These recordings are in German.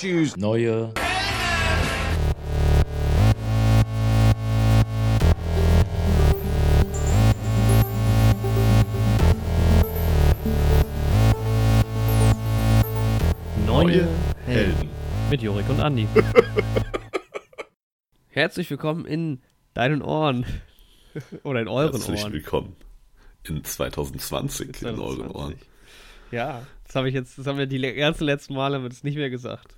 Choose neue Neue Helden. Mit Jorik und Andi. Herzlich willkommen in deinen Ohren. Oder in euren Herzlich Ohren. willkommen in 2020 in euren 2020. Ohren. Ja, das habe ich jetzt, das haben wir die ganzen letzten Male haben wir das nicht mehr gesagt.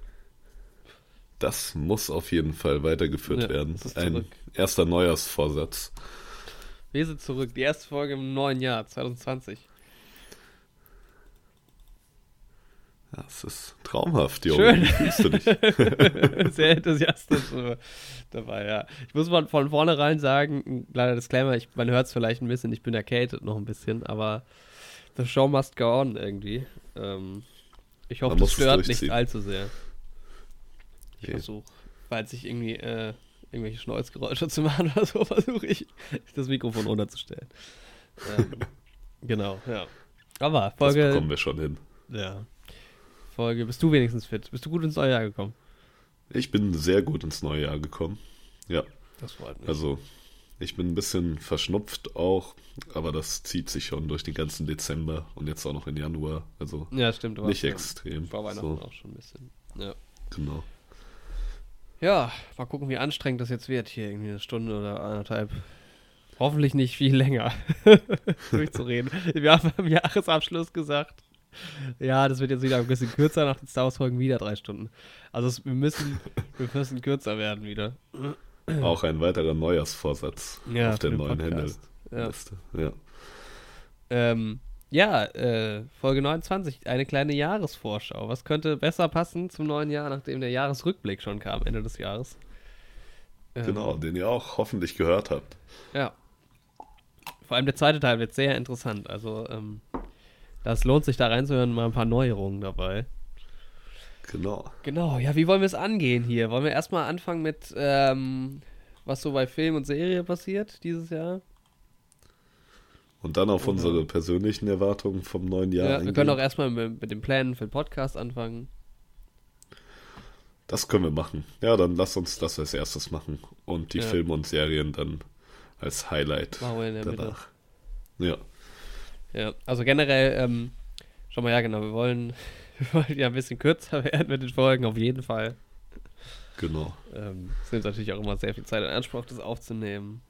Das muss auf jeden Fall weitergeführt Ja, werden. das ist Ein erster Neujahrsvorsatz. Wir sind zurück. Die erste Folge im neuen Jahr, 2020. Ja, es ist traumhaft, Jo. Schön. Fühlst du dich? Sehr enthusiastisch dabei, ja. Ich muss mal von vornherein sagen, ein kleiner Disclaimer, ich, man hört es vielleicht ein bisschen, ich bin erkältet noch ein bisschen, aber the show must go on irgendwie. Ähm, ich hoffe, das stört nicht allzu sehr. Ich Okay. versuche, falls ich irgendwie äh, irgendwelche Schnäuzgeräusche zu machen oder so, versuche ich, das Mikrofon runterzustellen. ähm, genau, ja. Aber Das Folge, bekommen wir schon hin. ja. Folge, bist du wenigstens fit? Bist du gut ins neue Jahr gekommen? Ich bin sehr gut ins neue Jahr gekommen. Ja, Das freut mich. also ich bin ein bisschen verschnupft auch, aber das zieht sich schon durch den ganzen Dezember und jetzt auch noch in Januar. Also Ja, stimmt. nicht extrem. Vor Weihnachten So, auch schon ein bisschen. Ja. genau. Ja, mal gucken, wie anstrengend das jetzt wird, hier irgendwie eine Stunde oder anderthalb. Hoffentlich nicht viel länger durchzureden. Wir haben am Jahresabschluss gesagt, ja, das wird jetzt wieder ein bisschen kürzer, nach den Star Wars Folgen wieder drei Stunden. Also es, wir, müssen, wir müssen kürzer werden wieder. Auch ein weiterer Neujahrsvorsatz Ja, auf der den neuen. Händel-Liste. Ja, Ja. ähm, ja äh, Folge 29, eine kleine Jahresvorschau. Was könnte besser passen zum neuen Jahr, nachdem der Jahresrückblick schon kam, Ende des Jahres? Ähm, Genau, den ihr auch hoffentlich gehört habt. Ja. Vor allem der zweite Teil wird sehr interessant. Also, ähm, das lohnt sich da reinzuhören, mal ein paar Neuerungen dabei. Genau. Genau, ja, wie wollen wir es angehen hier? Wollen wir erstmal anfangen mit, ähm, was so bei Film und Serie passiert dieses Jahr? Und dann auf Oder- unsere persönlichen Erwartungen vom neuen Jahr. Ja, wir eingehen. können auch erstmal mit, mit den Plänen für den Podcast anfangen. Das können wir machen. Ja, dann lass uns das als erstes machen. Und die Ja. Filme und Serien dann als Highlight wir der Mitte. danach. Ja, Ja, also generell, ähm, schau mal, ja, genau, wir wollen, wir wollen ja ein bisschen kürzer werden mit den Folgen, auf jeden Fall. genau. Ähm, es nimmt natürlich auch immer sehr viel Zeit in Anspruch, das aufzunehmen.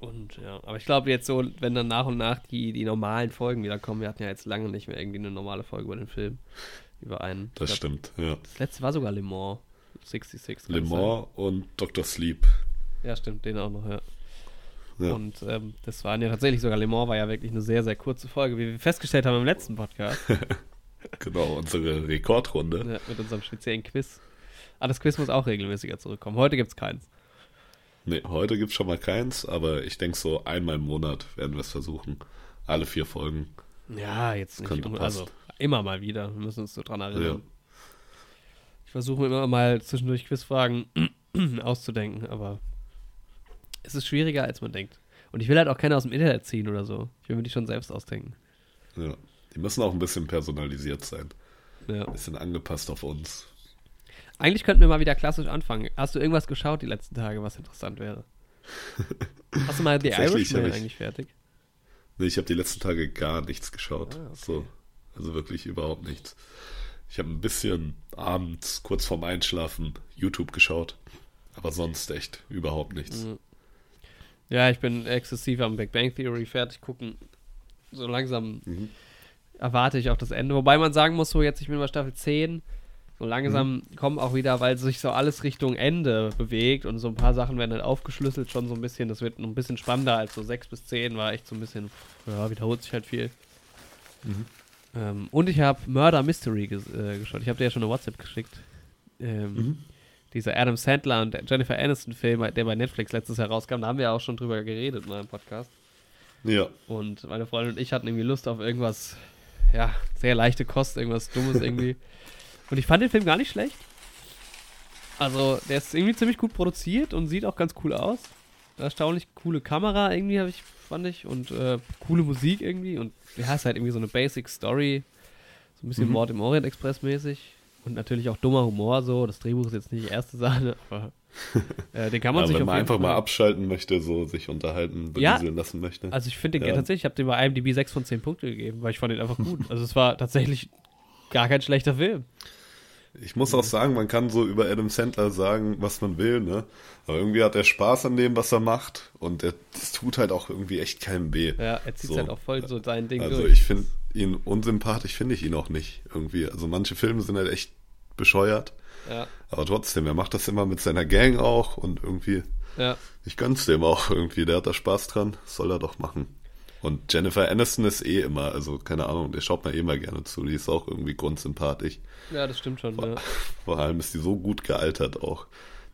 Und ja, aber ich glaube jetzt so, wenn dann nach und nach die, die normalen Folgen wieder kommen, wir hatten ja jetzt lange nicht mehr irgendwie eine normale Folge über den Film. Über einen. Das glaub, stimmt. Ja. Das letzte war sogar Le Mans. 66. kann Le. Mans und Dr. Sleep. Ja, stimmt, den auch noch, ja. Ja. Und ähm, das waren ja tatsächlich sogar Le Mans, war ja wirklich eine sehr, sehr kurze Folge, wie wir festgestellt haben im letzten Podcast. Genau, unsere Rekordrunde. ja, mit unserem speziellen Quiz. Ah, das Quiz muss auch regelmäßiger zurückkommen. Heute gibt es keins. Nee, heute gibt es schon mal keins, aber ich denke so einmal im Monat werden wir es versuchen. Alle vier Folgen. Ja, jetzt nicht. Könnte um- Also immer mal wieder. Wir müssen uns so dran erinnern. Ja. Ich versuche immer mal zwischendurch Quizfragen auszudenken, aber es ist schwieriger, als man denkt. Und ich will halt auch keine aus dem Internet ziehen oder so. Ich will mir die schon selbst ausdenken. Ja. Die müssen auch ein bisschen personalisiert sein. Ja. Ein bisschen angepasst auf uns. Eigentlich könnten wir mal wieder klassisch anfangen. Hast du irgendwas geschaut die letzten Tage, was interessant wäre? Hast du mal The Irishman eigentlich fertig? Nee, ich habe die letzten Tage gar nichts geschaut. Ah, okay. So. Also wirklich überhaupt nichts. Ich habe ein bisschen abends, kurz vorm Einschlafen, YouTube geschaut. Aber sonst echt überhaupt nichts. Mhm. Ja, ich bin exzessiv am Big Bang Theory fertig gucken. So langsam Mhm. erwarte ich auch das Ende. Wobei man sagen muss, so jetzt, ich bin bei Staffel 10, so langsam Mhm. kommen auch wieder, weil sich so alles Richtung Ende bewegt und so ein paar Sachen werden halt aufgeschlüsselt schon so ein bisschen. Das wird ein bisschen spannender als so 6 bis 10 war echt so ein bisschen, ja, wiederholt sich halt viel. Mhm. Ähm, und ich habe Murder Mystery ges äh, geschaut. Ich habe dir ja schon eine WhatsApp geschickt. Ähm, Mhm. Dieser Adam Sandler und Jennifer Aniston-Film, der bei Netflix letztes Jahr rauskam, da haben wir ja auch schon drüber geredet in meinem Podcast. Ja, Und meine Freundin und ich hatten irgendwie Lust auf irgendwas, ja, sehr leichte Kost, irgendwas Dummes irgendwie. Und ich fand den Film gar nicht schlecht. Also, der ist irgendwie ziemlich gut produziert und sieht auch ganz cool aus. Erstaunlich coole Kamera irgendwie, habe ich, fand ich. Und äh, coole Musik irgendwie. Und ja, ist halt irgendwie so eine Basic Story. So ein bisschen Mhm. Mord im Orient Express mäßig. Und natürlich auch dummer Humor so. Das Drehbuch ist jetzt nicht die erste Sache, aber äh, den kann man Ja, sich wenn man einfach Fall- mal abschalten möchte, so sich unterhalten, Ja. berieseln lassen möchte. Also ich finde, Ja. tatsächlich, ich habe dem bei IMDb 6 von 10 Punkte gegeben, weil ich fand den einfach gut. Also es war tatsächlich gar kein schlechter Film. Ich muss auch sagen, man kann so über Adam Sandler sagen, was man will, ne? Aber irgendwie hat er Spaß an dem, was er macht. Und er, das tut halt auch irgendwie echt keinem weh. Ja, er zieht So. halt auch voll so sein Ding Also durch. ich finde ihn unsympathisch, finde ich ihn auch nicht irgendwie. Also manche Filme sind halt echt bescheuert. Ja, Aber trotzdem, er macht das immer mit seiner Gang auch und irgendwie, ja. ich gönn's dem auch irgendwie. Der hat da Spaß dran, soll er doch machen. Und Jennifer Aniston ist eh immer, also keine Ahnung, der schaut mir eh mal gerne zu. Die ist auch irgendwie grundsympathisch. Ja, das stimmt schon. Ne? Vor allem ist die so gut gealtert auch.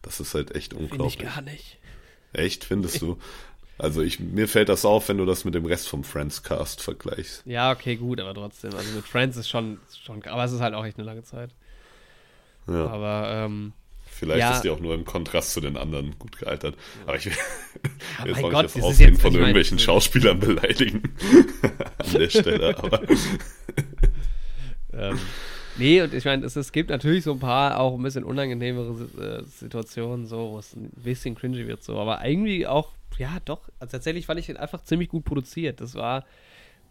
Das ist halt echt Finde ich unglaublich. gar nicht. Echt, findest du? Also ich, mir fällt das auf, wenn du das mit dem Rest vom Friends Cast vergleichst. Ja, okay, gut, aber trotzdem. Also mit Friends ist schon, schon aber es ist halt auch echt eine lange Zeit. Ja. Aber ähm, Vielleicht Ja. ist die auch nur im Kontrast zu den anderen gut gealtert. Aber ich will Ja, jetzt mein auch Gott, nicht das Aussehen von irgendwelchen Schauspielern beleidigen an der Stelle. Aber ähm, nee, und ich meine, es, es gibt natürlich so ein paar auch ein bisschen unangenehmere äh, Situationen, so, wo es ein bisschen cringy wird, so, aber irgendwie auch, ja, doch, also tatsächlich fand ich den einfach ziemlich gut produziert. Das war,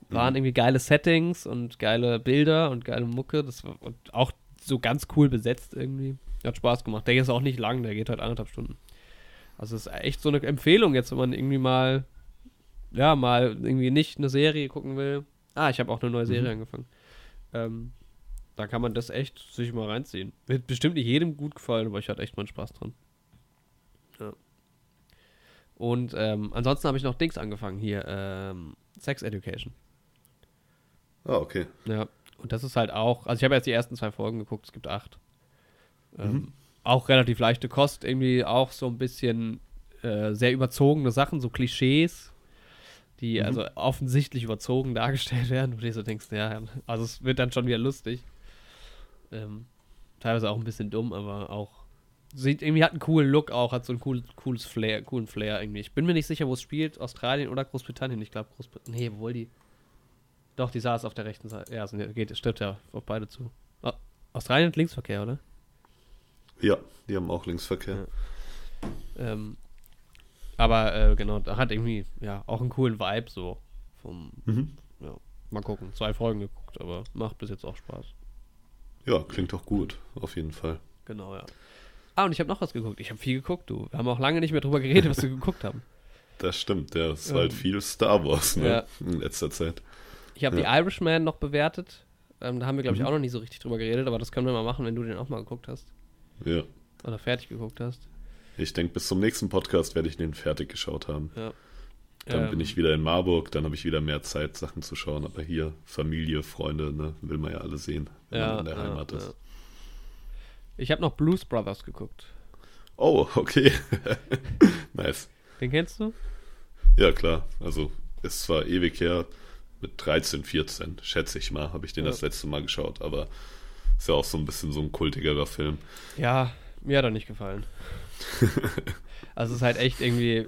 waren irgendwie geile Settings und geile Bilder und geile Mucke, das war und auch so ganz cool besetzt irgendwie. Hat Spaß gemacht. Der ist auch nicht lang, der geht halt anderthalb Stunden. Also es ist echt so eine Empfehlung jetzt, wenn man irgendwie mal, ja, mal irgendwie nicht eine Serie gucken will. Ah, ich habe auch eine neue Serie angefangen. Ähm, da kann man das echt sich mal reinziehen. Wird bestimmt nicht jedem gut gefallen, aber ich hatte echt mal Spaß dran. Ja. Und ähm, ansonsten habe ich noch Dings angefangen hier, ähm, Sex Education. ah, okay. Ja. Und das ist halt auch, also ich habe jetzt die ersten zwei Folgen geguckt, es gibt acht. Ähm, Auch relativ leichte Kost, irgendwie auch so ein bisschen äh, sehr überzogene Sachen, so Klischees, die also offensichtlich überzogen dargestellt werden, wo du dir so denkst, ja, also es wird dann schon wieder lustig. Ähm, teilweise auch ein bisschen dumm, aber auch sieht irgendwie hat einen coolen Look auch, hat so ein cool, cooles Flair, coolen Flair irgendwie. Ich bin mir nicht sicher, wo es spielt, Australien oder Großbritannien. Ich glaube Großbritannien. Nee, wohl die. Doch, die saß auf der rechten Seite. Ja, sind- geht, stimmt ja auf beide zu. Australien hat Linksverkehr, oder? Ja, die haben auch Linksverkehr. Ähm, aber äh, genau, da hat irgendwie ja auch einen coolen Vibe so. Vom, Mhm. ja, mal gucken. Zwei Folgen geguckt, aber macht bis jetzt auch Spaß. Ja, klingt auch gut, auf jeden Fall. Genau, ja. Ah, und ich habe noch was geguckt. Ich habe viel geguckt, du. Wir haben auch lange nicht mehr drüber geredet, was wir geguckt haben. Das stimmt, ja. Es Ähm, war halt viel Star Wars, ne? ja. In letzter Zeit. Ich habe Ja. The Irishman noch bewertet. Ähm, da haben wir, glaube ich, Mhm. auch noch nicht so richtig drüber geredet, aber das können wir mal machen, wenn du den auch mal geguckt hast. Ja. Oder fertig geguckt hast. Ich denke, bis zum nächsten Podcast werde ich den fertig geschaut haben. Ja. Dann Ähm, bin ich wieder in Marburg, dann habe ich wieder mehr Zeit, Sachen zu schauen. Aber hier, Familie, Freunde, ne, will man ja alle sehen, wenn man in der ja, Heimat ja. ist. Ich habe noch Blues Brothers geguckt. Oh, okay. nice. Den kennst du? Ja, klar. Also, es war ewig her. Mit 13, 14, schätze ich mal, habe ich den Ja. das letzte Mal geschaut. Aber ist ja auch so ein bisschen so ein kultigerer Film. Ja, mir hat er nicht gefallen. also es ist halt echt irgendwie.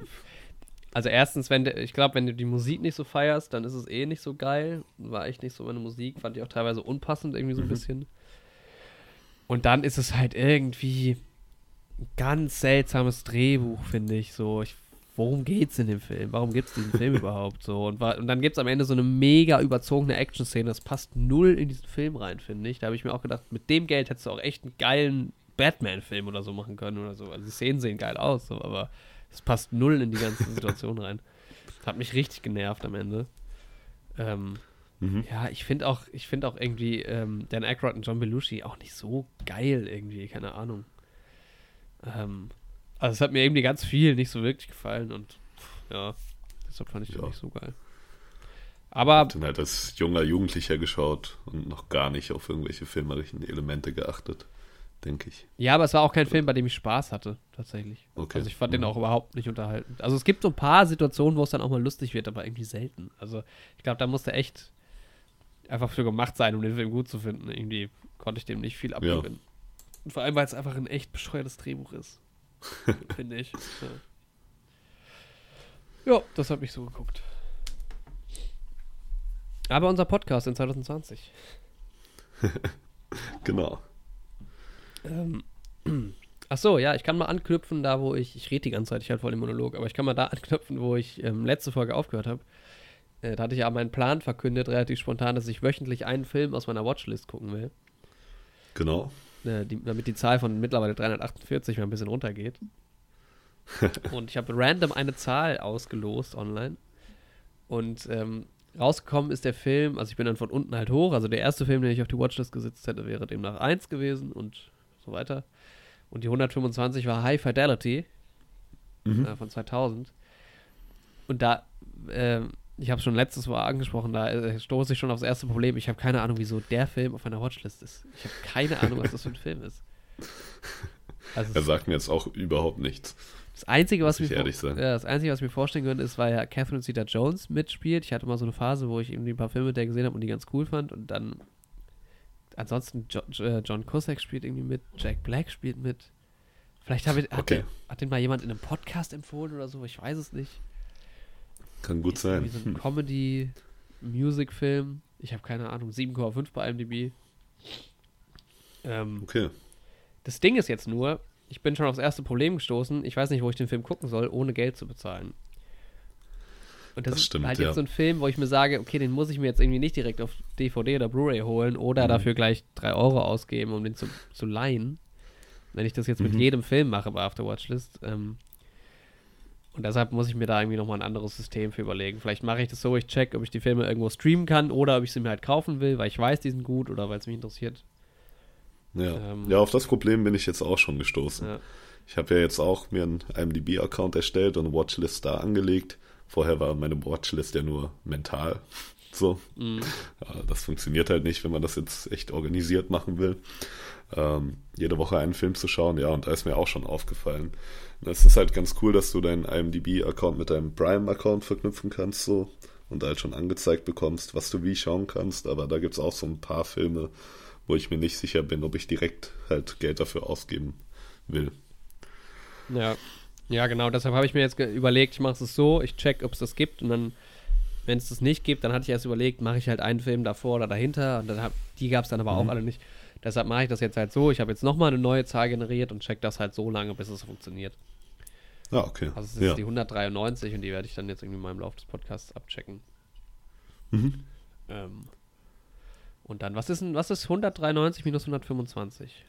Also erstens, wenn ich glaube, wenn du die Musik nicht so feierst, dann ist es eh nicht so geil. War echt nicht so meine Musik, fand ich auch teilweise unpassend irgendwie so ein bisschen. Und dann ist es halt irgendwie ein ganz seltsames Drehbuch, finde ich. So, ich, worum geht's in dem Film? Warum gibt's diesen Film überhaupt so? Und, wa- und dann gibt's am Ende so eine mega überzogene Action-Szene. Das passt null in diesen Film rein, finde ich. Da habe ich mir auch gedacht, mit dem Geld hättest du auch echt einen geilen Batman-Film oder so machen können oder so. Also die Szenen sehen geil aus, so, aber es passt null in die ganze Situation rein. Hat mich richtig genervt am Ende. Ähm, Mhm. ja, ich finde auch, ich finde auch irgendwie ähm, Dan Aykroyd und John Belushi auch nicht so geil irgendwie, keine Ahnung. Ähm, also es hat mir irgendwie ganz viel nicht so wirklich gefallen und ja, deshalb fand ich den Ja. nicht so geil. Aber Dann halt als junger Jugendlicher geschaut und noch gar nicht auf irgendwelche filmerischen Elemente geachtet, denke ich. ja, aber es war auch kein Film, bei dem ich Spaß hatte, tatsächlich. Okay. Also ich fand den Mhm. auch überhaupt nicht unterhaltend. Also es gibt so ein paar Situationen, wo es dann auch mal lustig wird, aber irgendwie selten. Also ich glaube, da musste echt einfach für gemacht sein, um den Film gut zu finden. Irgendwie konnte ich dem nicht viel abgewinnen. Und vor allem, weil es einfach ein echt bescheuertes Drehbuch ist. Finde ich. Ja. das habe ich so geguckt. Aber unser Podcast in 2020. Genau. Ähm, ach so, ja, ich kann mal anknüpfen, da wo ich, ich rede die ganze Zeit, ich halte voll den Monolog, aber ich kann mal da anknüpfen, wo ich ähm, letzte Folge aufgehört habe. Äh, da hatte ich ja meinen Plan verkündet, relativ spontan, dass ich wöchentlich einen Film aus meiner Watchlist gucken will. Genau. Äh, die, damit die Zahl von mittlerweile 348 mal ein bisschen runtergeht. und ich habe random eine Zahl ausgelost online. Und ähm, rausgekommen ist der Film, also ich bin dann von unten halt hoch, also der erste Film, den ich auf die Watchlist gesetzt hätte, wäre demnach 1 gewesen und so weiter. Und die 125 war High Fidelity Mhm. äh, von 2000. Und da, äh, ich habe schon letztes Mal angesprochen, da äh, stoße ich schon aufs erste Problem. Ich habe keine Ahnung, wieso der Film auf meiner Watchlist ist. Ich habe keine Ahnung, was das für ein Film ist. Also Er sagt mir jetzt auch überhaupt nichts. das Einzige, was mir ehrlich sein. Ja, das Einzige, was mir vorstellen könnte, ist, weil ja Catherine Zeta-Jones mitspielt. Ich hatte mal so eine Phase, wo ich irgendwie ein paar Filme mit der gesehen habe und die ganz cool fand. Und dann ansonsten jo äh, John Cusack spielt irgendwie mit, Jack Black spielt mit. Vielleicht ich, hat, Okay. den, hat den mal jemand in einem Podcast empfohlen oder so, ich weiß es nicht. Kann gut Ist sein. irgendwie so ein Hm. Comedy-Music-Film. Ich habe keine Ahnung, 7,5 bei IMDb. Ähm, Okay. das Ding ist jetzt nur, ich bin schon aufs erste Problem gestoßen. Ich weiß nicht, wo ich den Film gucken soll, ohne Geld zu bezahlen. Und das, Das ist stimmt, halt ja. jetzt so ein Film, wo ich mir sage, okay, den muss ich mir jetzt irgendwie nicht direkt auf DVD oder Blu-ray holen oder Mhm. dafür gleich 3 Euro ausgeben, um den zu, zu leihen. Wenn ich das jetzt mit Mhm. jedem Film mache bei After Watchlist. Ähm, und deshalb muss ich mir da irgendwie nochmal ein anderes System für überlegen. Vielleicht mache ich das so, ich check, ob ich die Filme irgendwo streamen kann oder ob ich sie mir halt kaufen will, weil ich weiß, die sind gut oder weil es mich interessiert. Ja. Ähm. ja, auf das Problem bin ich jetzt auch schon gestoßen. Ja. Ich habe ja jetzt auch mir einen IMDb-Account erstellt und eine Watchlist da angelegt. Vorher war meine Watchlist ja nur mental. So. Mhm. Das funktioniert halt nicht, wenn man das jetzt echt organisiert machen will. Ähm, jede Woche einen Film zu schauen, ja, und da ist mir auch schon aufgefallen. Es ist halt ganz cool, dass du deinen IMDb-Account mit deinem Prime-Account verknüpfen kannst, so. Und halt schon angezeigt bekommst, was du wie schauen kannst. Aber da gibt's auch so ein paar Filme, wo ich mir nicht sicher bin, ob ich direkt halt Geld dafür ausgeben will. Ja, ja, genau. Deshalb habe ich mir jetzt überlegt, ich mache es so, ich check, ob es das gibt und dann, wenn es das nicht gibt, dann hatte ich erst überlegt, mache ich halt einen Film davor oder dahinter und dann hab, die gab es dann aber auch Mhm. alle nicht. Deshalb mache ich das jetzt halt so. Ich habe jetzt nochmal eine neue Zahl generiert und check das halt so lange, bis es funktioniert. Ah, okay. Also es ist ja. die 193 und die werde ich dann jetzt irgendwie mal im Laufe des Podcasts abchecken. Mhm. Ähm, und dann, was ist denn, was ist 193 minus 125?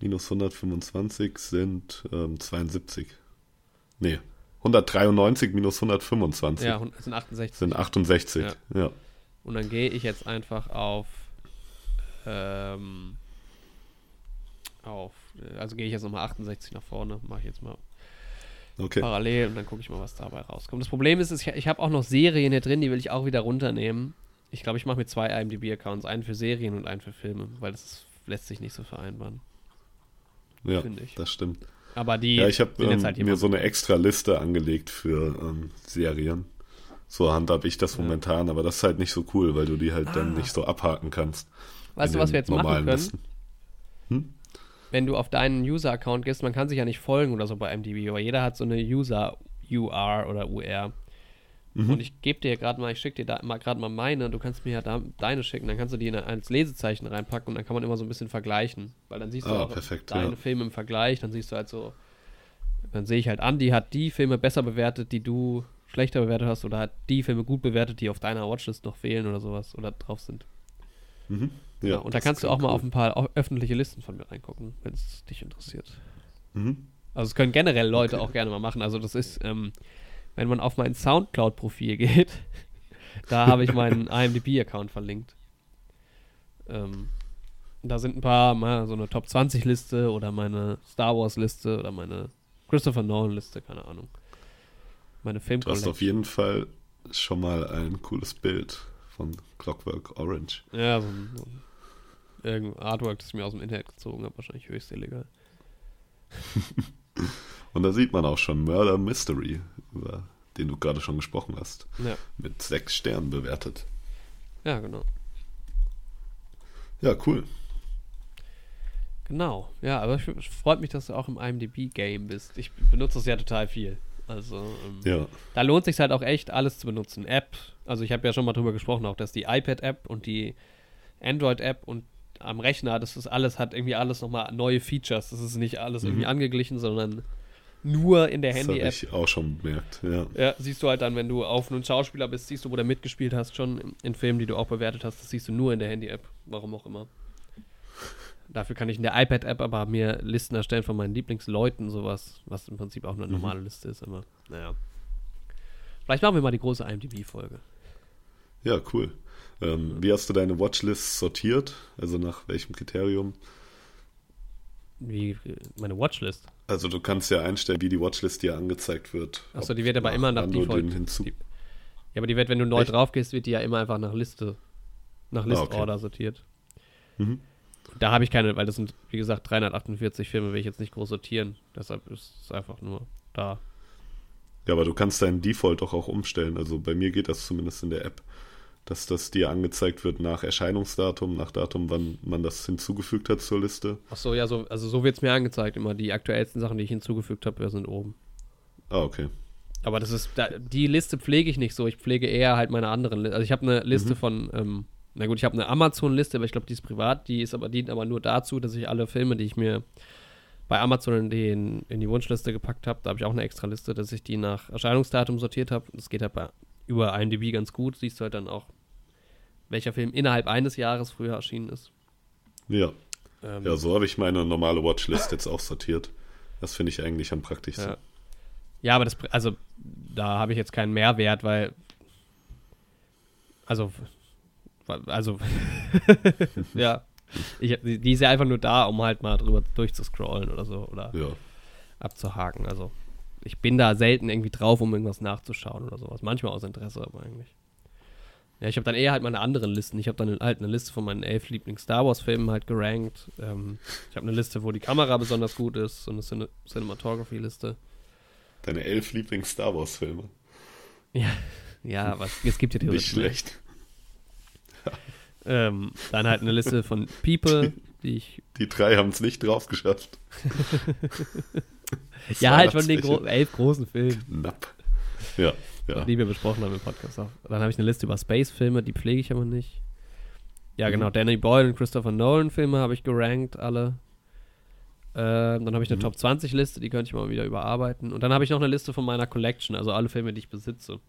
Minus 125 sind ähm, 72. Nee, 193 minus 125 Ja, das sind 68. sind 68. Ja. Ja. Und dann gehe ich jetzt einfach auf ähm, auf, also gehe ich jetzt nochmal 68 nach vorne, mache ich jetzt mal Okay. parallel und dann gucke ich mal, was dabei rauskommt. Das Problem ist, ich, ich habe auch noch Serien hier drin, die will ich auch wieder runternehmen. Ich glaube, ich mache mir zwei IMDb-Accounts, einen für Serien und einen für Filme, weil das ist, lässt sich nicht so vereinbaren. Ja, finde ich. das stimmt. Aber die Ja, ich habe ähm, halt mir so eine extra Liste angelegt für ähm, Serien. So handhab ich das Ja. momentan, aber das ist halt nicht so cool, weil du die halt dann Ah. nicht so abhaken kannst. Weißt du, was wir jetzt machen können? Hm? wenn du auf deinen User-Account gehst, man kann sich ja nicht folgen oder so bei MDB, aber jeder hat so eine User-UR oder UR. Mhm. Und ich gebe dir gerade mal, ich schicke dir da mal gerade mal meine, du kannst mir ja da, deine schicken, dann kannst du die in ein- als Lesezeichen reinpacken und dann kann man immer so ein bisschen vergleichen. Weil dann siehst du Ah, auch perfekt, deine ja. Filme im Vergleich, dann siehst du halt so, dann sehe ich halt, Andi hat die Filme besser bewertet, die du schlechter bewertet hast oder hat die Filme gut bewertet, die auf deiner Watchlist noch fehlen oder sowas oder drauf sind. Mhm. Ja, Ja, und da kannst du auch mal cool. auf ein paar öffentliche Listen von mir reingucken, wenn es dich interessiert. Mhm. Also es können generell Leute Okay. auch gerne mal machen. Also das ist, ähm, wenn man auf mein Soundcloud-Profil geht, da habe ich meinen IMDb-Account verlinkt. Ähm, da sind ein paar, mal so eine Top 20-Liste oder meine Star Wars-Liste oder meine Christopher Nolan-Liste, keine Ahnung. Meine film Du hast auf jeden Fall schon mal ein cooles Bild von Clockwork Orange. Ja, so ein, so ein irgendein Artwork, das ich mir aus dem Internet gezogen habe, wahrscheinlich höchst illegal. Und da sieht man auch schon Murder Mystery, über den du gerade schon gesprochen hast, Ja, mit sechs Sternen bewertet. ja genau. Ja, cool. Genau, ja, aber ich- es freut mich, dass du auch im IMDb-Game bist. Ich benutze das ja total viel. Also, ähm, Ja, da lohnt sich halt auch echt, alles zu benutzen. App, also ich habe ja schon mal drüber gesprochen, auch dass die iPad-App und die Android-App und am Rechner, das ist alles, hat irgendwie alles nochmal neue Features. Das ist nicht alles irgendwie Mhm. angeglichen, sondern nur in der Das habe Handy-App. ich auch schon bemerkt, ja. Ja, siehst du halt dann, wenn du auf einen Schauspieler bist, siehst du, wo der mitgespielt hast, schon in, Filmen, die du auch bewertet hast, das siehst du nur in der Handy-App. Warum auch immer. Dafür kann ich in der iPad-App aber mir Listen erstellen von meinen Lieblingsleuten, sowas, was im Prinzip auch eine Mhm. normale Liste ist, aber naja. Vielleicht machen wir mal die große IMDb-Folge. Ja, cool. Ähm, wie hast du deine Watchlist sortiert? Also nach welchem Kriterium? Wie meine Watchlist. Also du kannst ja einstellen, wie die Watchlist dir angezeigt wird. Achso, die wird aber immer nach Default. hinzu Die, ja, aber die wird, wenn du neu Echt? drauf gehst, wird die ja immer einfach nach Liste, nach Ah, Listorder okay. sortiert. Mhm. Da habe ich keine, weil das sind, wie gesagt, 348 Filme, will ich jetzt nicht groß sortieren. Deshalb ist es einfach nur da. Ja, aber du kannst deinen Default doch auch umstellen. Also bei mir geht das zumindest in der App, dass das dir angezeigt wird nach Erscheinungsdatum, nach Datum, wann man das hinzugefügt hat zur Liste. Achso, ja, so, also so wird es mir angezeigt. Immer die aktuellsten Sachen, die ich hinzugefügt habe, sind oben. Ah, okay. Aber das ist, da, die Liste pflege ich nicht so. Ich pflege eher halt meine anderen Listen. Also ich habe eine Liste Mhm. von, ähm, na gut, ich habe eine Amazon-Liste, aber ich glaube, die ist privat. Die ist aber, dient aber nur dazu, dass ich alle Filme, die ich mir bei Amazon in, den, in die Wunschliste gepackt habe, da habe ich auch eine extra Liste, dass ich die nach Erscheinungsdatum sortiert habe. Das geht halt bei, über IMDb ganz gut. Siehst du halt dann auch, welcher Film innerhalb eines Jahres früher erschienen ist. Ja, Ähm, ja so habe ich meine normale Watchlist jetzt auch sortiert. Das finde ich eigentlich am praktischsten. Ja. Ja, aber das, also, da habe ich jetzt keinen Mehrwert, weil, also, also, ja, ich, die ist ja einfach nur da, um halt mal drüber durchzuscrollen oder so, oder Ja. abzuhaken, also, ich bin da selten irgendwie drauf, um irgendwas nachzuschauen oder sowas, manchmal aus Interesse, aber eigentlich. Ja, ich habe dann eher halt meine anderen Listen. Ich habe dann halt eine Liste von meinen elf Lieblings-Star Wars-Filmen halt gerankt. Ähm, ich habe eine Liste, wo die Kamera besonders gut ist, so eine Cine Cinematography-Liste. Deine elf Lieblings-Star Wars-Filme. Ja, ja, aber es gibt ja Nicht theoretisch mehr. schlecht. Ähm, dann halt eine Liste von People, die ich. Die drei haben es nicht drauf geschafft. Ja, halt von den gro elf großen Filmen, Knapp. Ja, ja. die wir besprochen haben im Podcast auch. Dann habe ich eine Liste über Space-Filme, die pflege ich aber nicht. Ja, genau, Mhm. Danny Boyle und Christopher Nolan-Filme habe ich gerankt, alle. Ähm, dann habe ich eine Mhm. Top 20-Liste, die könnte ich mal wieder überarbeiten. Und dann habe ich noch eine Liste von meiner Collection, also alle Filme, die ich besitze.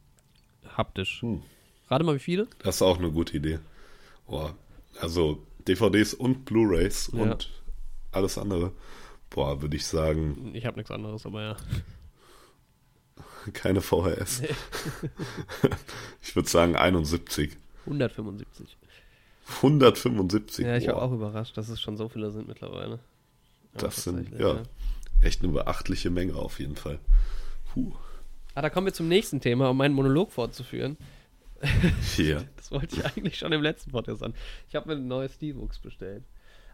Haptisch. Hm. Rate mal, wie viele? Das ist auch eine gute Idee. Boah, also DVDs und Blu-rays Ja. und alles andere. Boah, würde ich sagen, Ich habe nichts anderes, aber ja. keine VHS. ich würde sagen 71. 175. 175. Ja, ich war boah, auch überrascht, dass es schon so viele sind mittlerweile. Ja, Das sind, tatsächlich, ja, echt eine beachtliche Menge auf jeden Fall. Puh. Ah, da kommen wir zum nächsten Thema, um meinen Monolog fortzuführen. Ja. Das wollte ich eigentlich schon im letzten Podcast an. Ich habe mir ein neues Steelbooks bestellt.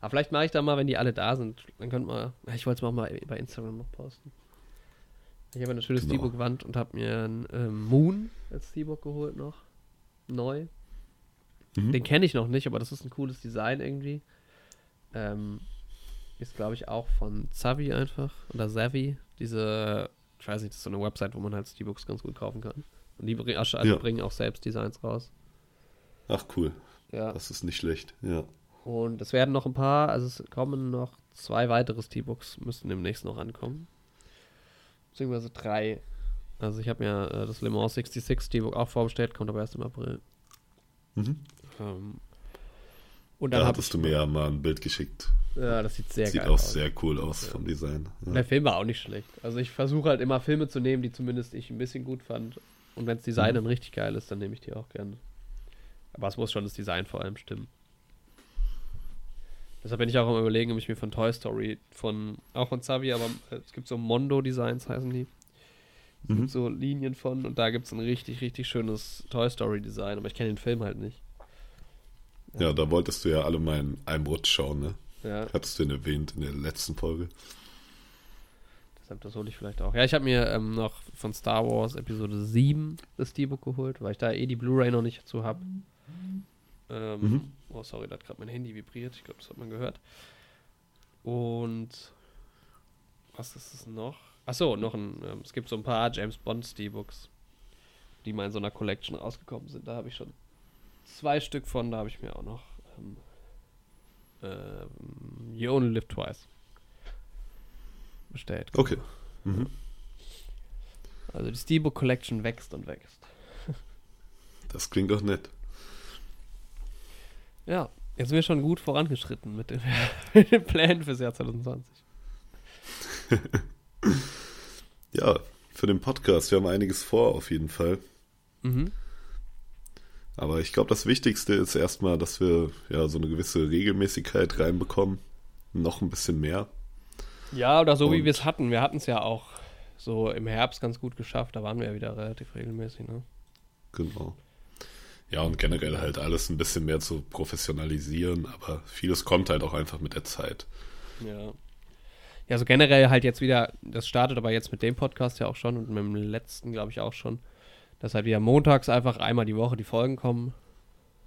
Aber vielleicht mache ich da mal, wenn die alle da sind. Dann könnt mal. Ich wollte es mal bei bei Instagram noch posten. Ich habe eine schöne Genau. Steelbook-Wand und habe mir einen ähm, Moon als Steelbook geholt noch. Neu. Mhm. Den kenne ich noch nicht, aber das ist ein cooles Design irgendwie. Ähm, ist, glaube ich, auch von Zavi einfach. Oder Zavi. Diese, ich weiß nicht, das ist so eine Website, wo man halt Steelbooks ganz gut kaufen kann. Und die bring, also Ja. bringen auch selbst Designs raus. Ach cool, Ja. das ist nicht schlecht. Ja. Und es werden noch ein paar, also es kommen noch zwei weitere Steelbooks, müssten demnächst noch ankommen. Beziehungsweise drei. Also ich habe mir äh, das Le Mans 66 Steelbook auch vorbestellt, kommt aber erst im April. Mhm. Ähm, und dann Da hattest ich, du mir ja mal ein Bild geschickt. Ja, das sieht sehr Sieht geil auch aus. sehr cool aus Ja. vom Design. Ja. der Film war auch nicht schlecht. Also ich versuche halt immer Filme zu nehmen, die zumindest ich ein bisschen gut fand. Und wenn das Design Mhm. dann richtig geil ist, dann nehme ich die auch gerne. Aber es muss schon das Design vor allem stimmen. Deshalb bin ich auch am überlegen, ob ich mir von Toy Story, von, auch von Zavi, aber äh, es gibt so Mondo-Designs, heißen die. Es Mhm. gibt so Linien von und da gibt es ein richtig, richtig schönes Toy Story-Design, aber ich kenne den Film halt nicht. ja, da wolltest du ja alle mal in einem Rutsch schauen, ne? Ja, Hattest du ihn erwähnt in der letzten Folge. deshalb das hole ich vielleicht auch. Ja, ich habe mir ähm, noch von Star Wars Episode 7 das Steelbook geholt, weil ich da eh die Blu-ray noch nicht dazu habe. Ähm, Mhm. Oh, sorry, da hat gerade mein Handy vibriert. Ich glaube, das hat man gehört. Und was ist es noch? Achso, noch ein, ähm, es gibt so ein paar James Bond Steelbooks, die mal in so einer Collection rausgekommen sind. Da habe ich schon zwei Stück von, da habe ich mir auch noch ähm, ähm, You Only Live Twice bestellt. Okay. Mhm. Also die Steelbook Collection wächst und wächst. Das klingt doch nett. Ja, jetzt sind wir schon gut vorangeschritten mit den, mit den Plänen fürs Jahr 2020. Ja, für den Podcast. Wir haben einiges vor, auf jeden Fall. Mhm. Aber ich glaube, das Wichtigste ist erstmal, dass wir ja so eine gewisse Regelmäßigkeit reinbekommen. Noch ein bisschen mehr. Ja, oder so wie Und- wir es hatten. Wir hatten es ja auch so im Herbst ganz gut geschafft. Da waren wir ja wieder relativ regelmäßig, ne? Genau. Ja, und generell halt alles ein bisschen mehr zu professionalisieren, aber vieles kommt halt auch einfach mit der Zeit. Ja. Ja, so generell halt jetzt wieder, das startet aber jetzt mit dem Podcast ja auch schon und mit dem letzten, glaube ich, auch schon, dass halt wieder montags einfach einmal die Woche die Folgen kommen.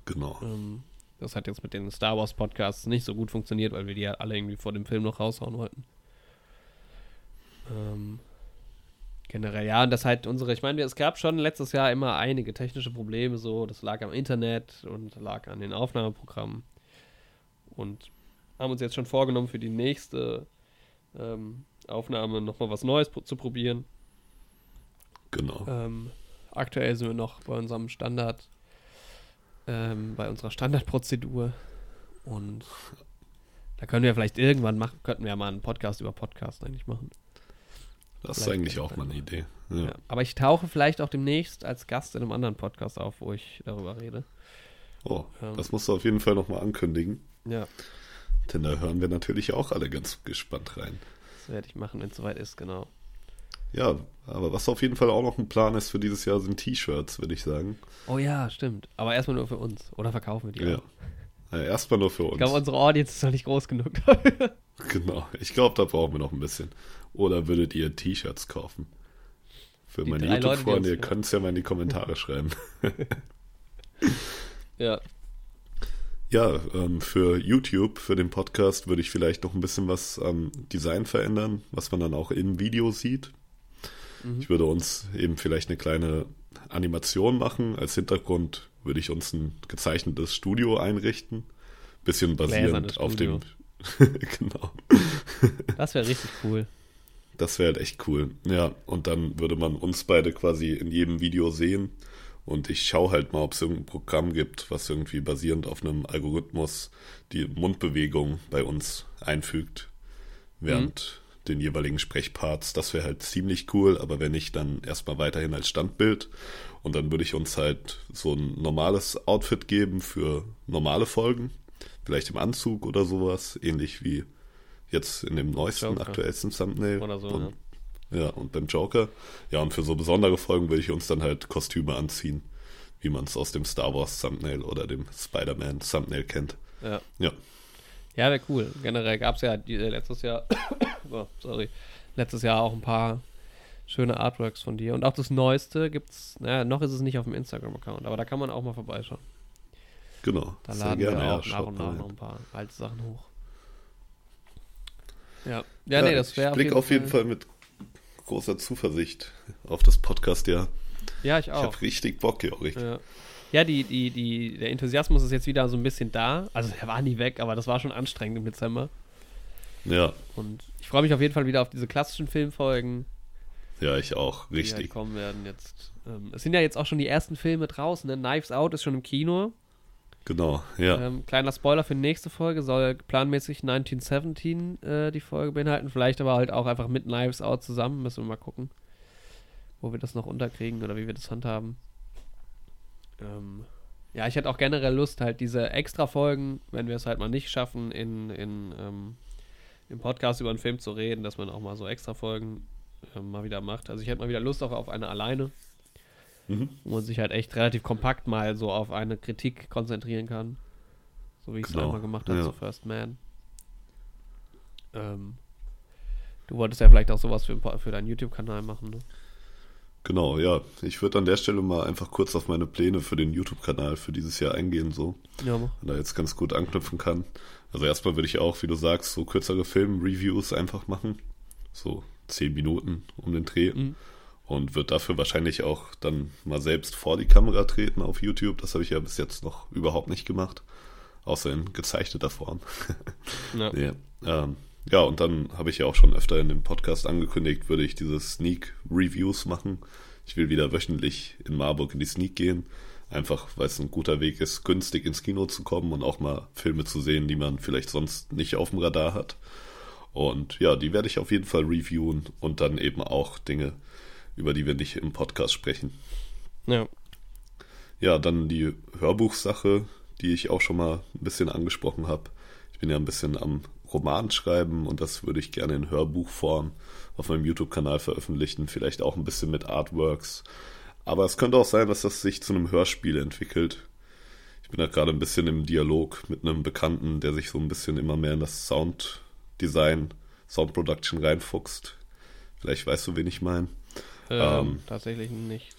Genau. Ähm, das hat jetzt mit den Star Wars Podcasts nicht so gut funktioniert, weil wir die halt alle irgendwie vor dem Film noch raushauen wollten. Ähm, generell, ja, und das halt unsere, ich meine, es gab schon letztes Jahr immer einige technische Probleme, so, das lag am Internet und lag an den Aufnahmeprogrammen. Und haben uns jetzt schon vorgenommen, für die nächste ähm, Aufnahme nochmal was Neues zu probieren. Genau. Ähm, aktuell sind wir noch bei unserem Standard, ähm, bei unserer Standardprozedur. Und da können wir vielleicht irgendwann machen, könnten wir ja mal einen Podcast über Podcast eigentlich machen. Das ist eigentlich auch mal eine. Idee. Ja. Ja. Aber ich tauche vielleicht auch demnächst als Gast in einem anderen Podcast auf, wo ich darüber rede. Oh, Ähm. das musst du auf jeden Fall nochmal ankündigen. Ja, Denn da hören wir natürlich auch alle ganz gespannt rein. das werde ich machen, wenn es soweit ist, genau. Ja, aber was auf jeden Fall auch noch ein Plan ist für dieses Jahr, sind T-Shirts, würde ich sagen. Oh ja, stimmt. Aber erstmal nur für uns. Oder verkaufen wir die Ja. auch. ja erstmal nur für Ich uns. glaube, unsere Audience ist noch nicht groß genug. Genau. Ich glaube, da brauchen wir noch ein bisschen. Oder würdet ihr T-Shirts kaufen? Für Die meine YouTube-Freunde, ihr könnt es ja mal in die Kommentare schreiben. ja. Ja, ähm, für YouTube, für den Podcast, würde ich vielleicht noch ein bisschen was am Design verändern, was man dann auch im Video sieht. Mhm. Ich würde uns eben vielleicht eine kleine Animation machen. Als Hintergrund würde ich uns ein gezeichnetes Studio einrichten. Bisschen basierend auf dem. genau. Das wäre richtig cool. Das wäre halt echt cool. Ja, und dann würde man uns beide quasi in jedem Video sehen. Und ich schaue halt mal, ob es irgendein Programm gibt, was irgendwie basierend auf einem Algorithmus die Mundbewegung bei uns einfügt, während den jeweiligen Sprechparts. Das wäre halt ziemlich cool, aber wenn nicht, dann erstmal weiterhin als Standbild. Und dann würde ich uns halt so ein normales Outfit geben für normale Folgen. Vielleicht im Anzug oder sowas, ähnlich wie jetzt in dem neuesten, Joker. aktuellsten Thumbnail. Oder so, und, ja. und beim Joker. Ja, und für so besondere Folgen würde ich uns dann halt Kostüme anziehen, wie man es aus dem Star Wars Thumbnail oder dem Spider-Man Thumbnail kennt. Ja. Ja, Ja, wäre cool. Generell gab es ja äh, letztes Jahr, oh, sorry, letztes Jahr auch ein paar schöne Artworks von dir. Und auch das Neueste gibt's, naja, noch ist es nicht auf dem Instagram-Account, aber da kann man auch mal vorbeischauen. genau. Da Sehr laden gerne, wir ja, auch nach und nach noch ein paar alte Sachen hoch. Ja, ja, nee, das wäre Ich blicke auf jeden Fall mit großer Zuversicht auf das Podcast-Jahr. Ja, ich Ich auch. habe richtig Bock, Jorik. Ja, ja die, die, die, der Enthusiasmus ist jetzt wieder so ein bisschen da. Also der war nie weg, aber das war schon anstrengend im Dezember. Ja, Und ich freue mich auf jeden Fall wieder auf diese klassischen Filmfolgen, ja, ich auch. die halt Richtig. kommen werden jetzt. Ähm, es sind ja jetzt auch schon die ersten Filme draußen. Ne? Knives Out ist schon im Kino. Genau, ja. Ähm, kleiner Spoiler für die nächste Folge soll planmäßig 1917 äh, die Folge beinhalten. Vielleicht aber halt auch einfach mit Knives Out zusammen. Müssen wir mal gucken, wo wir das noch unterkriegen oder wie wir das handhaben. Ähm, ja, ich hätte auch generell Lust, halt diese Extra-Folgen, wenn wir es halt mal nicht schaffen, in, in, ähm, im Podcast über einen Film zu reden, dass man auch mal so Extra-Folgen ähm, mal wieder macht. Also ich hätte mal wieder Lust auch auf eine alleine Mhm. wo man sich halt echt relativ kompakt mal so auf eine Kritik konzentrieren kann. So wie ich es Genau, einmal gemacht habe ja. zu First Man. Ähm, du wolltest ja vielleicht auch sowas für, für deinen YouTube-Kanal machen, ne? Genau, ja. Ich würde an der Stelle mal einfach kurz auf meine Pläne für den YouTube-Kanal für dieses Jahr eingehen, so. Ja, mach. Und da jetzt ganz gut anknüpfen kann. Also erstmal würde ich auch, wie du sagst, so kürzere Film-Reviews einfach machen. So zehn Minuten um den Dreh. Mhm. Und wird dafür wahrscheinlich auch dann mal selbst vor die Kamera treten auf YouTube. Das habe ich ja bis jetzt noch überhaupt nicht gemacht. Außer in gezeichneter Form. Ja. nee, ähm, ja, und dann habe ich ja auch schon öfter in dem Podcast angekündigt, würde ich diese Sneak Reviews machen. Ich will wieder wöchentlich in Marburg in die Sneak gehen. Einfach, weil es ein guter Weg ist, günstig ins Kino zu kommen und auch mal Filme zu sehen, die man vielleicht sonst nicht auf dem Radar hat. Und ja, die werde ich auf jeden Fall reviewen und dann eben auch Dinge, über die wir nicht im Podcast sprechen. Ja. Ja, dann die Hörbuchsache, die ich auch schon mal ein bisschen angesprochen habe. Ich bin ja ein bisschen am Roman schreiben und das würde ich gerne in Hörbuchform auf meinem YouTube-Kanal veröffentlichen. Vielleicht auch ein bisschen mit Artworks. Aber es könnte auch sein, dass das sich zu einem Hörspiel entwickelt. Ich bin da gerade ein bisschen im Dialog mit einem Bekannten, der sich so ein bisschen immer mehr in das Sounddesign, Sound Production reinfuchst. Vielleicht weißt du, wen ich meine. Ähm, Ähm. tatsächlich nicht.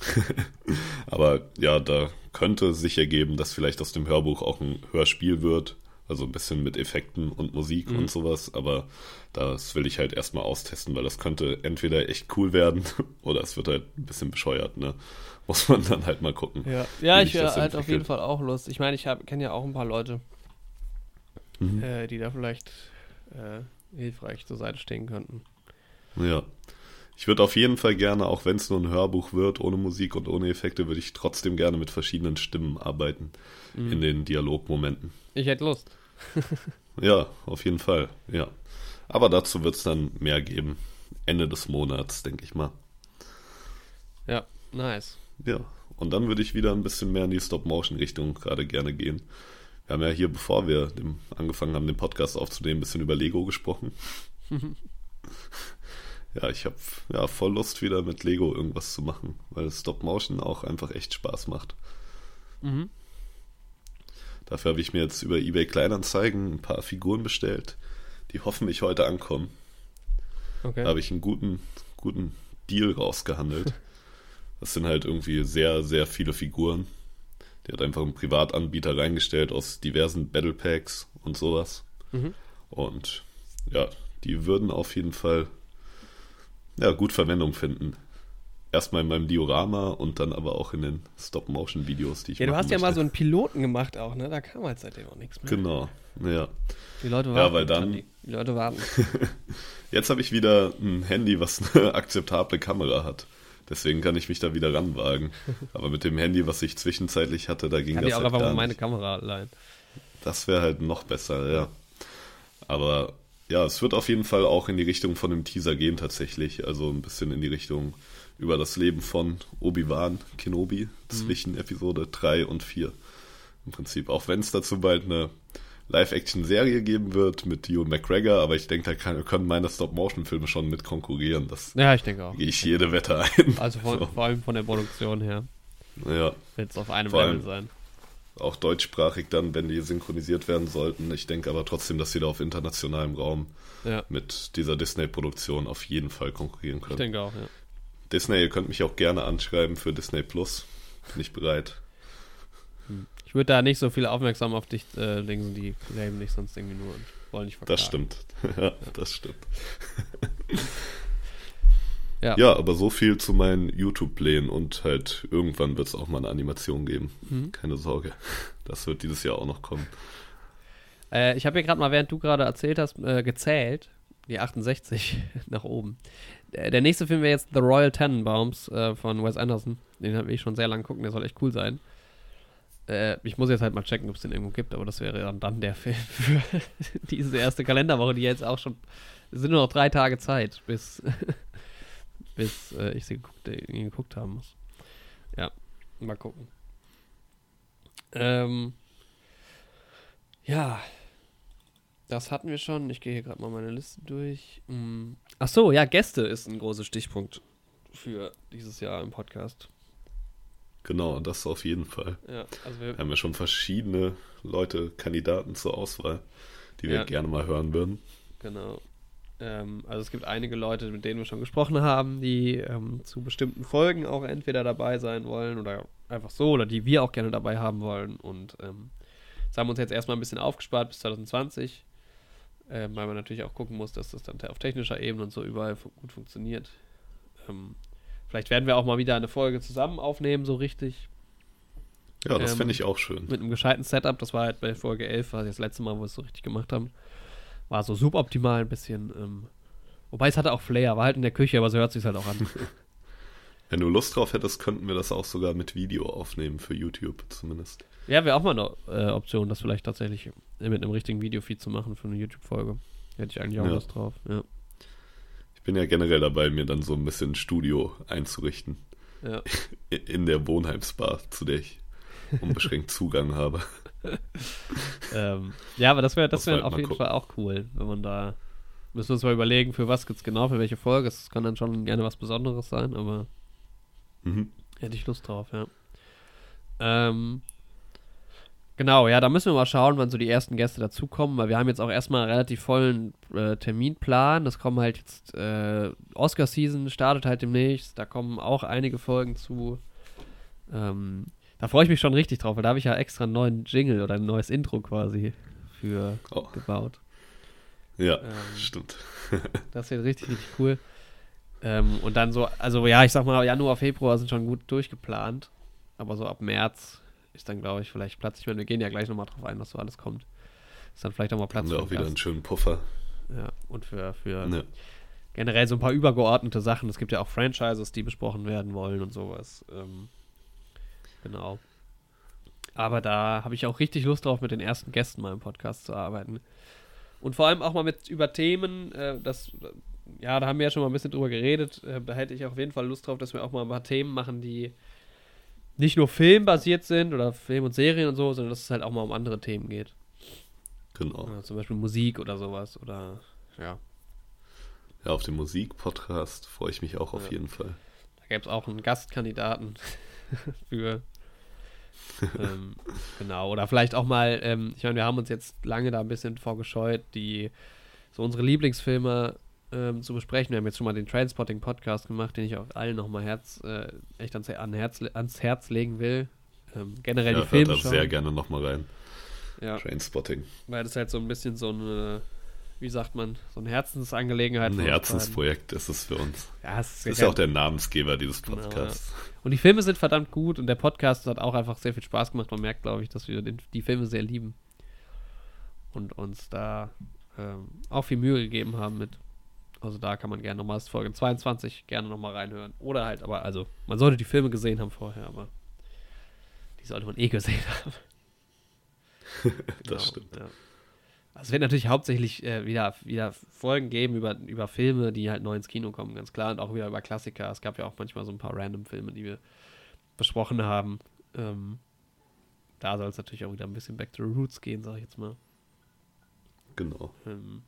Aber ja, da könnte sich ergeben, dass vielleicht aus dem Hörbuch auch ein Hörspiel wird. Also ein bisschen mit Effekten und Musik Mhm. und sowas. Aber das will ich halt erstmal austesten, weil das könnte entweder echt cool werden oder es wird halt ein bisschen bescheuert, ne? Muss man dann halt mal gucken. Ja, ja ich wäre halt auf jeden. Fall auch Lust. Ich meine, ich kenne ja auch ein paar Leute, Mhm. äh, die da vielleicht äh, hilfreich zur Seite stehen könnten. Ja. Ich würde auf jeden Fall gerne, auch wenn es nur ein Hörbuch wird, ohne Musik und ohne Effekte, würde ich trotzdem gerne mit verschiedenen Stimmen arbeiten Mhm. in den Dialogmomenten. Ich hätte Lust. Ja, auf jeden Fall, ja. Aber dazu wird es dann mehr geben. Ende des Monats, denke ich mal. Ja, nice. Ja, und dann würde ich wieder ein bisschen mehr in die Stop-Motion-Richtung gerade gerne gehen. Wir haben ja hier, bevor wir dem, angefangen haben, den Podcast aufzunehmen, ein bisschen über Lego gesprochen. ja, ich habe ja voll Lust, wieder mit Lego irgendwas zu machen, weil Stop-Motion auch einfach echt Spaß macht. Mhm. Dafür habe ich mir jetzt über eBay Kleinanzeigen ein paar Figuren bestellt, die hoffentlich heute ankommen. Okay. Da habe ich einen guten, guten Deal rausgehandelt. Das sind halt irgendwie sehr, sehr viele Figuren. Die hat einfach ein Privatanbieter reingestellt aus diversen Battle Packs und sowas. Mhm. Und ja, die würden auf jeden Fall ja, gut Verwendung finden. Erstmal in meinem Diorama und dann aber auch in den Stop-Motion-Videos, die ich Ja, du hast ja mal so einen Piloten gemacht auch, ne? Da kam halt seitdem auch nichts mehr. Genau, ja. Die Leute Ja, warten. weil dann-. Die Leute warten. Jetzt habe ich wieder ein Handy, was eine akzeptable Kamera hat. Deswegen kann ich mich da wieder ranwagen. Aber mit dem Handy, was ich zwischenzeitlich hatte, da ging Kann das die auch halt einfach mal meine. Kamera leihen. Das wäre halt noch besser, ja. Aber ja, es wird auf jeden Fall auch in die Richtung von dem Teaser gehen tatsächlich. Also ein bisschen in die Richtung über das Leben von Obi-Wan Kenobi zwischen Episode 3 und 4. Im Prinzip. Auch wenn es dazu bald eine Live-Action-Serie geben wird mit Ewan McGregor, aber ich denke, da kann, können meine Stop-Motion-Filme schon mit konkurrieren. Das Ja, ich denke auch. gehe ich jede Wette ein. Also von, So. vor allem von der Produktion her Ja, wird es auf einem Level sein. Auch deutschsprachig dann, wenn die synchronisiert werden sollten. Ich denke aber trotzdem, dass sie da auf internationalem Raum Ja, mit dieser Disney-Produktion auf jeden Fall konkurrieren ich können. denke auch, ja. Disney, ihr könnt mich auch gerne anschreiben für Disney Plus. Bin ich bereit. Ich würde da nicht so viel aufmerksam auf dich äh, legen, die claimen nicht sonst irgendwie nur und wollen nicht verklagen. Das stimmt. ja, das stimmt. Ja. Ja, aber so viel zu meinen YouTube-Plänen und halt irgendwann wird es auch mal eine Animation geben. Mhm. Keine Sorge. Das wird dieses Jahr auch noch kommen. Äh, ich habe hier gerade mal, während du gerade erzählt hast, äh, gezählt. Die 68 nach oben. Der, der nächste Film wäre jetzt The Royal Tenenbaums äh, von Wes Anderson. Den will ich schon sehr lange gucken, der soll echt cool sein. Äh, ich muss jetzt halt mal checken, ob es den irgendwo gibt, aber das wäre dann, dann der Film für diese erste Kalenderwoche, die jetzt auch schon. Es sind nur noch drei Tage Zeit, bis, bis äh, ich sie geguckt, äh, geguckt haben muss. Ja, mal gucken. Ähm, ja, das hatten wir schon. Ich gehe hier gerade mal meine Liste durch. Mm. Ach so, ja, Gäste ist ein großer Stichpunkt für dieses Jahr im Podcast. Genau, das auf jeden Fall. Ja, also wir, Wir haben ja schon verschiedene Leute, Kandidaten zur Auswahl, die wir Ja. gerne mal hören würden. genau. Ähm, also es gibt einige Leute, mit denen wir schon gesprochen haben, die ähm, zu bestimmten Folgen auch entweder dabei sein wollen oder einfach so, oder die wir auch gerne dabei haben wollen. Und ähm, das haben wir uns jetzt erstmal ein bisschen aufgespart bis 2020, ähm, weil man natürlich auch gucken muss, dass das dann auf technischer Ebene und so überall gut funktioniert. Ähm, vielleicht werden wir auch mal wieder eine Folge zusammen aufnehmen, so richtig. Ja, das Ähm, fände ich auch schön. mit einem gescheiten Setup. Das war halt bei Folge 11, war das letzte Mal, wo wir es so richtig gemacht haben. War so suboptimal ein bisschen. Ähm, wobei es hatte auch Flair, war halt in der Küche, aber so hört sich halt auch an. Wenn du Lust drauf hättest, könnten wir das auch sogar mit Video aufnehmen, für YouTube zumindest. ja, wäre auch mal eine äh, Option, das vielleicht tatsächlich mit einem richtigen Videofeed zu machen für eine YouTube-Folge. Hätte ich eigentlich auch Ja. Lust drauf. Ja. Ich bin ja generell dabei, mir dann so ein bisschen Studio einzurichten. ja. In der Wohnheimsbar, zu der ich unbeschränkt Zugang habe. ähm, ja, aber das wäre das wär auf jeden gucken. Fall auch cool, wenn man da. Müssen wir uns mal überlegen, für was jetzt genau, für welche Folge. Es kann dann schon gerne was Besonderes sein, aber Mhm. hätte ich Lust drauf, ja. Ähm, genau, ja, da müssen wir mal schauen, wann so die ersten Gäste dazukommen, weil wir haben jetzt auch erstmal einen relativ vollen äh, Terminplan. Das kommen halt jetzt, äh, Oscar-Season startet halt demnächst, da kommen auch einige Folgen zu. Ähm, da freue ich mich schon richtig drauf, weil da habe ich ja extra einen neuen Jingle oder ein neues Intro quasi für Oh, gebaut. ja, Ähm, stimmt. Das wird richtig, richtig cool. Ähm, und dann so, also ja, ich sag mal, Januar, Februar sind schon gut durchgeplant. Aber so ab März ist dann, glaube ich, vielleicht Platz. Ich meine, wir gehen ja gleich nochmal drauf ein, was so alles kommt. Ist dann vielleicht auch mal Platz Haben wir auch wieder einen schönen Puffer. Ja, und für, für Ja. generell so ein paar übergeordnete Sachen. Es gibt ja auch Franchises, die besprochen werden wollen und sowas. Ähm, genau. Aber da habe ich auch richtig Lust drauf, mit den ersten Gästen mal im Podcast zu arbeiten. Und vor allem auch mal mit über Themen, äh, das, ja, da haben wir ja schon mal ein bisschen drüber geredet. Äh, da hätte ich auf jeden Fall Lust drauf, dass wir auch mal ein paar Themen machen, die nicht nur filmbasiert sind oder Film und Serien und so, sondern dass es halt auch mal um andere Themen geht. Genau. Ja, zum Beispiel Musik oder sowas. Oder ja. Ja, auf den Musikpodcast freue ich mich auch auf Ja. jeden Fall. Da gäbe es auch einen Gastkandidaten für. ähm, genau. Oder vielleicht auch mal, ähm, ich meine, wir haben uns jetzt lange da ein bisschen vorgescheut, die so unsere Lieblingsfilme ähm, zu besprechen. Wir haben jetzt schon mal den Trainspotting-Podcast gemacht, den ich auch allen nochmal Herz, äh, echt ans, an Herz, ans Herz legen will. Ähm, generell Ja, die Filme sehr gerne nochmal rein. Ja, Trainspotting. weil das halt so ein bisschen so eine, wie sagt man, so eine Herzensangelegenheit Ein Herzensprojekt ist es für uns. Ja, es Das ist ja auch der Namensgeber dieses Genau, ja. Podcasts. Und die Filme sind verdammt gut und der Podcast hat auch einfach sehr viel Spaß gemacht. Man merkt, glaube ich, dass wir den, die Filme sehr lieben und uns da ähm, auch viel Mühe gegeben haben mit. Also da kann man gerne nochmal, das ist Folge 22, gerne nochmal reinhören. Oder halt, aber also, man sollte die Filme gesehen haben vorher, aber die sollte man eh gesehen haben. Das stimmt. Ja. Also es wird natürlich hauptsächlich äh, wieder, wieder Folgen geben über, über Filme, die halt neu ins Kino kommen, ganz klar. Und auch wieder über Klassiker. Es gab ja auch manchmal so ein paar random Filme, die wir besprochen haben. Ähm, da soll es natürlich auch wieder ein bisschen back to the roots gehen, sag ich jetzt mal. Genau. Ähm,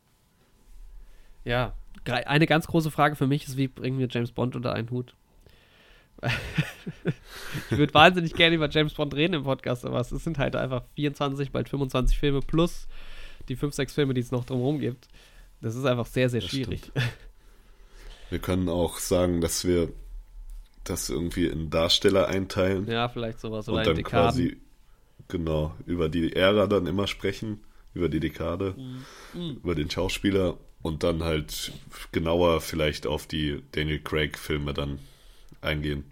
ja, eine ganz große Frage für mich ist, wie bringen wir James Bond unter einen Hut? ich würde wahnsinnig gerne über James Bond reden im Podcast, aber es sind halt einfach 24, bald 25 Filme plus die 5, 6 Filme, die es noch drumherum gibt. Das ist einfach sehr, sehr Das schwierig. Wir können auch sagen, dass wir das irgendwie in Darsteller einteilen Ja, vielleicht sowas. Oder und dann Dekaden. quasi genau über die Ära dann immer sprechen, über die Dekade, Mhm. über den Schauspieler und dann halt genauer vielleicht auf die Daniel Craig Filme dann eingehen.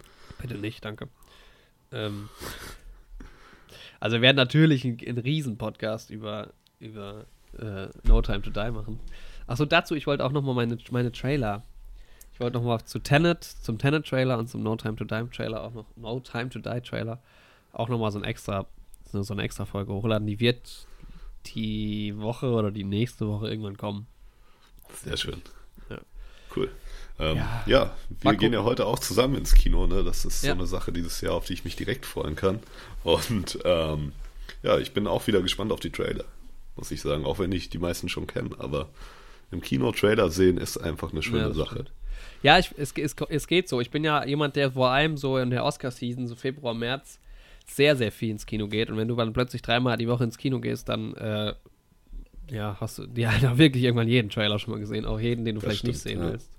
Bitte nicht, danke. Ähm, also wir werden natürlich einen, einen Riesen-Podcast über, über äh, No Time to Die machen. Achso, dazu, ich wollte auch nochmal meine, meine Trailer. Ich wollte nochmal zu Tenet, zum Tenet-Trailer und zum No Time to Die-Trailer auch noch, No Time to Die-Trailer, auch nochmal so ein extra, so eine extra Folge hochladen. Die wird die Woche oder die nächste Woche irgendwann kommen. Sehr schön. Ja. Cool. Ähm, Ja. ja. wir gehen ja heute auch zusammen ins Kino, ne? Das ist Ja. so eine Sache dieses Jahr, auf die ich mich direkt freuen kann. Und ähm, ja, ich bin auch wieder gespannt auf die Trailer, muss ich sagen, auch wenn ich die meisten schon kenne, aber im Kino Trailer sehen ist einfach eine schöne das Sache. stimmt. Ja, ich, es, es, es geht so. Ich bin ja jemand, der vor allem so in der Oscar-Season, so Februar, März, sehr, sehr viel ins Kino geht. Und wenn du dann plötzlich dreimal die Woche ins Kino gehst, dann äh, ja, hast du ja auch wirklich irgendwann jeden Trailer schon mal gesehen. Auch jeden, den du Das vielleicht nicht stimmt, sehen ja. willst.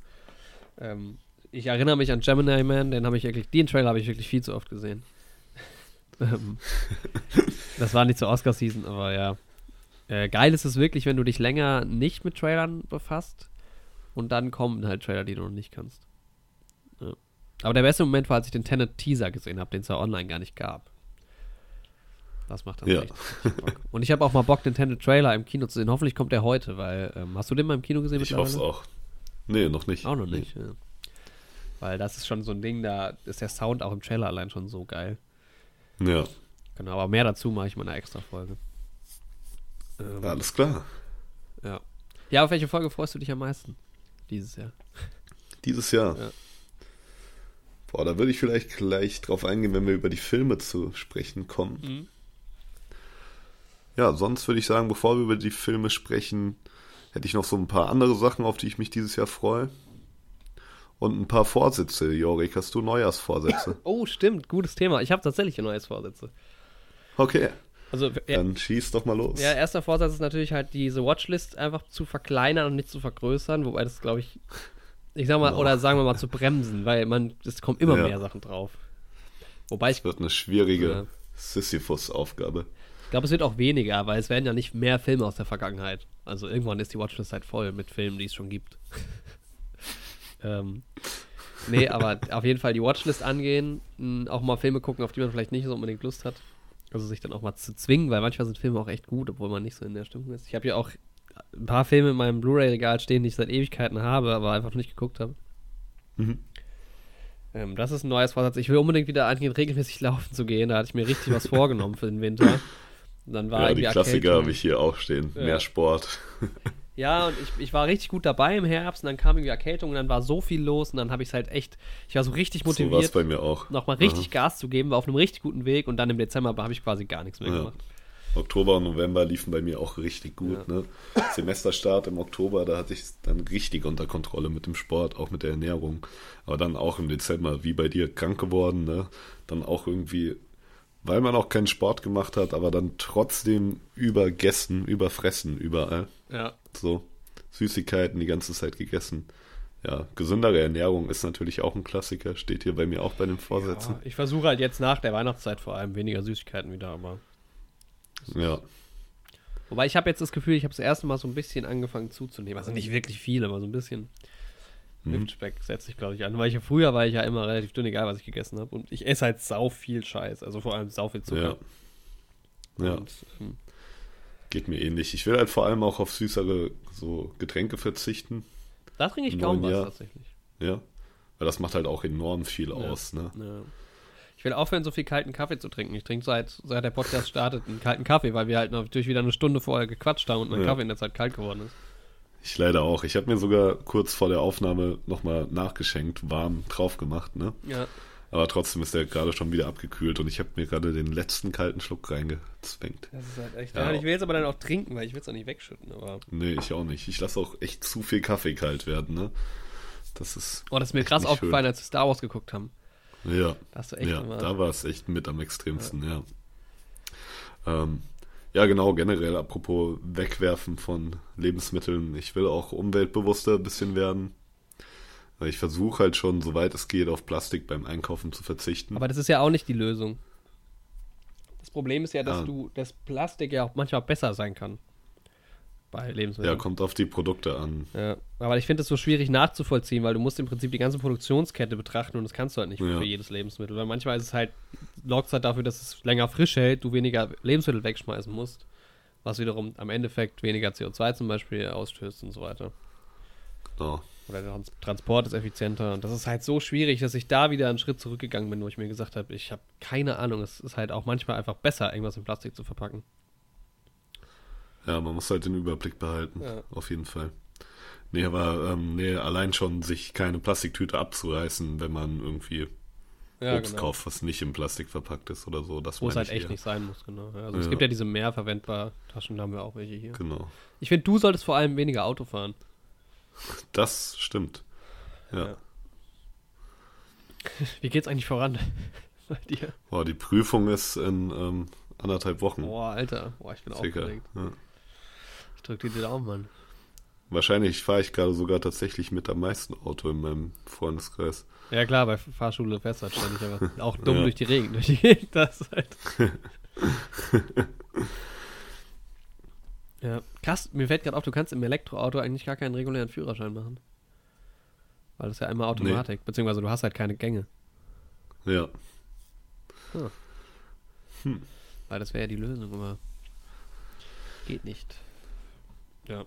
Ähm, ich erinnere mich an Gemini Man, den habe ich wirklich, den Trailer habe ich wirklich viel zu oft gesehen. ähm, das war nicht zur Oscar-Season, aber ja. Äh, geil ist es wirklich, wenn du dich länger nicht mit Trailern befasst und dann kommen halt Trailer, die du noch nicht kannst. Ja. Aber der beste Moment war, als ich den Tenet Teaser gesehen habe, den es ja online gar nicht gab. Das macht dann Ja. echt Bock. Und ich habe auch mal Bock, Nintendo Trailer im Kino zu sehen. Hoffentlich kommt der heute, weil ähm, hast du den mal im Kino gesehen Ich hoffe es auch. Nee, noch nicht. Auch noch nicht. Ja. Weil das ist schon so ein Ding, da ist der Sound auch im Trailer allein schon so geil. Ja, Genau, aber mehr dazu mache ich mal eine extra Folge. Ähm, alles klar. ja. Ja, auf welche Folge freust du dich am meisten dieses Jahr? Dieses Jahr. Ja. Boah, da würde ich vielleicht gleich drauf eingehen, wenn wir über die Filme zu sprechen kommen. Mhm. Ja, sonst würde ich sagen, bevor wir über die Filme sprechen, hätte ich noch so ein paar andere Sachen, auf die ich mich dieses Jahr freue. Und ein paar Vorsätze, Jorik. Hast du Neujahrsvorsätze? Oh, stimmt, gutes Thema. Ich habe tatsächlich ein neues Vorsätze. Okay, Also, dann schieß doch mal los. ja, erster Vorsatz ist natürlich halt, diese Watchlist einfach zu verkleinern und nicht zu vergrößern, wobei das, glaube ich, ich sag mal, Boah. oder sagen wir mal zu bremsen, weil man, es kommen immer Ja. mehr Sachen drauf. Wobei ich Das wird eine schwierige Ja. Sisyphus-Aufgabe. Ich glaube, es wird auch weniger, weil es werden ja nicht mehr Filme aus der Vergangenheit. Also irgendwann ist die Watchlist halt voll mit Filmen, die es schon gibt. ähm, nee, aber auf jeden Fall die Watchlist angehen, mh, auch mal Filme gucken, auf die man vielleicht nicht so unbedingt Lust hat. Also sich dann auch mal zu zwingen, weil manchmal sind Filme auch echt gut, obwohl man nicht so in der Stimmung ist. Ich habe ja auch ein paar Filme in meinem Blu-ray-Regal stehen, die ich seit Ewigkeiten habe, aber einfach noch nicht geguckt habe. Mhm. Ähm, das ist ein neues Vorsatz. Ich will unbedingt wieder angehen, regelmäßig laufen zu gehen. Da hatte ich mir richtig was vorgenommen für den Winter. Und dann war Ja, die Klassiker habe ich hier auch stehen. Ja. Mehr Sport. Ja, und ich, ich war richtig gut dabei im Herbst und dann kam irgendwie Erkältung und dann war so viel los und dann habe ich es halt echt, ich war so richtig So motiviert, bei mir auch. nochmal richtig Gas zu geben, war auf einem richtig guten Weg und dann im Dezember habe ich quasi gar nichts mehr Ja. gemacht. Oktober und November liefen bei mir auch richtig gut. Ja. Ne? Semesterstart im Oktober, da hatte ich es dann richtig unter Kontrolle mit dem Sport, auch mit der Ernährung. Aber dann auch im Dezember, wie bei dir, krank geworden. Ne? Dann auch irgendwie, weil man auch keinen Sport gemacht hat, aber dann trotzdem übergessen, überfressen überall. Ja. So Süßigkeiten die ganze Zeit gegessen. Ja, gesündere Ernährung ist natürlich auch ein Klassiker, steht hier bei mir auch bei den Vorsätzen. Ich versuche halt jetzt nach der Weihnachtszeit vor allem weniger Süßigkeiten wieder, aber. Ja, Wobei ich habe jetzt das Gefühl, ich habe das erste Mal so ein bisschen angefangen zuzunehmen. Also nicht wirklich viel, aber so ein bisschen. Mhm. Hüftspeck setze ich, glaube ich, an. Weil ich ja früher war ich ja immer relativ dünn, egal was ich gegessen habe. Und ich esse halt sau viel Scheiß. Also vor allem sau viel Zucker. ja. Ja. Und, ähm, Geht mir ähnlich. Ich will halt vor allem auch auf süßere so Getränke verzichten. da trinke ich kaum was tatsächlich. Ja. Weil das macht halt auch enorm viel Ja. aus, ne? Ja. Ich will aufhören, so viel kalten Kaffee zu trinken. Ich trinke seit, seit der Podcast startet einen kalten Kaffee, weil wir halt natürlich wieder eine Stunde vorher gequatscht haben und mein Ja. Kaffee in der Zeit kalt geworden ist. Ich leider auch. Ich habe mir sogar kurz vor der Aufnahme nochmal nachgeschenkt, warm drauf gemacht, ne? Ja. Aber trotzdem ist der gerade schon wieder abgekühlt und ich habe mir gerade den letzten kalten Schluck reingezwängt. Das ist halt echt. Ja. Ja. Ich will jetzt aber dann auch trinken, weil ich will es auch nicht wegschütten. Aber Nee, ich auch nicht. Ich lasse auch echt zu viel Kaffee kalt werden, ne? Das ist. oh, das ist mir krass aufgefallen, als wir Star Wars geguckt haben. Ja. Da ja, immer. da war es echt mit am extremsten, ja. Ähm, ja, genau, generell, apropos Wegwerfen von Lebensmitteln. Ich will auch umweltbewusster ein bisschen werden. Weil Ich versuche halt schon, soweit es geht, auf Plastik beim Einkaufen zu verzichten. aber das ist ja auch nicht die Lösung. Das Problem ist ja, dass Ja. du das Plastik ja auch manchmal besser sein kann. Bei Lebensmitteln. ja, kommt auf die Produkte an. Ja, aber ich finde es so schwierig nachzuvollziehen, weil du musst im Prinzip die ganze Produktionskette betrachten und das kannst du halt nicht Ja. für jedes Lebensmittel. Weil manchmal ist es halt, sorgt es halt dafür, dass es länger frisch hält, du weniger Lebensmittel wegschmeißen musst, was wiederum am Endeffekt weniger CO2 zum Beispiel ausstößt und so weiter. Genau. Oder der Trans Transport ist effizienter und das ist halt so schwierig, dass ich da wieder einen Schritt zurückgegangen bin, wo ich mir gesagt habe, ich habe keine Ahnung, es ist halt auch manchmal einfach besser, irgendwas in Plastik zu verpacken. Ja, man muss halt den Überblick behalten. Ja. Auf jeden Fall. Nee, aber ähm, nee, allein schon sich keine Plastiktüte abzureißen, wenn man irgendwie Ja, Obst genau. kauft, was nicht im Plastik verpackt ist oder so. Das Wo es halt echt eher. nicht sein muss, genau. Ja, Also es Ja. gibt ja diese mehr verwendbare Taschen, da haben wir auch welche hier. Genau. Ich finde, du solltest vor allem weniger Auto fahren. Das stimmt. Ja. Ja. Wie geht's eigentlich voran bei dir? Boah, die Prüfung ist in ähm, anderthalb Wochen. Boah, Alter. Boah, ich bin circa. aufgeregt. Ja. Ich drück dir die Daumen, Mann. Wahrscheinlich fahre ich gerade sogar tatsächlich mit am meisten Auto in meinem Freundeskreis. Ja klar, bei Fahrschule fährst du halt ständig, aber auch dumm Ja. durch die Regen, durch die Gegend. Das halt. Ja. Krass, mir fällt gerade auf, du kannst im Elektroauto eigentlich gar keinen regulären Führerschein machen. Weil das ist ja einmal Automatik, beziehungsweise du hast halt keine Gänge. Ja. Weil das wäre ja die Lösung, aber geht nicht. Ja.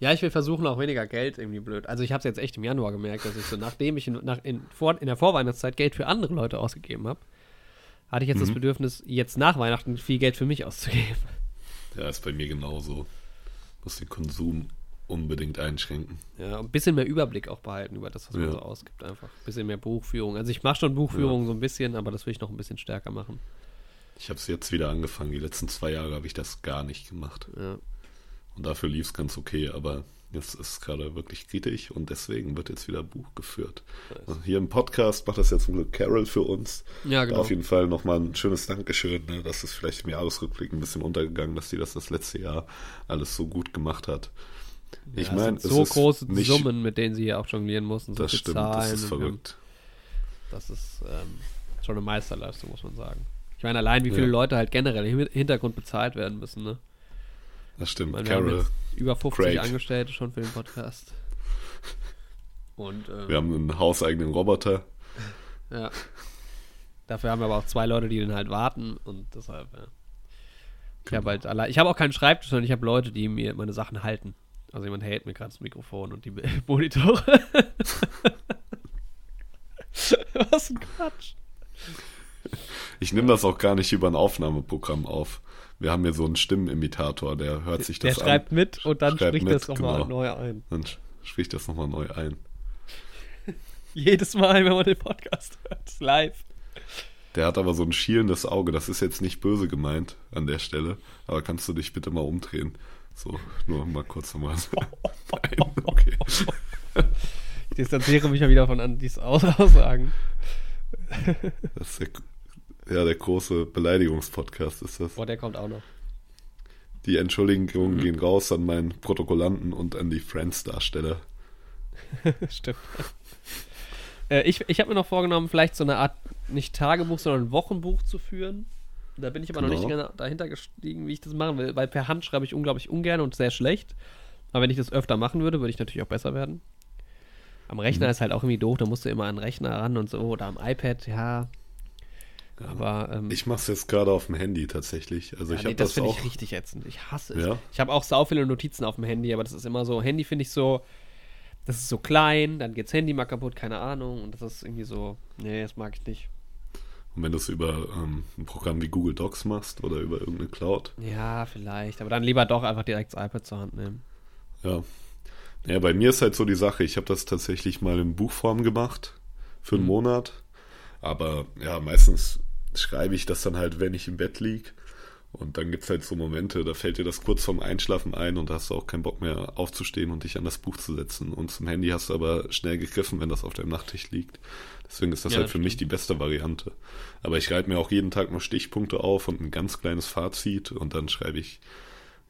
Ja, ich will versuchen, auch weniger Geld irgendwie blöd. Also ich habe es jetzt echt im Januar gemerkt, dass ich so, nachdem ich in, nach, in, vor, in der Vorweihnachtszeit Geld für andere Leute ausgegeben habe, hatte ich jetzt das Mhm. Bedürfnis, jetzt nach Weihnachten viel Geld für mich auszugeben. Ja, ist bei mir genauso. Muss den Konsum unbedingt einschränken. Ja, ein bisschen mehr Überblick auch behalten über das, was man Ja. so ausgibt. Einfach ein bisschen mehr Buchführung. Also ich mache schon Buchführung so ein bisschen, aber das will ich noch ein bisschen stärker machen. Ich habe es jetzt wieder angefangen. Die letzten zwei Jahre habe ich das gar nicht gemacht. Ja. Und dafür lief es ganz okay, aber jetzt ist es gerade wirklich kritisch und deswegen wird jetzt wieder Buch geführt. Also hier im Podcast macht das jetzt zum Glück Carol für uns. Ja, Da genau. Auf jeden Fall nochmal ein schönes Dankeschön. Ne? Das ist vielleicht im Jahresrückblick ein bisschen untergegangen, dass sie das das letzte Jahr alles so gut gemacht hat. Ich Ja, es meine, so große nicht, Summen, mit denen sie hier auch jonglieren mussten. So Das stimmt, Zahlen das ist verrückt. Das ist ähm, schon eine Meisterleistung, muss man sagen. Ich meine, allein wie viele Ja. Leute halt generell im Hintergrund bezahlt werden müssen, ne? Das stimmt. meine, wir haben Carol, jetzt über 50 Craig. Angestellte schon für den Podcast. Und ähm, wir haben einen hauseigenen Roboter. ja. Dafür haben wir aber auch zwei Leute, die den halt warten und deshalb, ja. Ich Genau. habe halt allein, ich habe auch keinen Schreibtisch, sondern ich habe Leute, die mir meine Sachen halten. Also jemand hält mir gerade das Mikrofon und die Monitore. Was ein Quatsch. Ich nehme das auch gar nicht über ein Aufnahmeprogramm auf. Wir haben hier so einen Stimmenimitator, der hört sich Der das schreibt an. mit und dann Schreibt spricht mit, das nochmal genau. neu ein. Dann spricht das nochmal neu ein. Jedes Mal, wenn man den Podcast hört, live. Der hat aber so ein schielendes Auge. Das ist jetzt nicht böse gemeint an der Stelle. Aber kannst du dich bitte mal umdrehen? So, nur mal kurz nochmal. Nein, okay. Ich distanziere mich ja wieder von Andys Aus Aussagen. Das ist der, ja, der große Beleidigungspodcast ist das. Boah, der kommt auch noch. Die Mhm. Entschuldigungen gehen raus an meinen Protokollanten und an die Friends-Darsteller. Stimmt. Äh, ich ich habe mir noch vorgenommen, vielleicht so eine Art, nicht Tagebuch, sondern Wochenbuch zu führen. Da bin ich aber noch Genau. nicht genau dahinter gestiegen, wie ich das machen will, weil per Hand schreibe ich unglaublich ungern und sehr schlecht. Aber wenn ich das öfter machen würde, würde ich natürlich auch besser werden. Am Rechner ist halt auch irgendwie doof, da musst du immer an den Rechner ran und so, oder am iPad, ja. Aber ähm, Ich mache es jetzt gerade auf dem Handy tatsächlich. Also ja, ich nee, habe das das, finde ich richtig ätzend. Ich hasse es. Ja? Ich habe auch sau viele Notizen auf dem Handy, aber das ist immer so, Handy finde ich so, das ist so klein, dann geht's Handy mal kaputt, keine Ahnung. Und das ist irgendwie so, nee, das mag ich nicht. Und wenn du es über ähm, ein Programm wie Google Docs machst oder über irgendeine Cloud, Ja, vielleicht. Aber dann lieber doch einfach direkt das iPad zur Hand nehmen. ja. Ja, bei mir ist halt so die Sache, ich habe das tatsächlich mal in Buchform gemacht für einen Mhm. Monat. Aber ja, meistens schreibe ich das dann halt, wenn ich im Bett lieg. Und dann gibt's halt so Momente, da fällt dir das kurz vorm Einschlafen ein und da hast du auch keinen Bock mehr aufzustehen und dich an das Buch zu setzen. Und zum Handy hast du aber schnell gegriffen, wenn das auf deinem Nachttisch liegt. Deswegen ist das Ja, halt für mich die beste Variante. Aber ich schreibe mir auch jeden Tag noch Stichpunkte auf und ein ganz kleines Fazit und dann schreibe ich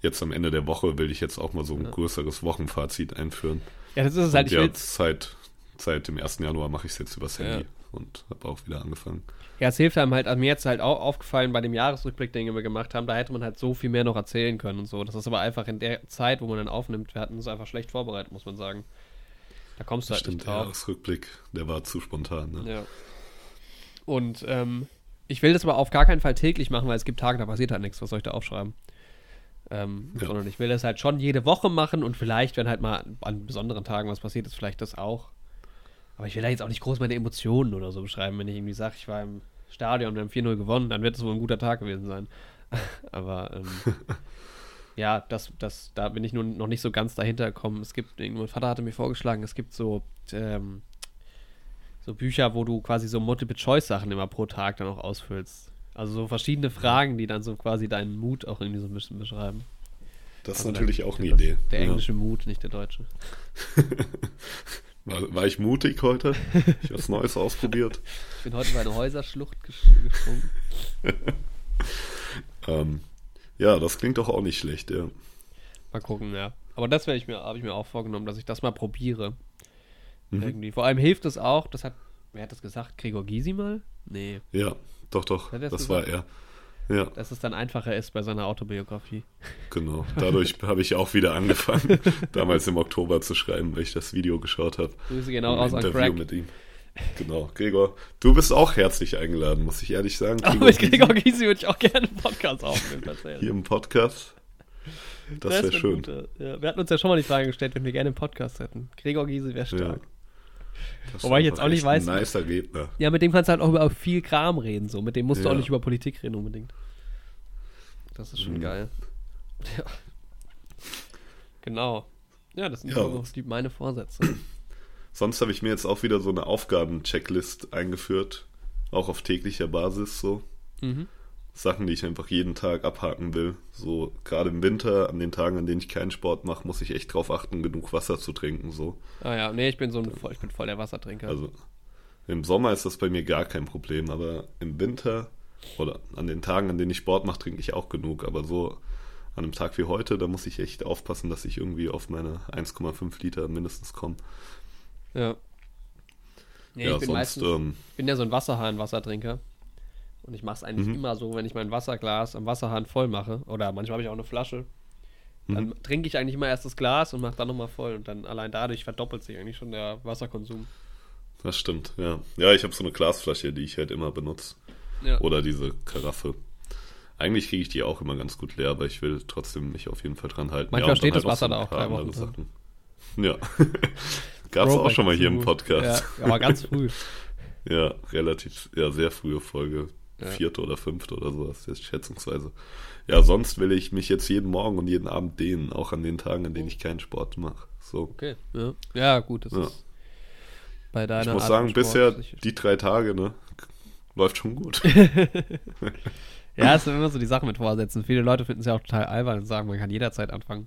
jetzt am Ende der Woche will ich jetzt auch mal so ein größeres Wochenfazit einführen. Ja, das ist es halt. und Ich ja, seit, seit dem 1. Januar mache ich es jetzt übers Ja. Handy und habe auch wieder angefangen. Ja, es hilft einem halt, an mir jetzt halt auch aufgefallen bei dem Jahresrückblick, den wir gemacht haben, da hätte man halt so viel mehr noch erzählen können und so. Das ist aber einfach in der Zeit, wo man dann aufnimmt, wir hatten uns einfach schlecht vorbereitet, muss man sagen. Da kommst du halt Stimmt, nicht der drauf. Jahresrückblick, der war zu spontan. Ne? Ja. Und ähm, ich will das aber auf gar keinen Fall täglich machen, weil es gibt Tage, da passiert halt nichts. Was soll ich da aufschreiben? Ähm, Ja. Sondern ich will das halt schon jede Woche machen und vielleicht, wenn halt mal an besonderen Tagen was passiert ist, vielleicht das auch. Aber ich will da jetzt auch nicht groß meine Emotionen oder so beschreiben. Wenn ich irgendwie sage, ich war im Stadion wir haben 4-0 gewonnen, dann wird es wohl ein guter Tag gewesen sein. aber ähm, ja, das, das, da bin ich nun noch nicht so ganz dahinter gekommen. Es gibt, mein Vater hatte mir vorgeschlagen, es gibt so ähm, so Bücher, wo du quasi so Multiple-Choice-Sachen immer pro Tag dann auch ausfüllst. Also so verschiedene Fragen, die dann so quasi deinen Mut auch irgendwie so ein bisschen beschreiben. Das ist Also natürlich der- auch eine Idee. Der Ja. englische Mut, nicht der deutsche. War, war ich mutig heute? Ich habe was Neues ausprobiert. Ich bin heute über eine Häuserschlucht ges gesprungen. Ähm, ja, das klingt doch auch nicht schlecht, ja. Mal gucken, ja. Aber das werde ich mir, habe ich mir auch vorgenommen, dass ich das mal probiere. Mhm. Irgendwie. Vor allem hilft es auch, das hat, wer hat das gesagt? Gregor Gysi mal? Nee. Ja, doch, doch, das das war er. Ja, Dass es dann einfacher ist bei seiner Autobiografie. genau. Dadurch habe ich auch wieder angefangen, damals im Oktober zu schreiben, weil ich das Video geschaut habe. Grüße genau Im raus an Interview Craig. mit ihm. Genau, Gregor, du bist auch herzlich eingeladen, muss ich ehrlich sagen. Aber mit Gregor Gysi würde ich auch gerne einen Podcast aufnehmen. Hier im Podcast. Das wäre wär schön. ja. Wir hatten uns ja schon mal die Frage gestellt, wenn wir gerne einen Podcast hätten. Gregor Gysi wäre stark. Das Wobei ich jetzt auch nicht weiß- Ein nicer Redner. Ja. mit dem kannst du halt auch über viel Kram reden. So. Mit dem musst du Ja. auch nicht über Politik reden unbedingt. Das ist schon Mhm. geil. Ja. Genau. Ja, das sind Ja, so die, meine Vorsätze. Sonst habe ich mir jetzt auch wieder so eine Aufgaben-Checklist eingeführt. Auch auf täglicher Basis so. Mhm. Sachen, die ich einfach jeden Tag abhaken will. So, gerade im Winter, an den Tagen, an denen ich keinen Sport mache, muss ich echt drauf achten, genug Wasser zu trinken. So. Ah ja, nee, ich bin so ein, voll- ich bin voll der Wassertrinker. Also im Sommer ist das bei mir gar kein Problem, aber im Winter oder an den Tagen, an denen ich Sport mache, trinke ich auch genug. Aber so an einem Tag wie heute, da muss ich echt aufpassen, dass ich irgendwie auf meine 1,5 Liter mindestens komme. ja. Nee, ja, ich bin sonst, meistens, ähm, ich bin ja so ein Wasserhahn-Wassertrinker. Und ich mache es eigentlich Mhm. immer so, wenn ich mein Wasserglas am Wasserhahn voll mache. Oder manchmal habe ich auch eine Flasche. Dann Mhm. trinke ich eigentlich immer erst das Glas und mache dann nochmal voll. Und dann allein dadurch verdoppelt sich eigentlich schon der Wasserkonsum. das stimmt, ja. Ja, ich habe so eine Glasflasche, die ich halt immer benutze. Ja. Oder diese Karaffe. Eigentlich kriege ich die auch immer ganz gut leer, aber ich will trotzdem mich auf jeden Fall dran halten. Manchmal und steht das Wasser noch da auch drei Wochen drin. Ja. Gab es auch schon mal hier im Podcast. Ja, aber ganz früh. Ja, relativ, ja, sehr frühe Folge. Ja. Vierte oder fünfte oder sowas, jetzt schätzungsweise. Ja, sonst will ich mich jetzt jeden Morgen und jeden Abend dehnen, auch an den Tagen, an denen ich keinen Sport mache. So. Okay. Ja, ja gut, das Ja. ist bei deiner Ich muss Art sagen, Sport bisher die drei Tage, ne, läuft schon gut. Ja, es sind immer so die Sachen mit Vorsätzen. Viele Leute finden es ja auch total albern und sagen, man kann jederzeit anfangen.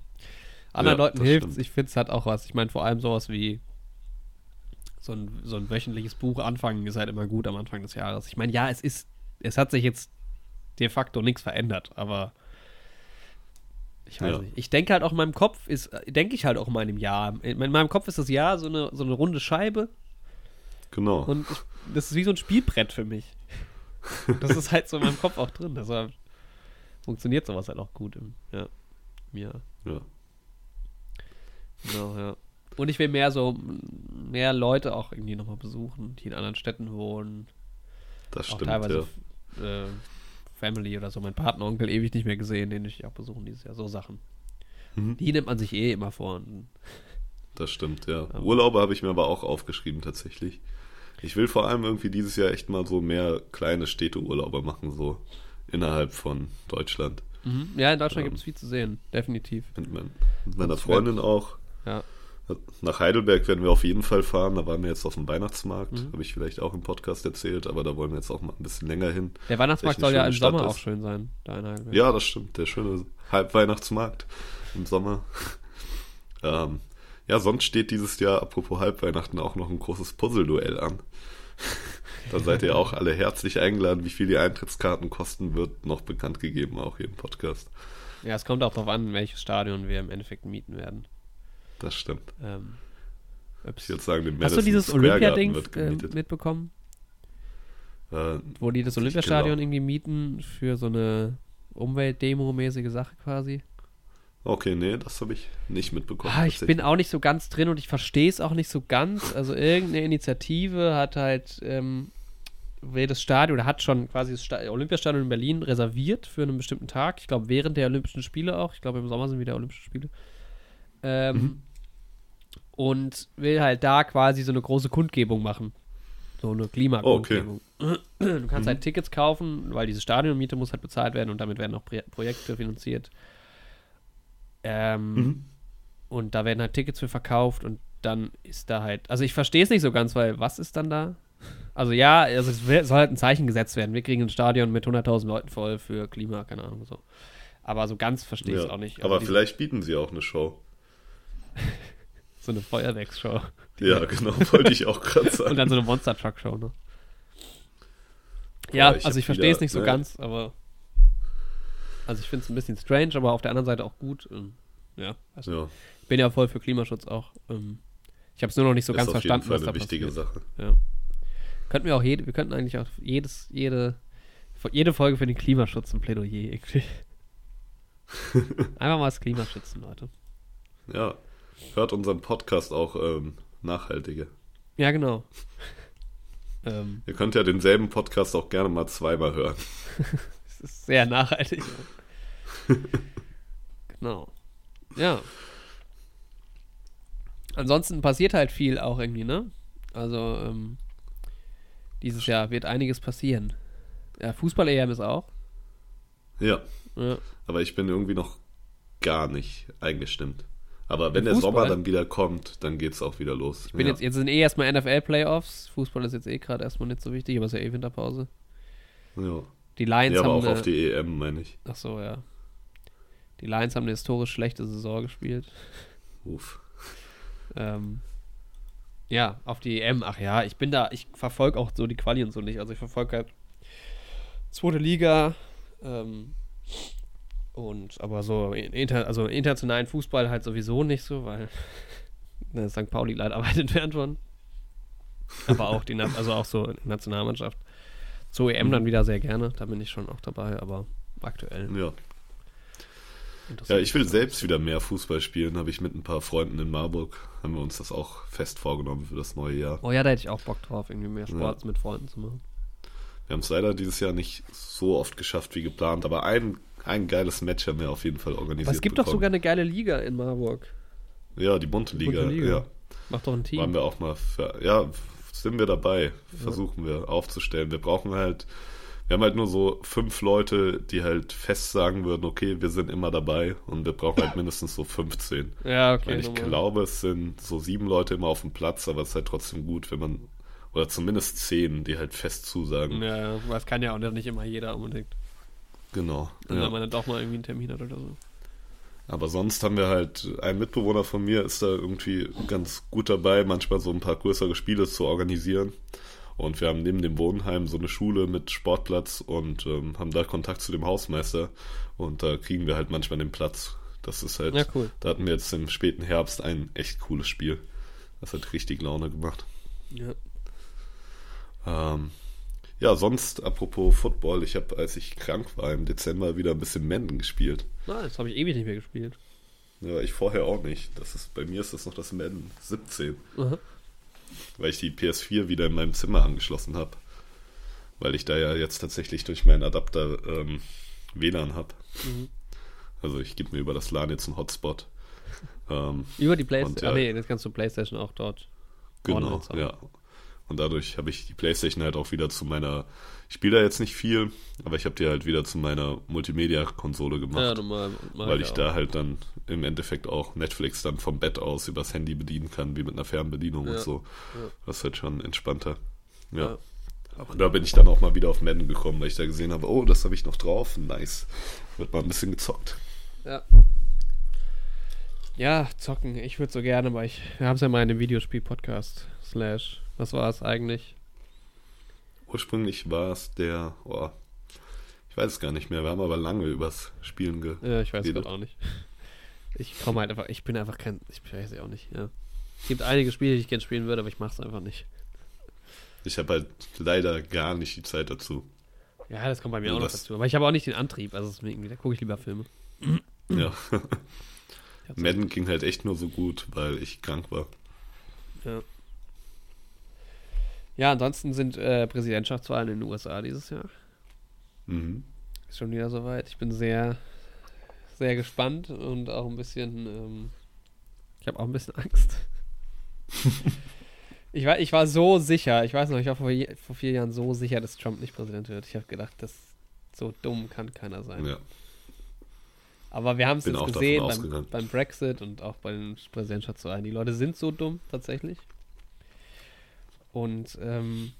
Anderen Ja, Leuten hilft es. Ich finde, es hat auch was. Ich meine, vor allem sowas wie so ein, so ein wöchentliches Buch anfangen ist halt immer gut am Anfang des Jahres. Ich meine, ja, es ist, es hat sich jetzt de facto nichts verändert, aber ich weiß Ja. nicht. Ich denke halt auch in meinem Kopf ist, denke ich halt auch in meinem Jahr. In meinem Kopf ist das Jahr so eine, so eine runde Scheibe Genau. und ich, das ist wie so ein Spielbrett für mich. Das ist halt so in meinem Kopf auch drin. Deshalb funktioniert sowas halt auch gut im, ja, mir. ja. Genau, ja. Und ich will mehr so, mehr Leute auch irgendwie nochmal besuchen, die in anderen Städten wohnen. Das auch stimmt, teilweise ja. Äh, Family oder so. Mein Partneronkel ewig nicht mehr gesehen, den ich auch besuchen dieses Jahr. So Sachen. Mhm. Die nimmt man sich eh immer vor. Und, Das stimmt, ja. Aber- Urlaube habe ich mir aber auch aufgeschrieben tatsächlich. Ich will vor allem irgendwie dieses Jahr echt mal so mehr kleine Städteurlaube machen, so innerhalb von Deutschland. mhm. Ja, in Deutschland Ja. gibt es viel zu sehen. Definitiv. Mit, mein, mit meiner Freundin auch. Ja. Nach Heidelberg werden wir auf jeden Fall fahren. Da waren wir jetzt auf dem Weihnachtsmarkt. Mhm. Habe ich vielleicht auch im Podcast erzählt, aber da wollen wir jetzt auch mal ein bisschen länger hin. Der Weihnachtsmarkt soll ja im Stadt Sommer das. auch schön sein. Da in Heidelberg. Ja, das stimmt. Der schöne Halbweihnachtsmarkt im Sommer. ähm, ja, sonst steht dieses Jahr, apropos Halbweihnachten, auch noch ein großes Puzzle-Duell an. da seid ihr auch alle herzlich eingeladen. Wie viel die Eintrittskarten kosten, wird noch bekannt gegeben, auch hier im Podcast. Ja, es kommt auch darauf an, welches Stadion wir im Endeffekt mieten werden. Das stimmt. Ähm. Ich würde sagen, den Hast du dieses Olympia-Ding äh, mitbekommen? Äh, Wo die das Olympiastadion glaube. irgendwie mieten für so eine Umweltdemo-mäßige Sache quasi? okay, nee, das habe ich nicht mitbekommen. Ah, ich bin auch nicht so ganz drin und ich verstehe es auch nicht so ganz. Also irgendeine Initiative hat halt ähm, will das Stadion oder hat schon quasi das Sta Olympiastadion in Berlin reserviert für einen bestimmten Tag. Ich glaube während der Olympischen Spiele auch. Ich glaube im Sommer sind wieder Olympische Spiele. Ähm, Mhm. Und will halt da quasi so eine große Kundgebung machen. So eine Klimakundgebung. Du kannst Mhm. halt Tickets kaufen, weil diese Stadionmiete muss halt bezahlt werden und damit werden auch Pro Projekte finanziert. Ähm, Mhm. und da werden halt Tickets für verkauft und dann ist da halt, also ich verstehe es nicht so ganz, weil was ist dann da? Also ja, also es soll halt ein Zeichen gesetzt werden. Wir kriegen ein Stadion mit 100.000 Leuten voll für Klima, keine Ahnung so. Aber so ganz verstehe ich es Ja, auch nicht. aber Also diese- vielleicht bieten sie auch eine Show. so eine Feuerwerksshow Ja, genau, wollte ich auch gerade sagen. und dann so eine Monster Truck Show, ne? Ja, Boah, ich also ich verstehe es nicht so ne. ganz, aber also ich finde es ein bisschen strange, aber auf der anderen Seite auch gut. Ähm, ja, also ja, ich bin ja voll für Klimaschutz auch. Ähm, ich habe es nur noch nicht so ist ganz auf jeden verstanden, Fall was da eine wichtige passiert. Sache. Ja. Könnten wir auch jede, wir könnten eigentlich auch jedes, jede, jede Folge für den Klimaschutz ein Plädoyer irgendwie. Einfach mal das Klima schützen, Leute. Ja, hört unseren Podcast auch ähm, nachhaltiger. Ja, genau. Ähm, Ihr könnt ja denselben Podcast auch gerne mal zweimal hören. es ist sehr nachhaltig. genau. Ja. Ansonsten passiert halt viel auch irgendwie, ne? Also, ähm, dieses Jahr wird einiges passieren. Ja, Fußball-EM ist auch. Ja, Ja. aber ich bin irgendwie noch gar nicht eingestimmt. Aber wenn der? Sommer dann wieder kommt, dann geht's auch wieder los. Ich bin ja. jetzt, jetzt sind eh erstmal NFL-Playoffs. Fußball ist jetzt eh gerade erstmal nicht so wichtig, aber es ist ja eh Winterpause. ja. Die Lions ja, aber haben auch eine, auf die EM, meine ich. Ach so, ja. Die Lions haben eine historisch schlechte Saison gespielt. Uff. Ähm, ja, auf die EM. Ach ja, ich bin da, ich verfolge auch so die Quali und so nicht. Also ich verfolge halt zweite Liga. Ähm, und aber so inter, also internationalen Fußball halt sowieso nicht so, weil ne, St. Pauli leider weit entfernt von. Aber auch die, also auch so Nationalmannschaft. Zur EM dann wieder sehr gerne, da bin ich schon auch dabei, aber aktuell. Ja. Ja, ich will selbst wieder mehr Fußball spielen, habe ich mit ein paar Freunden in Marburg, haben wir uns das auch fest vorgenommen für das neue Jahr. Oh ja, da hätte ich auch Bock drauf, irgendwie mehr Sport mit Freunden zu machen. Wir haben es leider dieses Jahr nicht so oft geschafft wie geplant, aber ein, ein geiles Match haben wir auf jeden Fall organisiert. Aber es gibt doch bekommen. sogar eine geile Liga in Marburg. Ja, die bunte Liga, Bunte Liga. ja. Mach doch ein Waren Team. wir auch mal für, ja, sind wir dabei, versuchen wir aufzustellen. Wir brauchen halt, wir haben halt nur so fünf Leute, die halt fest sagen würden, okay, wir sind immer dabei und wir brauchen halt mindestens so 15. Ja, okay. Ich normal. glaube, es sind so sieben Leute immer auf dem Platz, aber es ist halt trotzdem gut, wenn man, oder zumindest zehn, die halt fest zusagen. Ja, ja, weil es kann ja auch nicht immer jeder unbedingt. Genau. Wenn Ja. man dann doch mal irgendwie einen Termin hat oder so. Aber sonst haben wir halt, ein Mitbewohner von mir ist da irgendwie ganz gut dabei, manchmal so ein paar größere Spiele zu organisieren. Und wir haben neben dem Wohnheim so eine Schule mit Sportplatz und ähm, haben da Kontakt zu dem Hausmeister. Und da kriegen wir halt manchmal den Platz. Das ist halt, Ja, cool. da hatten wir jetzt im späten Herbst ein echt cooles Spiel. Das hat richtig Laune gemacht. Ja. Ähm, ja, sonst apropos Football, ich habe, als ich krank war im Dezember, wieder ein bisschen Madden gespielt. Na, das habe ich ewig nicht mehr gespielt. Ja, ich vorher auch nicht. Das ist, bei mir ist das noch das Madden 17, Aha. weil ich die PS4 wieder in meinem Zimmer angeschlossen habe. Weil ich da ja jetzt tatsächlich durch meinen Adapter ähm, WLAN habe. Mhm. Also ich gebe mir über das LAN jetzt einen Hotspot. Ähm, Über die Playstation. Ja. Ah, nee, das kannst du Playstation auch dort. Genau, ja. Und dadurch habe ich die Playstation halt auch wieder zu meiner, ich spiele da jetzt nicht viel, aber ich habe die halt wieder zu meiner Multimedia-Konsole gemacht. Ja, normal. mach weil ich auch. da halt dann im Endeffekt auch Netflix dann vom Bett aus übers Handy bedienen kann, wie mit einer Fernbedienung Ja, und so. ja. Das ist halt schon entspannter. Ja. Ja. Und da bin ich dann auch mal wieder auf Madden gekommen, weil ich da gesehen habe, oh, das habe ich noch drauf. Nice. Wird mal ein bisschen gezockt. Ja. Ja, zocken. Ich würde so gerne, aber ich. Wir haben es ja mal in dem Videospiel-Podcast. Slash. Was war es eigentlich? Ursprünglich war es der, oh, ich weiß es gar nicht mehr, wir haben aber lange übers Spielen ge Ja, ich weiß gerade auch nicht. Ich komme halt einfach. Ich bin einfach kein. Ich weiß ja auch nicht, ja. Es gibt einige Spiele, die ich gerne spielen würde, aber ich mache es einfach nicht. Ich habe halt leider gar nicht die Zeit dazu. Ja, das kommt bei mir Also auch noch dazu. Aber ich habe auch nicht den Antrieb. Also deswegen, da gucke ich lieber Filme. Ja. Madden ging halt echt nur so gut, weil ich krank war. Ja. Ja, ansonsten sind äh, Präsidentschaftswahlen in den USA dieses Jahr. Mhm. Ist schon wieder soweit. Ich bin sehr, sehr gespannt und auch ein bisschen. Ähm, ich habe auch ein bisschen Angst. ich, war, ich war so sicher, ich weiß noch, ich war vor, je- vor vier Jahren so sicher, dass Trump nicht Präsident wird. Ich habe gedacht, das so dumm kann keiner sein. Ja. Aber wir haben es jetzt gesehen beim, beim Brexit und auch bei den Präsidentschaftswahlen. Die Leute sind so dumm, tatsächlich. Und ähm,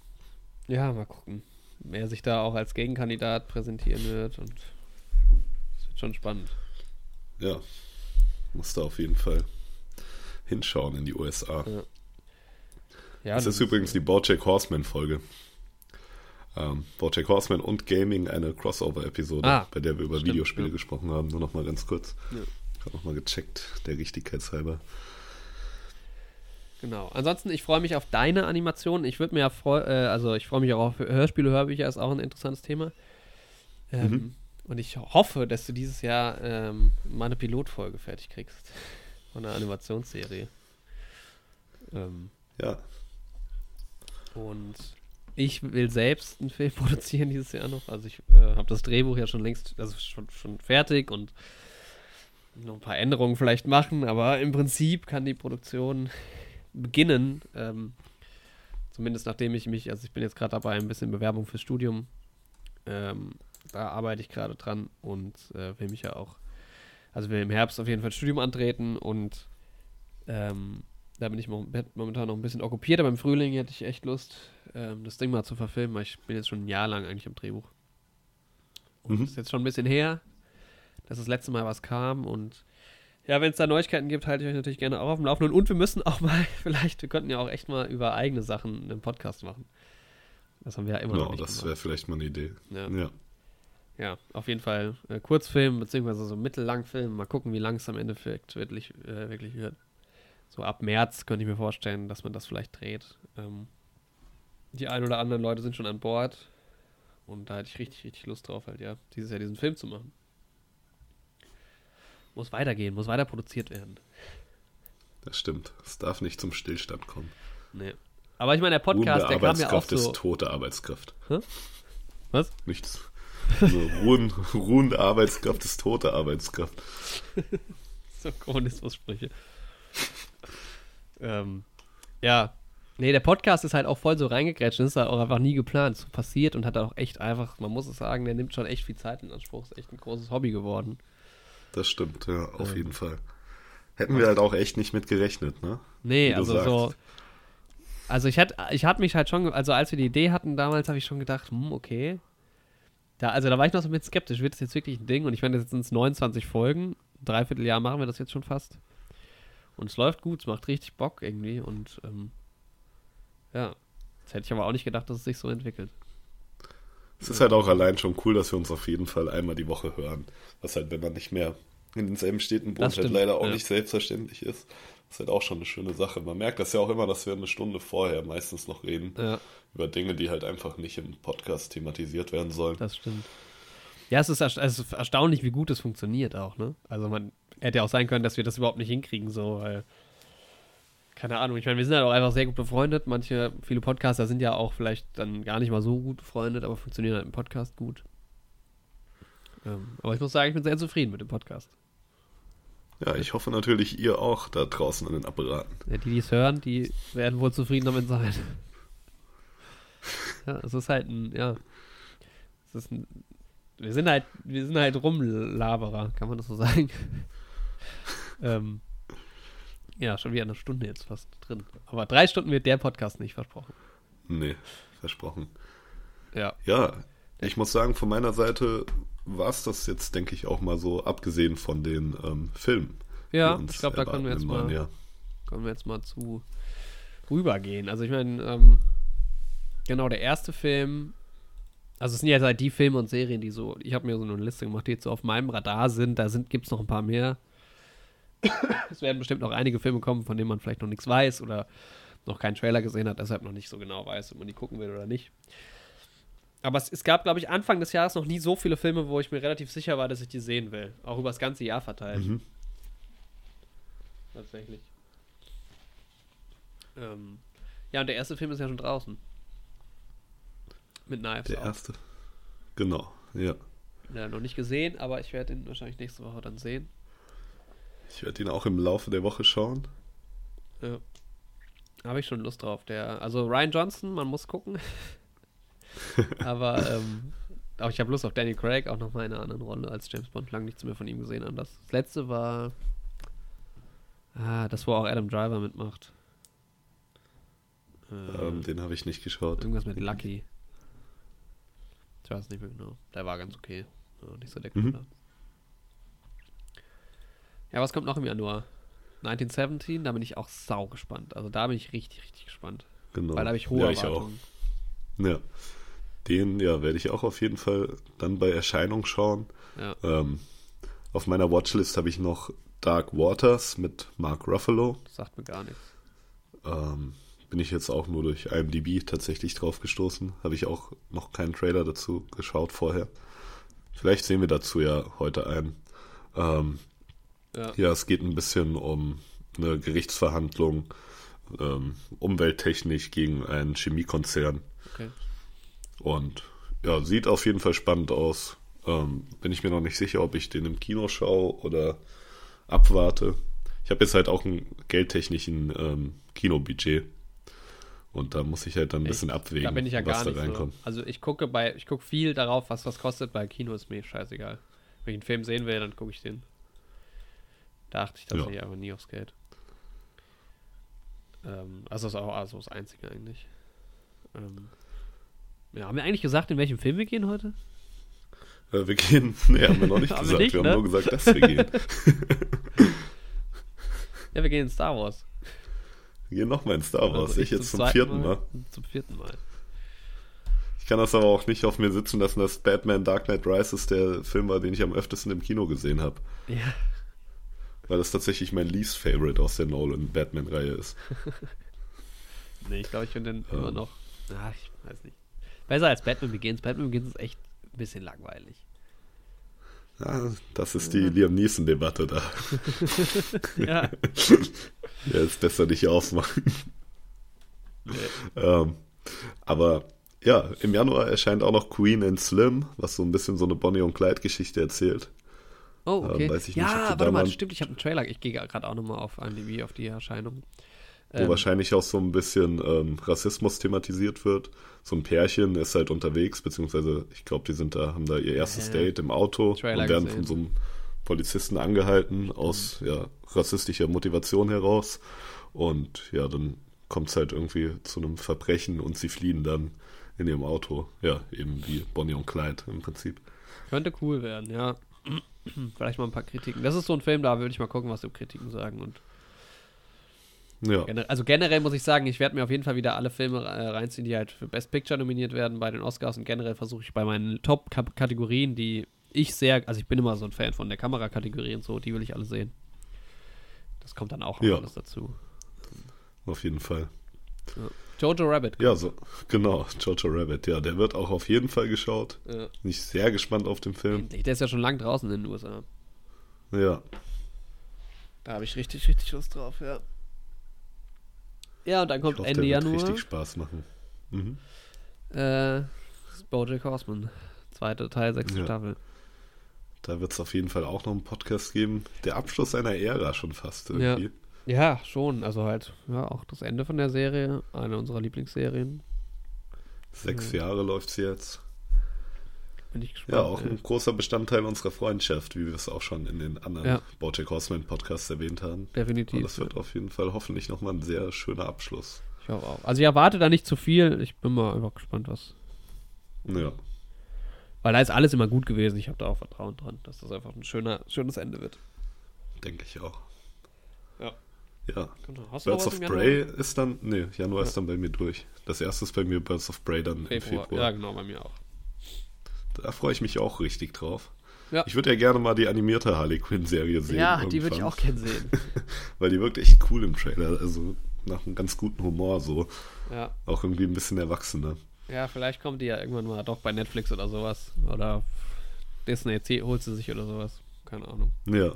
ja, mal gucken, wer sich da auch als Gegenkandidat präsentieren wird. Und es wird schon spannend. Ja. Musste auf jeden Fall hinschauen in die USA. Ja. Ja, Das ist übrigens die Bojack Horseman-Folge. Ähm, Bojack Horseman und Gaming, eine Crossover-Episode, Ah, bei der wir über stimmt, Videospiele ja. gesprochen haben. Nur noch mal ganz kurz. Ja. Ich habe noch mal gecheckt, der Richtigkeitshalber. Genau. Ansonsten, ich freue mich auf deine Animation. Ich würde mir ja freu äh, also ich freue mich auch auf Hörspiele, Hörbücher, ist auch ein interessantes Thema. Ähm, Mhm. Und ich hoffe, dass du dieses Jahr ähm, mal eine Pilotfolge fertig kriegst. Von einer Animationsserie. Ähm, Ja, und ich will selbst einen Film produzieren dieses Jahr noch. Also ich äh, habe das Drehbuch ja schon längst, also schon, schon fertig und noch ein paar Änderungen vielleicht machen, aber im Prinzip kann die Produktion beginnen. Ähm, zumindest nachdem ich mich, also ich bin jetzt gerade dabei, ein bisschen Bewerbung fürs Studium. Ähm, da arbeite ich gerade dran und äh, will mich ja auch, also will im Herbst auf jeden Fall Studium antreten und ähm, da bin ich momentan noch ein bisschen okkupiert, aber im Frühling hätte ich echt Lust, ähm, das Ding mal zu verfilmen, weil ich bin jetzt schon ein Jahr lang eigentlich am Drehbuch. Und mhm. ist jetzt schon ein bisschen her, dass das letzte Mal was kam und ja, wenn es da Neuigkeiten gibt, halte ich euch natürlich gerne auch auf dem Laufenden. Und wir müssen auch mal, vielleicht, wir könnten ja auch echt mal über eigene Sachen einen Podcast machen. Das haben wir ja immer ja, noch nicht das wäre vielleicht mal eine Idee. Ja. ja. ja auf jeden Fall äh, Kurzfilm, beziehungsweise so mittellangfilm. Mal gucken, wie lang es am Endeffekt wirklich, äh, wirklich wird. So ab März könnte ich mir vorstellen, dass man das vielleicht dreht. Ähm, die ein oder anderen Leute sind schon an Bord. Und da hätte ich richtig, richtig Lust drauf, halt, ja, dieses Jahr diesen Film zu machen. Muss weitergehen, muss weiter produziert werden. Das stimmt. Es darf nicht zum Stillstand kommen. Nee. Aber ich meine, der Podcast, der kam ja auch so... ist tote Arbeitskraft. Hä? Was? Nichts. Also ruhen, ruhende Arbeitskraft ist tote Arbeitskraft. so Kommunismus-Sprüche. ähm, ja. Nee, der Podcast ist halt auch voll so reingegrätscht und ist halt auch einfach nie geplant. So passiert und hat auch echt einfach, man muss es sagen, der nimmt schon echt viel Zeit in Anspruch. Ist echt ein großes Hobby geworden. Das stimmt, ja, auf ähm. jeden Fall. Hätten wir halt auch echt nicht mit gerechnet, ne? Nee, also sagst. so. Also ich hatte, ich hatte mich halt schon, also als wir die Idee hatten damals, habe ich schon gedacht, hm, okay. Da, also da war ich noch so ein bisschen skeptisch, wird das jetzt wirklich ein Ding? Und ich meine, jetzt sind es 29 Folgen, dreiviertel Jahr machen wir das jetzt schon fast. Und es läuft gut, es macht richtig Bock irgendwie und ähm, ja. Jetzt hätte ich aber auch nicht gedacht, dass es sich so entwickelt. Es ist halt auch allein schon cool, dass wir uns auf jeden Fall einmal die Woche hören. Was halt, wenn man nicht mehr in denselben Städten wohnt, halt leider auch ja. nicht selbstverständlich ist. Das ist halt auch schon eine schöne Sache. Man merkt das ja auch immer, dass wir eine Stunde vorher meistens noch reden. Ja. Über Dinge, die halt einfach nicht im Podcast thematisiert werden sollen. Das stimmt. Ja, es ist, es ist erstaunlich, wie gut es funktioniert auch, ne? Also man hätte ja auch sein können, dass wir das überhaupt nicht hinkriegen, so, weil keine Ahnung, ich meine, wir sind halt auch einfach sehr gut befreundet. Manche, viele Podcaster sind ja auch vielleicht dann gar nicht mal so gut befreundet, aber funktionieren halt im Podcast gut. Ähm, aber ich muss sagen, ich bin sehr zufrieden mit dem Podcast. Ja, ich hoffe natürlich, ihr auch da draußen an den Apparaten. Ja, die, die es hören, die werden wohl zufrieden damit sein. ja, es ist halt ein, ja. Es ist ein, wir sind halt, wir sind halt Rumlaberer, kann man das so sagen. ähm, ja, schon wieder eine Stunde jetzt fast drin. Aber drei Stunden wird der Podcast nicht versprochen. Nee, versprochen. Ja. Ja, ich muss sagen, von meiner Seite war es das jetzt, denke ich, auch mal so, abgesehen von den ähm, Filmen. Ja, ich glaube, da können wir, jetzt mal, Jahr. können wir jetzt mal zu rübergehen. Also ich meine, ähm, genau, der erste Film, also es sind ja halt die Filme und Serien, die so, ich habe mir so eine Liste gemacht, die jetzt so auf meinem Radar sind, da gibt es noch ein paar mehr es werden bestimmt noch einige Filme kommen, von denen man vielleicht noch nichts weiß oder noch keinen Trailer gesehen hat, deshalb noch nicht so genau weiß, ob man die gucken will oder nicht. Aber es, es gab, glaube ich, Anfang des Jahres noch nie so viele Filme, wo ich mir relativ sicher war, dass ich die sehen will. Auch über das ganze Jahr verteilt. Mhm. Tatsächlich. Ähm, ja, und der erste Film ist ja schon draußen. Mit Knives. Der erste. Genau, ja. Ja, noch nicht gesehen, aber ich werde ihn wahrscheinlich nächste Woche dann sehen. Ich werde ihn auch im Laufe der Woche schauen. Ja. Habe ich schon Lust drauf. Der, also Ryan Johnson, man muss gucken. Aber ähm, auch ich habe Lust auf Danny Craig, auch nochmal in einer anderen Rolle als James Bond. Lang nichts mehr von ihm gesehen an. Das, letzte war. Ah, das, wo auch Adam Driver mitmacht. Ähm, den habe ich nicht geschaut. Irgendwas mit Lucky. Ich weiß nicht mehr genau. Der war ganz okay. Ja, nicht so der mhm. Ja, was kommt noch im Januar? 1917, da bin ich auch sau gespannt. Also da bin ich richtig, richtig gespannt. Genau. Weil da habe ich hohe ja, ich Erwartungen. Auch. Ja. Den, ja, werde ich auch auf jeden Fall dann bei Erscheinung schauen. Ja. Ähm, auf meiner Watchlist habe ich noch Dark Waters mit Mark Ruffalo. Das sagt mir gar nichts. Ähm, bin ich jetzt auch nur durch IMDb tatsächlich drauf gestoßen. Habe ich auch noch keinen Trailer dazu geschaut vorher. Vielleicht sehen wir dazu ja heute einen. Ähm, ja. ja, es geht ein bisschen um eine Gerichtsverhandlung, ähm, umwelttechnisch gegen einen Chemiekonzern. Okay. Und ja, sieht auf jeden Fall spannend aus. Ähm, bin ich mir noch nicht sicher, ob ich den im Kino schaue oder abwarte. Ich habe jetzt halt auch einen geldtechnischen ähm, Kinobudget. Und da muss ich halt dann ein bisschen abwägen, da bin ich ja was gar da nicht reinkommt. so. Also ich gucke bei, ich gucke viel darauf, was was kostet. Bei Kino ist mir scheißegal. Wenn ich einen Film sehen will, dann gucke ich den. Da achte ich tatsächlich aber nie aufs Geld. Ähm, also das ist auch also das Einzige eigentlich. Ähm, ja, haben wir eigentlich gesagt, in welchem Film wir gehen heute? Äh, wir gehen, nee, haben wir noch nicht Haben wir gesagt. nicht, wir ne? haben nur gesagt, dass wir gehen. Ja, wir gehen in Star Wars. Wir gehen nochmal in Star Wars. Also ich jetzt zum zweiten vierten Mal. Zum vierten Mal. Ich kann das aber auch nicht auf mir sitzen lassen, dass Batman Dark Knight Rises der Film war, den ich am öftesten im Kino gesehen habe. Ja. Weil das tatsächlich mein least favorite aus der Nolan-Batman-Reihe ist. Nee, ich glaube, ich finde den Ähm. immer noch. Ach, ich weiß nicht. Besser als Batman Begins. Batman Begins ist echt ein bisschen langweilig. Ja, das ist die Liam Neeson-Debatte da. Ja. Der ist besser nicht aufmachen. ähm, aber ja, im Januar erscheint auch noch Queen and Slim, was so ein bisschen so eine Bonnie und Clyde-Geschichte erzählt. Oh, Ähm, okay. weiß ich nicht, ja, warte mal, stimmt, ich habe einen Trailer. Ich gehe gerade auch nochmal auf IMDb, auf die Erscheinung. Wo Ähm, wahrscheinlich auch so ein bisschen ähm, Rassismus thematisiert wird. So ein Pärchen ist halt unterwegs, beziehungsweise ich glaube, die sind da, haben da ihr erstes Ja. Date im Auto Trailer und werden gesehen. von so einem Polizisten angehalten aus ja, rassistischer Motivation heraus. Und ja, dann kommt es halt irgendwie zu einem Verbrechen und sie fliehen dann in ihrem Auto. Ja, eben wie Bonnie und Clyde im Prinzip. Könnte cool werden, ja. Vielleicht mal ein paar Kritiken. Das ist so ein Film, da würde ich mal gucken, was die Kritiken sagen. Und Ja, also generell muss ich sagen, ich werde mir auf jeden Fall wieder alle Filme äh, reinziehen, die halt für Best Picture nominiert werden bei den Oscars. Und generell versuche ich bei meinen Top-Kategorien, die ich sehr, also ich bin immer so ein Fan von der Kamerakategorie und so, die will ich alle sehen. Das kommt dann auch noch Ja. alles dazu. auf jeden Fall. Jojo Rabbit. Ja, so, genau, Jojo Rabbit, ja, der wird auch auf jeden Fall geschaut. Ja. Bin ich sehr gespannt auf den Film. Endlich, der ist ja schon lang draußen in den USA. Ja, Da habe ich richtig, richtig Lust drauf, ja. Ja, und dann kommt hoffe, Ende der wird Januar richtig Spaß machen. Mhm. äh, Bojack Horseman. Zweite Teil, sechste Ja. Staffel. Da wird es auf jeden Fall auch noch einen Podcast geben. Der Abschluss einer Ära schon fast irgendwie. Ja, schon. Also halt, ja, auch das Ende von der Serie. Eine unserer Lieblingsserien. Sechs Mhm. Jahre läuft sie jetzt. Bin ich gespannt. Ja, auch ey. ein großer Bestandteil unserer Freundschaft, wie wir es auch schon in den anderen Ja. Bojack Horseman Podcasts erwähnt haben. Definitiv. Und das wird auf jeden Fall hoffentlich nochmal ein sehr schöner Abschluss. Ich hoffe auch. Also ich erwarte da nicht zu viel. Ich bin mal einfach gespannt, was. Ja, Weil da ist alles immer gut gewesen. Ich habe da auch Vertrauen dran, dass das einfach ein schöner, schönes Ende wird. denke ich auch. Ja. Ja. Genau. Hast Birds of Prey ist dann, nee, Januar Ja. ist dann bei mir durch. Das erste ist bei mir Birds of Prey dann im Februar. Februar. Ja, genau, bei mir auch. Da freue ich mich auch richtig drauf. Ja. Ich würde ja gerne mal die animierte Harley Quinn-Serie sehen. Ja, die würde ich irgendwann. auch gern sehen. Weil die wirkt echt cool im Trailer. Also nach einem ganz guten Humor so. ja. Auch irgendwie ein bisschen erwachsener. ja, vielleicht kommt die ja irgendwann mal doch bei Netflix oder sowas. Oder Disney holt sie sich oder sowas. Keine Ahnung. Ja.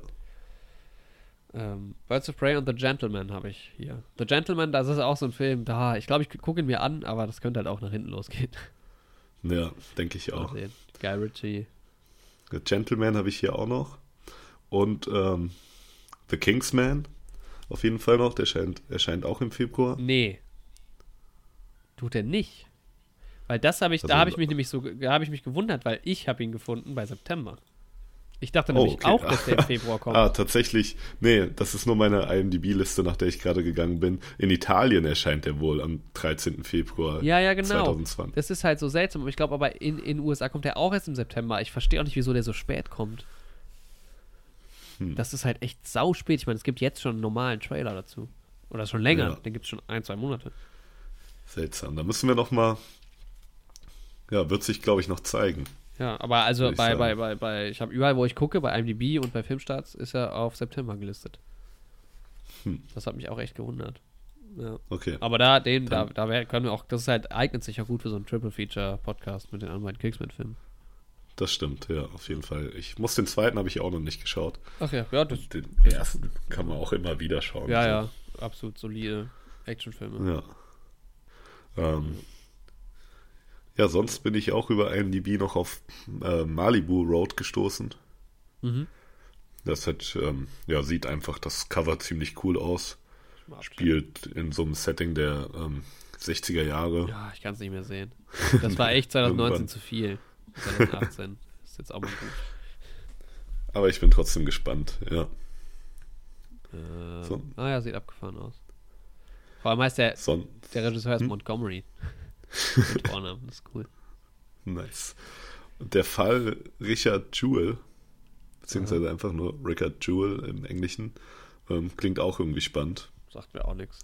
Ähm, Birds of Prey und The Gentleman habe ich hier. The Gentleman, das ist auch so ein Film, da, ich glaube, ich gucke ihn mir an, aber das könnte halt auch nach hinten losgehen. Ja, denke ich auch. sehen. Guy Ritchie. The Gentleman habe ich hier auch noch. Und ähm, The Kingsman auf jeden Fall noch. Der scheint, erscheint auch im Februar. Nee. Tut er nicht. Weil das habe ich, da Also- habe ich mich nämlich so, da habe ich mich gewundert, weil ich habe ihn gefunden bei September. Ich dachte Oh, nämlich okay. auch, dass der im Februar kommt. Ah, tatsächlich. Nee, das ist nur meine IMDb-Liste, nach der ich gerade gegangen bin. In Italien erscheint der wohl am 13. Februar ja, ja, genau. 2020. Das ist halt so seltsam. Aber ich glaube aber in in den USA kommt der auch erst im September. Ich verstehe auch nicht, wieso der so spät kommt. Hm. Das ist halt echt sau spät. Ich meine, es gibt jetzt schon einen normalen Trailer dazu. Oder schon länger. Ja. Den gibt es schon ein, zwei Monate. Seltsam. Da müssen wir noch mal. Ja, wird sich, glaube ich, noch zeigen. Ja, aber also bei, bei, bei, bei, ich habe überall, wo ich gucke, bei IMDb und bei Filmstarts, ist er auf September gelistet. Hm. Das hat mich auch echt gewundert. Ja. Okay. Aber da, den, da, da wär, können wir auch, das ist halt, eignet sich ja gut für so einen Triple Feature Podcast mit den anderen beiden Kingsman-Filmen. Das stimmt, ja, auf jeden Fall. Ich muss den zweiten habe ich auch noch nicht geschaut. Ach ja, ja, das, Den ersten kann man auch immer wieder schauen. ja, so. ja, absolut solide Actionfilme. Ja. Ähm, Ja, sonst bin ich auch über IMDb noch auf äh, Malibu Road gestoßen. Mhm. Das hat, ähm, ja, sieht einfach das Cover ziemlich cool aus. Spielt in so einem Setting der ähm, 60er Jahre. Ja, ich kann es nicht mehr sehen. Das war echt 2019 Irgendwann. zu viel. 2018. ist jetzt auch mal gut. Aber ich bin trotzdem gespannt, ja. Ähm, So. Ah ja, sieht abgefahren aus. Vor allem heißt der, Son der Regisseur ist Hm? Montgomery. Mit Vornamen, das ist cool. nice. Und der Fall Richard Jewell, beziehungsweise einfach nur Richard Jewell im Englischen, ähm, klingt auch irgendwie spannend. Sagt mir auch nichts.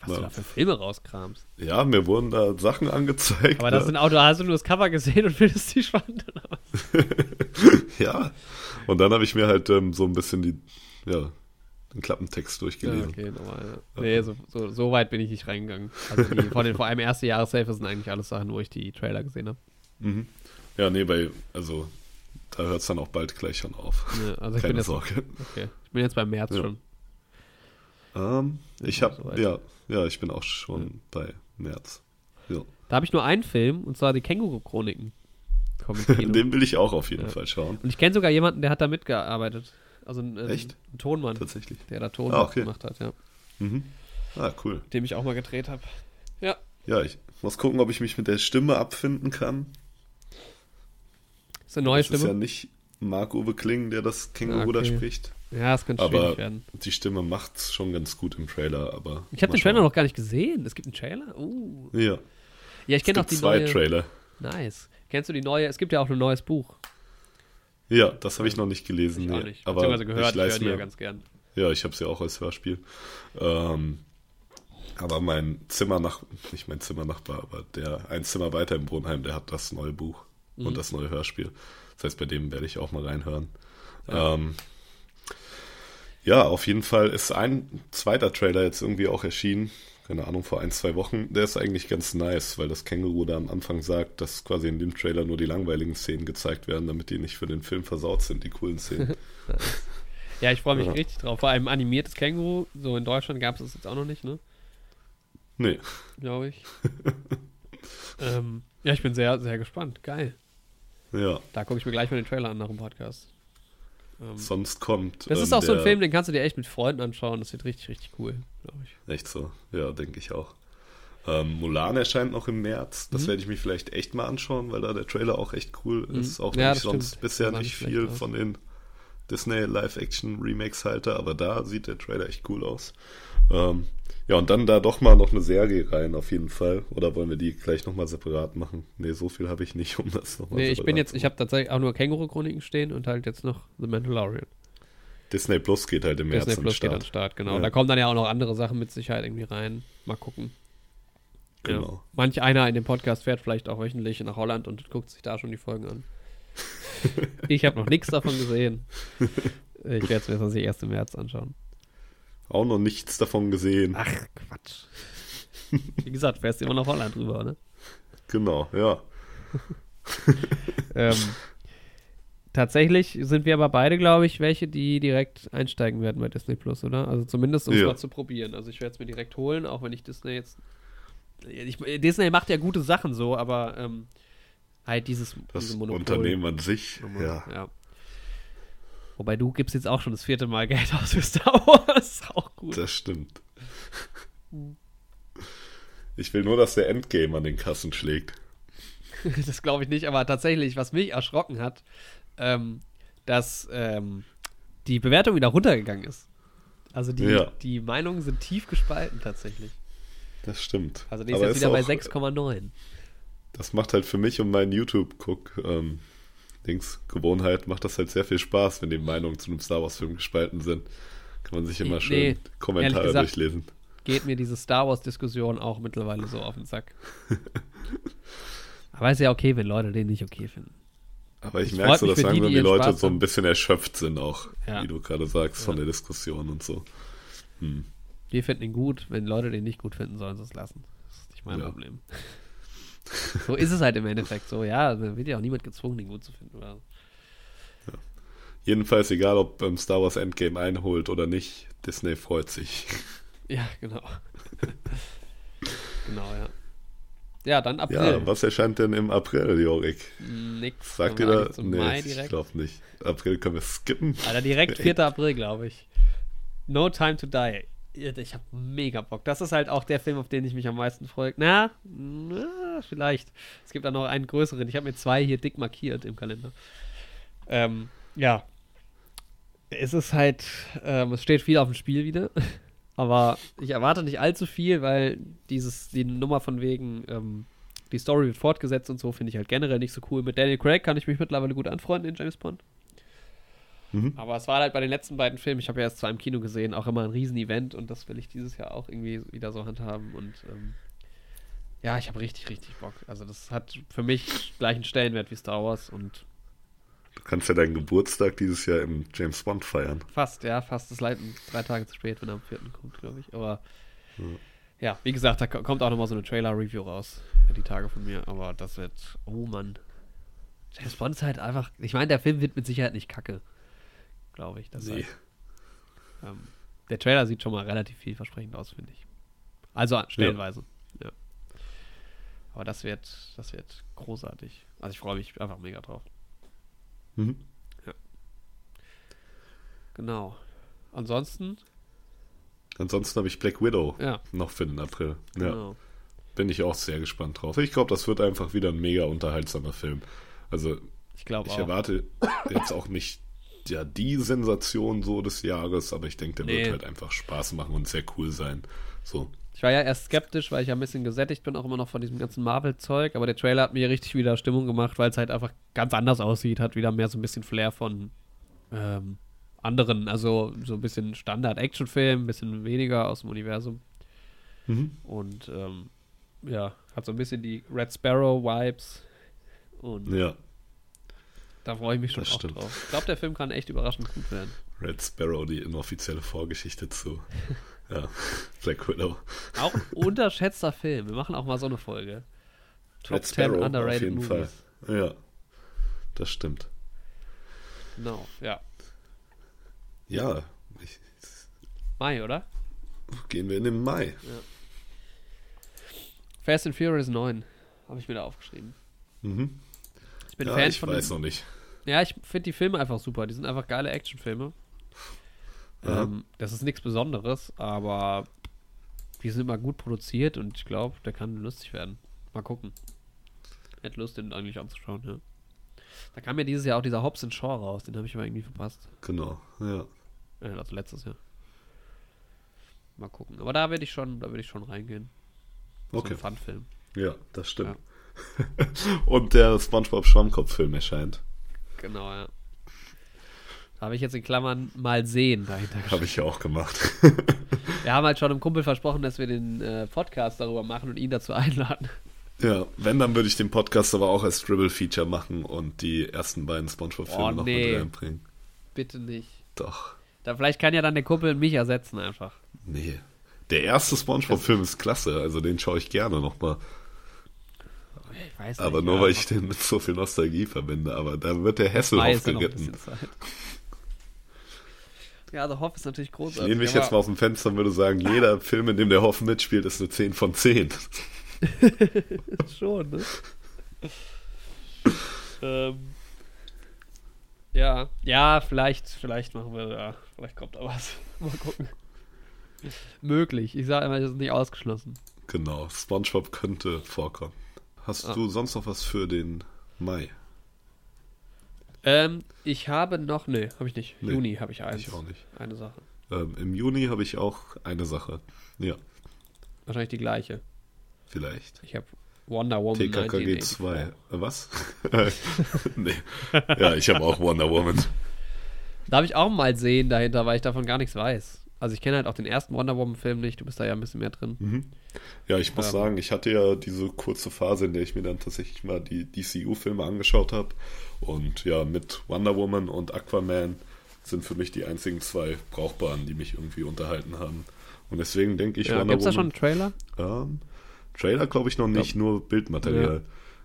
Was Ja. du da für Filme rauskramst. Ja, mir wurden da Sachen angezeigt. Aber das ne? sind Auto, hast du nur das Cover gesehen und findest die spannend? Oder was? ja. Und dann habe ich mir halt ähm, so ein bisschen die, ja, den Klappentext Ja, durchgelesen. okay, aber ja. Nee, so, so, so weit bin ich nicht reingegangen. Also die, vor, den, vor allem erste Jahreshälfte sind eigentlich alles Sachen, wo ich die Trailer gesehen habe. Mhm. Ja, nee, bei, also da hört es dann auch bald gleich schon auf. Ja, also ich bin Keine jetzt, Sorge. okay. ich bin jetzt beim März Ja. schon. Ähm, ich Ja, habe, soweit. ja, ja, ich bin auch schon bei März. Ja. Da habe ich nur einen Film, und zwar die Känguru-Chroniken. Den will ich auch auf jeden Ja. Fall schauen. Und ich kenne sogar jemanden, der hat da mitgearbeitet. Also ein, ein, Echt? ein Tonmann, Tatsächlich. der da Ton Ah, okay. gemacht hat, ja. Mhm. Ah, cool. Mit dem ich auch mal gedreht habe. Ja. Ja, ich muss gucken, ob ich mich mit der Stimme abfinden kann. Ist eine neue das ist ja Stimme? nicht Marc-Uwe Kling, der das Känguru da Okay. spricht. Ja, es könnte Aber schwierig werden. die Stimme macht's schon ganz gut im Trailer, aber. Ich habe den Trailer noch gar nicht gesehen. Es gibt einen Trailer? Uh. Ja, Ja, ich kenne auch die zwei neue. Trailer. Nice. Kennst du die neue? Es gibt ja auch ein neues Buch. Ja, das habe ich noch nicht gelesen. Ich nee. nicht. Aber gehört. ich leise die ja mir. ganz gern. Ja, ich habe es ja auch als Hörspiel. Ähm, aber mein Zimmernach, nicht mein Zimmernachbar, aber der ein Zimmer weiter im Brunheim, der hat das neue Buch Mhm. und das neue Hörspiel. Das heißt, bei dem werde ich auch mal reinhören. Ja. Ähm, ja, auf jeden Fall ist ein zweiter Trailer jetzt irgendwie auch erschienen. Keine Ahnung, vor ein, zwei Wochen. Der ist eigentlich ganz nice, weil das Känguru da am Anfang sagt, dass quasi in dem Trailer nur die langweiligen Szenen gezeigt werden, damit die nicht für den Film versaut sind, die coolen Szenen. Ja, ich freue mich Ja. richtig drauf. Vor allem animiertes Känguru. So in Deutschland gab es das jetzt auch noch nicht, ne? nee, Glaube ich. ähm, ja, ich bin sehr, sehr gespannt. Geil. ja. Da gucke ich mir gleich mal den Trailer an nach dem Podcast. Ähm, Sonst kommt. das ist ähm, auch so ein Film, den kannst du dir echt mit Freunden anschauen. Das wird richtig, richtig cool, glaube ich. Echt so, ja, denke ich auch. Ähm, Mulan erscheint noch im März. Das Mhm. werde ich mich vielleicht echt mal anschauen, weil da der Trailer auch echt cool Mhm. ist. Auch wenn Ja, ich sonst stimmt. bisher Sah nicht viel aus. von den Disney Live-Action-Remakes halte, aber da sieht der Trailer echt cool aus. Ähm, ja, und dann da doch mal noch eine Serie rein, auf jeden Fall. Oder wollen wir die gleich nochmal separat machen? Nee, so viel habe ich nicht, um das nochmal Nee, ich bin jetzt, ich habe tatsächlich auch nur Känguru-Chroniken stehen und halt jetzt noch The Mandalorian. Disney Plus geht halt im März Disney an den Plus geht an Start. Start, genau. Ja. Da kommen dann ja auch noch andere Sachen mit Sicherheit irgendwie rein. Mal gucken. Ja. Genau. Manch einer in dem Podcast fährt vielleicht auch wöchentlich nach Holland und guckt sich da schon die Folgen an. ich habe noch nichts davon gesehen. Ich werde es mir sonst erst im März anschauen. Auch noch nichts davon gesehen. Ach, Quatsch. Wie gesagt, fährst immer nach Holland rüber, ne? Genau, ja. Ähm, tatsächlich sind wir aber beide, glaube ich, welche, die direkt einsteigen werden bei Disney Plus, oder? Also zumindest um es Ja. mal zu probieren. Also ich werde es mir direkt holen, auch wenn ich Disney jetzt. Ich, Disney macht ja gute Sachen so, aber ähm, halt dieses Das Monopol. Unternehmen an sich, ja. ja. Wobei du gibst jetzt auch schon das vierte Mal Geld aus für Star Wars. Auch gut. Das stimmt. Ich will nur, dass der Endgame an den Kassen schlägt. Das glaube ich nicht, aber tatsächlich, was mich erschrocken hat, ähm, dass ähm, die Bewertung wieder runtergegangen ist. Also die, Ja. die Meinungen sind tief gespalten tatsächlich. Das stimmt. Also die ist Aber jetzt wieder bei auch- 6,9. Das macht halt für mich und meinen YouTube-Guck, ähm, Dings, Gewohnheit, macht das halt sehr viel Spaß, wenn die Meinungen zu einem Star Wars-Film gespalten sind. Kann man sich immer schön Kommentare gesagt- durchlesen. Geht mir diese Star Wars-Diskussion auch mittlerweile so auf den Sack. Aber ist ja okay, wenn Leute den nicht okay finden. Aber ich merke so, dass langsam die die Leute Spaß so ein bisschen erschöpft sind auch, Ja. wie du gerade sagst, von Ja. der Diskussion und so. Hm. Wir finden ihn gut, wenn Leute den nicht gut finden, sollen sie es lassen. Das ist nicht mein Ja. Problem. so ist es halt im Endeffekt so, ja, da wird ja auch niemand gezwungen, den gut zu finden. Oder? Jedenfalls, egal ob ähm, Star Wars Endgame einholt oder nicht, Disney freut sich. Ja, genau. genau, ja. Ja, dann April. Ja, was erscheint denn im April, Jorik? Nix. Sagt ihr da? Nee, Mai ich direkt? glaube nicht. April können wir skippen. Alter, direkt 4. April, glaube ich. No Time to Die. Ich habe mega Bock. Das ist halt auch der Film, auf den ich mich am meisten freue. Na, na vielleicht. Es gibt da noch einen größeren. Ich habe mir zwei hier dick markiert im Kalender. Ähm, ja. Es ist halt, ähm, es steht viel auf dem Spiel wieder. Aber ich erwarte nicht allzu viel, weil dieses, die Nummer von wegen, ähm, die Story wird fortgesetzt und so, finde ich halt generell nicht so cool. Mit Daniel Craig kann ich mich mittlerweile gut anfreunden in James Bond. Mhm. Aber es war halt bei den letzten beiden Filmen, ich habe ja erst zwei im Kino gesehen, auch immer ein Riesen-Event und das will ich dieses Jahr auch irgendwie wieder so handhaben und ähm, ja, ich habe richtig, richtig Bock. Also das hat für mich gleichen Stellenwert wie Star Wars und Du kannst ja deinen Geburtstag dieses Jahr im James Bond feiern. fast, ja, fast ist leider drei Tage zu spät, wenn er am vierten kommt, glaube ich. Aber ja, wie gesagt, da ko- kommt auch nochmal so eine Trailer-Review raus, die Tage von mir, aber das wird, oh Mann. James Bond ist halt einfach, ich meine, der Film wird mit Sicherheit nicht kacke, glaube ich. Das Nee. halt, Ähm, der Trailer sieht schon mal relativ vielversprechend aus, finde ich. Also stellenweise. Ja. Aber das wird, das wird großartig. Also ich freue mich einfach mega drauf. Mhm. Genau. Ansonsten, Ansonsten habe ich Black Widow ja, noch für den April. Ja, genau. bin ich auch sehr gespannt drauf. Ich glaube, das wird einfach wieder ein mega unterhaltsamer Film. Also Ich glaube ich auch. erwarte jetzt auch nicht ja die Sensation so des Jahres, aber ich denke, der Nee. wird halt einfach Spaß machen und sehr cool sein. So, Ich war ja erst skeptisch, weil ich ja ein bisschen gesättigt bin, auch immer noch von diesem ganzen Marvel-Zeug. Aber der Trailer hat mir richtig wieder Stimmung gemacht, weil es halt einfach ganz anders aussieht. Hat wieder mehr so ein bisschen Flair von ähm, anderen. Also so ein bisschen Standard-Action-Film, ein bisschen weniger aus dem Universum. Mhm. Und ähm, ja, hat so ein bisschen die Red Sparrow-Vibes. Und ja, da freue ich mich schon das auch stimmt. drauf. Ich glaube, der Film kann echt überraschend gut werden. Red Sparrow, die inoffizielle Vorgeschichte zu ja, Black Widow. Auch ein unterschätzter Film. Wir machen auch mal so eine Folge. Top Red 10 Sparrow, auf underrated jeden movies. Fall. Ja, das stimmt. Genau, ja. Ja, ich, Mai, oder? gehen wir in den Mai. Fast and Furious 9 habe ich mir da aufgeschrieben. Mhm. Ich bin ja, Fan ich von weiß den, noch nicht. Ja, ich finde die Filme einfach super. Die sind einfach geile Actionfilme. Ja. Ähm, das ist nichts Besonderes, aber die sind immer gut produziert und ich glaube, der kann lustig werden. Mal gucken. Hätte Lust, den eigentlich anzuschauen, ja. Da kam ja dieses Jahr auch dieser Hobbs Shaw raus, den habe ich aber irgendwie verpasst. Genau, ja. Also letztes Jahr. Mal gucken. Aber da werde ich schon, da würde ich schon reingehen. So Okay. ein Fun-Film. Ja, das stimmt. Und der SpongeBob Schwammkopf-Film erscheint. Genau, ja. Habe ich jetzt in Klammern mal sehen dahinter. Habe ich ja auch gemacht. Wir haben halt schon einem Kumpel versprochen, dass wir den äh, Podcast darüber machen und ihn dazu einladen. ja, wenn, dann würde ich den Podcast aber auch als Dribble-Feature machen und die ersten beiden SpongeBob-Filme Oh, noch nee. mit reinbringen. Bitte nicht. Doch. Da, vielleicht kann ja dann der Kumpel mich ersetzen einfach. Nee. Der erste SpongeBob-Film ist klasse, also den schaue ich gerne nochmal. Ich weiß Aber nicht, nur ja, weil ich den mit so viel Nostalgie verbinde. Aber da wird der Hasselhoff weiß ja. Ja, also Hoff ist natürlich Ich großartig. lehne mich jetzt mal aus dem Fenster und würde sagen, jeder Film, in dem der Hoff mitspielt, ist eine 10 von 10. Schon, ne? ähm, ja, ja, vielleicht, vielleicht machen wir da, vielleicht kommt da was. Mal gucken. Möglich. Ich sage immer, das ist nicht ausgeschlossen. Genau, SpongeBob könnte vorkommen. Hast Ah. du sonst noch was für den Mai? Ähm, ich habe noch, nee, habe ich nicht. Nee, Juni habe ich eins. Ich auch nicht. Eine Sache. Ähm, Im Juni habe ich auch eine Sache. Ja, Wahrscheinlich die gleiche. vielleicht. Ich habe Wonder Woman TKKG 1984. 2. Äh, was? nee. Ja, ich habe auch Wonder Woman. Darf ich auch mal sehen dahinter, weil ich davon gar nichts weiß. Also ich kenne halt auch den ersten Wonder Woman Film nicht, du bist da ja ein bisschen mehr drin. Mhm. Ja, ich muss Ähm. sagen, ich hatte ja diese kurze Phase, in der ich mir dann tatsächlich mal die DCU-Filme angeschaut habe. Und ja, mit Wonder Woman und Aquaman sind für mich die einzigen zwei brauchbaren, die mich irgendwie unterhalten haben. Und deswegen denke ich, Ja, Wonder Gibt es da schon Woman. einen Trailer? Ähm, Trailer glaube ich noch nicht, nur Bildmaterial. Ja.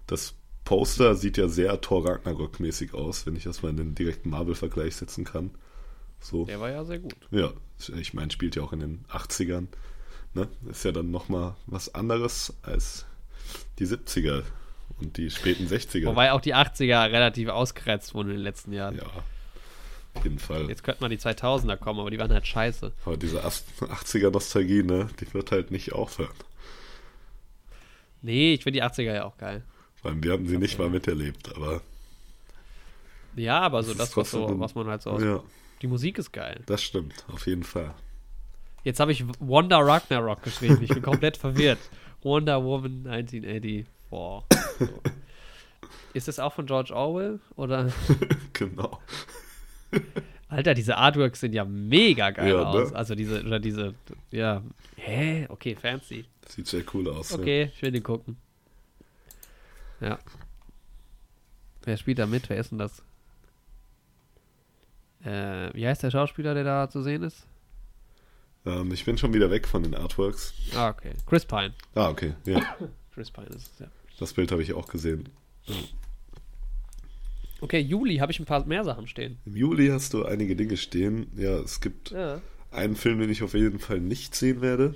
Das Poster sieht ja sehr Thor Ragnarok-mäßig aus, wenn ich das mal in den direkten Marvel-Vergleich setzen kann. So. Der war ja sehr gut. Ja, ich meine, spielt ja auch in den 80ern. Ne? Ist ja dann nochmal was anderes als die 70er und die späten 60er. Wobei auch die 80er relativ ausgereizt wurden in den letzten Jahren. Ja, auf jeden Fall. Jetzt könnte man die 2000er kommen, aber die waren halt scheiße. Aber diese 80er-Nostalgie, ne, die wird halt nicht aufhören. Nee, ich finde die 80er ja auch geil. Allem, wir haben sie nicht mal miterlebt, aber. Ja, aber so ist das, was, so, was man halt so aus. Ja, Die Musik ist geil. das stimmt, auf jeden Fall. Jetzt habe ich Wonder Ragnarok geschrieben. Ich bin komplett verwirrt. Wonder Woman 1984. So. Ist das auch von George Orwell? Oder? genau. Alter, diese Artworks sehen ja mega geil Ja, ne? aus. Also diese, oder diese, ja. Hä? Okay, fancy. Sieht sehr cool aus. Okay, ich will den gucken. Ja. Wer spielt da mit? Wer ist denn das? Äh, wie heißt der Schauspieler, der da zu sehen ist? Ähm, ich bin schon wieder weg von den Artworks. Ah, okay. Chris Pine. Ah, okay. Ja, Chris Pine ist es, ja. das Bild habe ich auch gesehen. Okay, Juli habe ich ein paar mehr Sachen stehen. Im Juli hast du einige Dinge stehen. Ja, es gibt Ja. einen Film, den ich auf jeden Fall nicht sehen werde.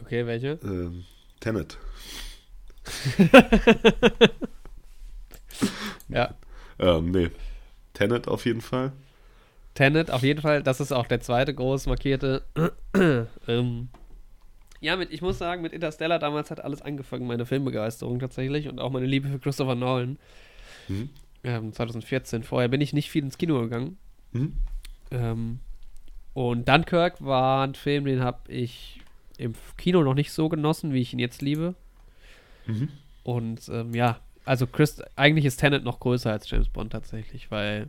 Okay, welche? Ähm, Tenet. Ja. Ähm, nee. Tenet auf jeden Fall. Tenet, auf jeden Fall, das ist auch der zweite groß markierte. ähm, ja, mit, ich muss sagen, mit Interstellar damals hat alles angefangen, meine Filmbegeisterung tatsächlich und auch meine Liebe für Christopher Nolan. Mhm. Ähm, 2014. Vorher bin ich nicht viel ins Kino gegangen. Mhm. Ähm, und Dunkirk war ein Film, den habe ich im Kino noch nicht so genossen, wie ich ihn jetzt liebe. Mhm. Und ähm, ja, also Chris, eigentlich ist Tenet noch größer als James Bond tatsächlich, weil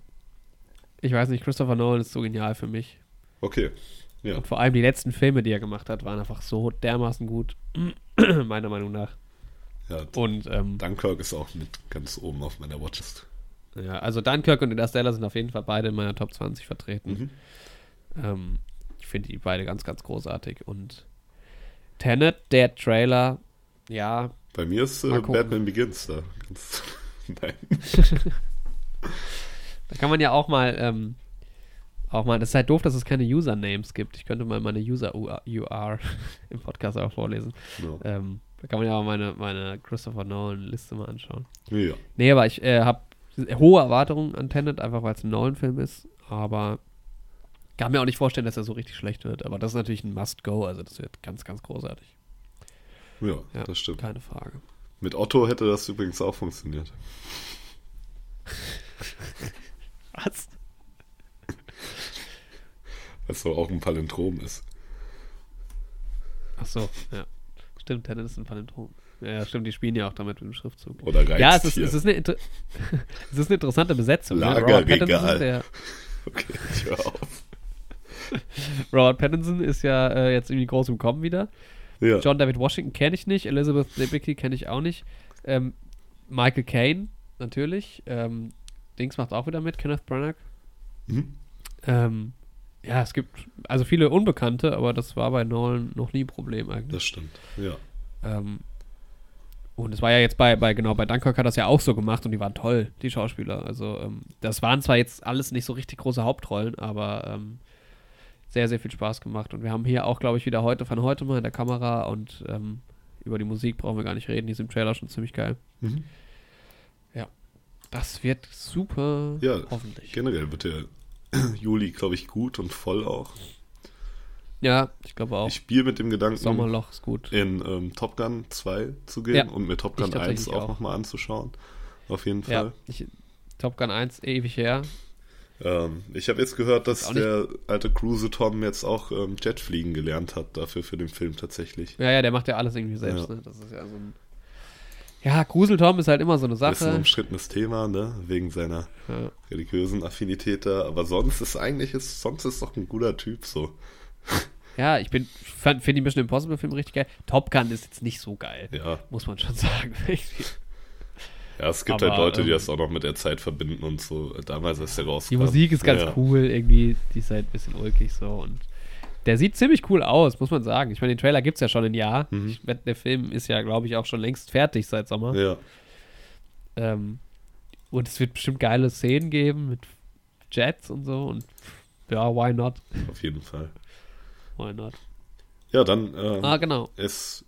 ich weiß nicht, Christopher Nolan ist so genial für mich. Okay. Ja. Und vor allem die letzten Filme, die er gemacht hat, waren einfach so dermaßen gut, meiner Meinung nach. ja. Und ähm, Dunkirk ist auch mit ganz oben auf meiner Watchlist. ja, also Dunkirk und Interstellar sind auf jeden Fall beide in meiner Top 20 vertreten. Mhm. Ähm, ich finde die beide ganz, ganz großartig. Und Tenet, der Trailer, ja, Bei mir ist äh. Batman Begins da. Ganz, nein. da kann man ja auch mal, ähm, auch mal, das ist halt doof, dass es keine Usernames gibt. Ich könnte mal meine User-UR im Podcast auch vorlesen. No. Ähm, da kann man ja auch meine, meine Christopher Nolan-Liste mal anschauen. Ja. Nee, aber ich äh, habe hohe Erwartungen an Tenet, einfach weil es ein Nolan-Film ist. Aber kann mir auch nicht vorstellen, dass er so richtig schlecht wird. Aber das ist natürlich ein Must-Go. Also das wird ganz, ganz großartig. Ja, Ja, das stimmt. Keine Frage. Mit Otto hätte das übrigens auch funktioniert. Was? Was so auch ein Palindrom ist. Ach so, ja. Stimmt, Tenet ist ein Palindrom. Ja, stimmt, die spielen ja auch damit mit dem Schriftzug. Oder reizt Ja, es ist, es, ist eine inter es ist eine interessante Besetzung. Ne? Lagerregal. Der, Okay, ich hör auf. Robert Pattinson ist ja äh, jetzt irgendwie groß im Kommen wieder. Ja. John David Washington kenne ich nicht, Elizabeth Debicki kenne ich auch nicht. Ähm, Michael Caine, natürlich. Ähm, Dings macht auch wieder mit, Kenneth Branagh. Mhm. Ähm, ja, es gibt also viele Unbekannte, aber das war bei Nolan noch nie ein Problem eigentlich. Das stimmt. Ja. Ähm, und es war ja jetzt bei, bei, genau, bei Dunkirk hat das ja auch so gemacht und die waren toll, die Schauspieler. Also, ähm, das waren zwar jetzt alles nicht so richtig große Hauptrollen, aber ähm, sehr, sehr viel Spaß gemacht. Und wir haben hier auch, glaube ich, wieder heute von heute mal in der Kamera und ähm, über die Musik brauchen wir gar nicht reden, die ist im Trailer schon ziemlich geil. Mhm. Das wird super, Ja, hoffentlich. Generell wird der Juli, glaube ich, gut und voll auch. Ja, ich glaube auch. Ich spiele mit dem Gedanken, Sommerloch ist gut. in ähm, Top Gun 2 zu gehen Ja, und mir Top Gun ich 1 tatsächlich auch auch. nochmal anzuschauen. Auf jeden Ja, Fall. ich, Top Gun 1 ewig her. Ähm, ich habe jetzt gehört, dass der alte Cruise Tom jetzt auch ähm, Jetfliegen gelernt hat, dafür für den Film tatsächlich. Ja, ja, der macht ja alles irgendwie selbst. Ja. Ne? Das ist ja so ein. Ja, Gruseltom ist halt immer so eine Das ist ein Sache. umstrittenes Thema, ne? Wegen seiner Ja. religiösen Affinität da. Aber sonst ist eigentlich, ist, sonst ist doch ein guter Typ so. Ja, ich bin finde die Mission Impossible Film richtig geil. Top Gun ist jetzt nicht so geil, Ja. muss man schon sagen. Ja, es gibt Aber, halt Leute, die ähm, das auch noch mit der Zeit verbinden und so. Damals, als der rauskam. Die Musik ist ganz ja. cool, irgendwie, die ist halt ein bisschen ulkig so und der sieht ziemlich cool aus, muss man sagen. Ich meine, den Trailer gibt es ja schon ein Jahr. Mhm. Ich der Film ist ja, glaube ich, auch schon längst fertig seit Sommer. Ja, Ähm, und es wird bestimmt geile Szenen geben mit Jets und so und ja, why not? auf jeden Fall. Why not? Ja, dann ähm, Ah, genau. ist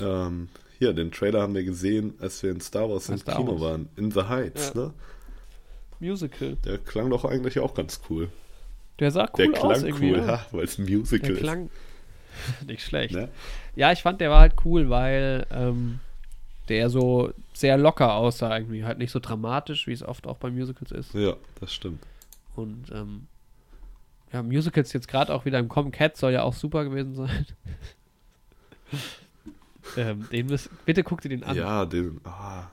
ähm, hier, den Trailer haben wir gesehen, als wir in Star Wars im Star Kino Wars. waren. In The Heights, Ja. ne? Musical. Der klang doch eigentlich auch ganz cool. Der sah Der cool aus klang cool, ja. ja, weil es ein Musical Der klang nicht schlecht. ist. Ne? Ja, ich fand, der war halt cool, weil ähm, der so sehr locker aussah irgendwie. Halt nicht so dramatisch, wie es oft auch bei Musicals ist. Ja, das stimmt. Und ähm, ja, Musicals jetzt gerade auch wieder im Kommen. Cat soll ja auch super gewesen sein. ähm, den müsst, bitte guck dir den an. Ja, den, ah,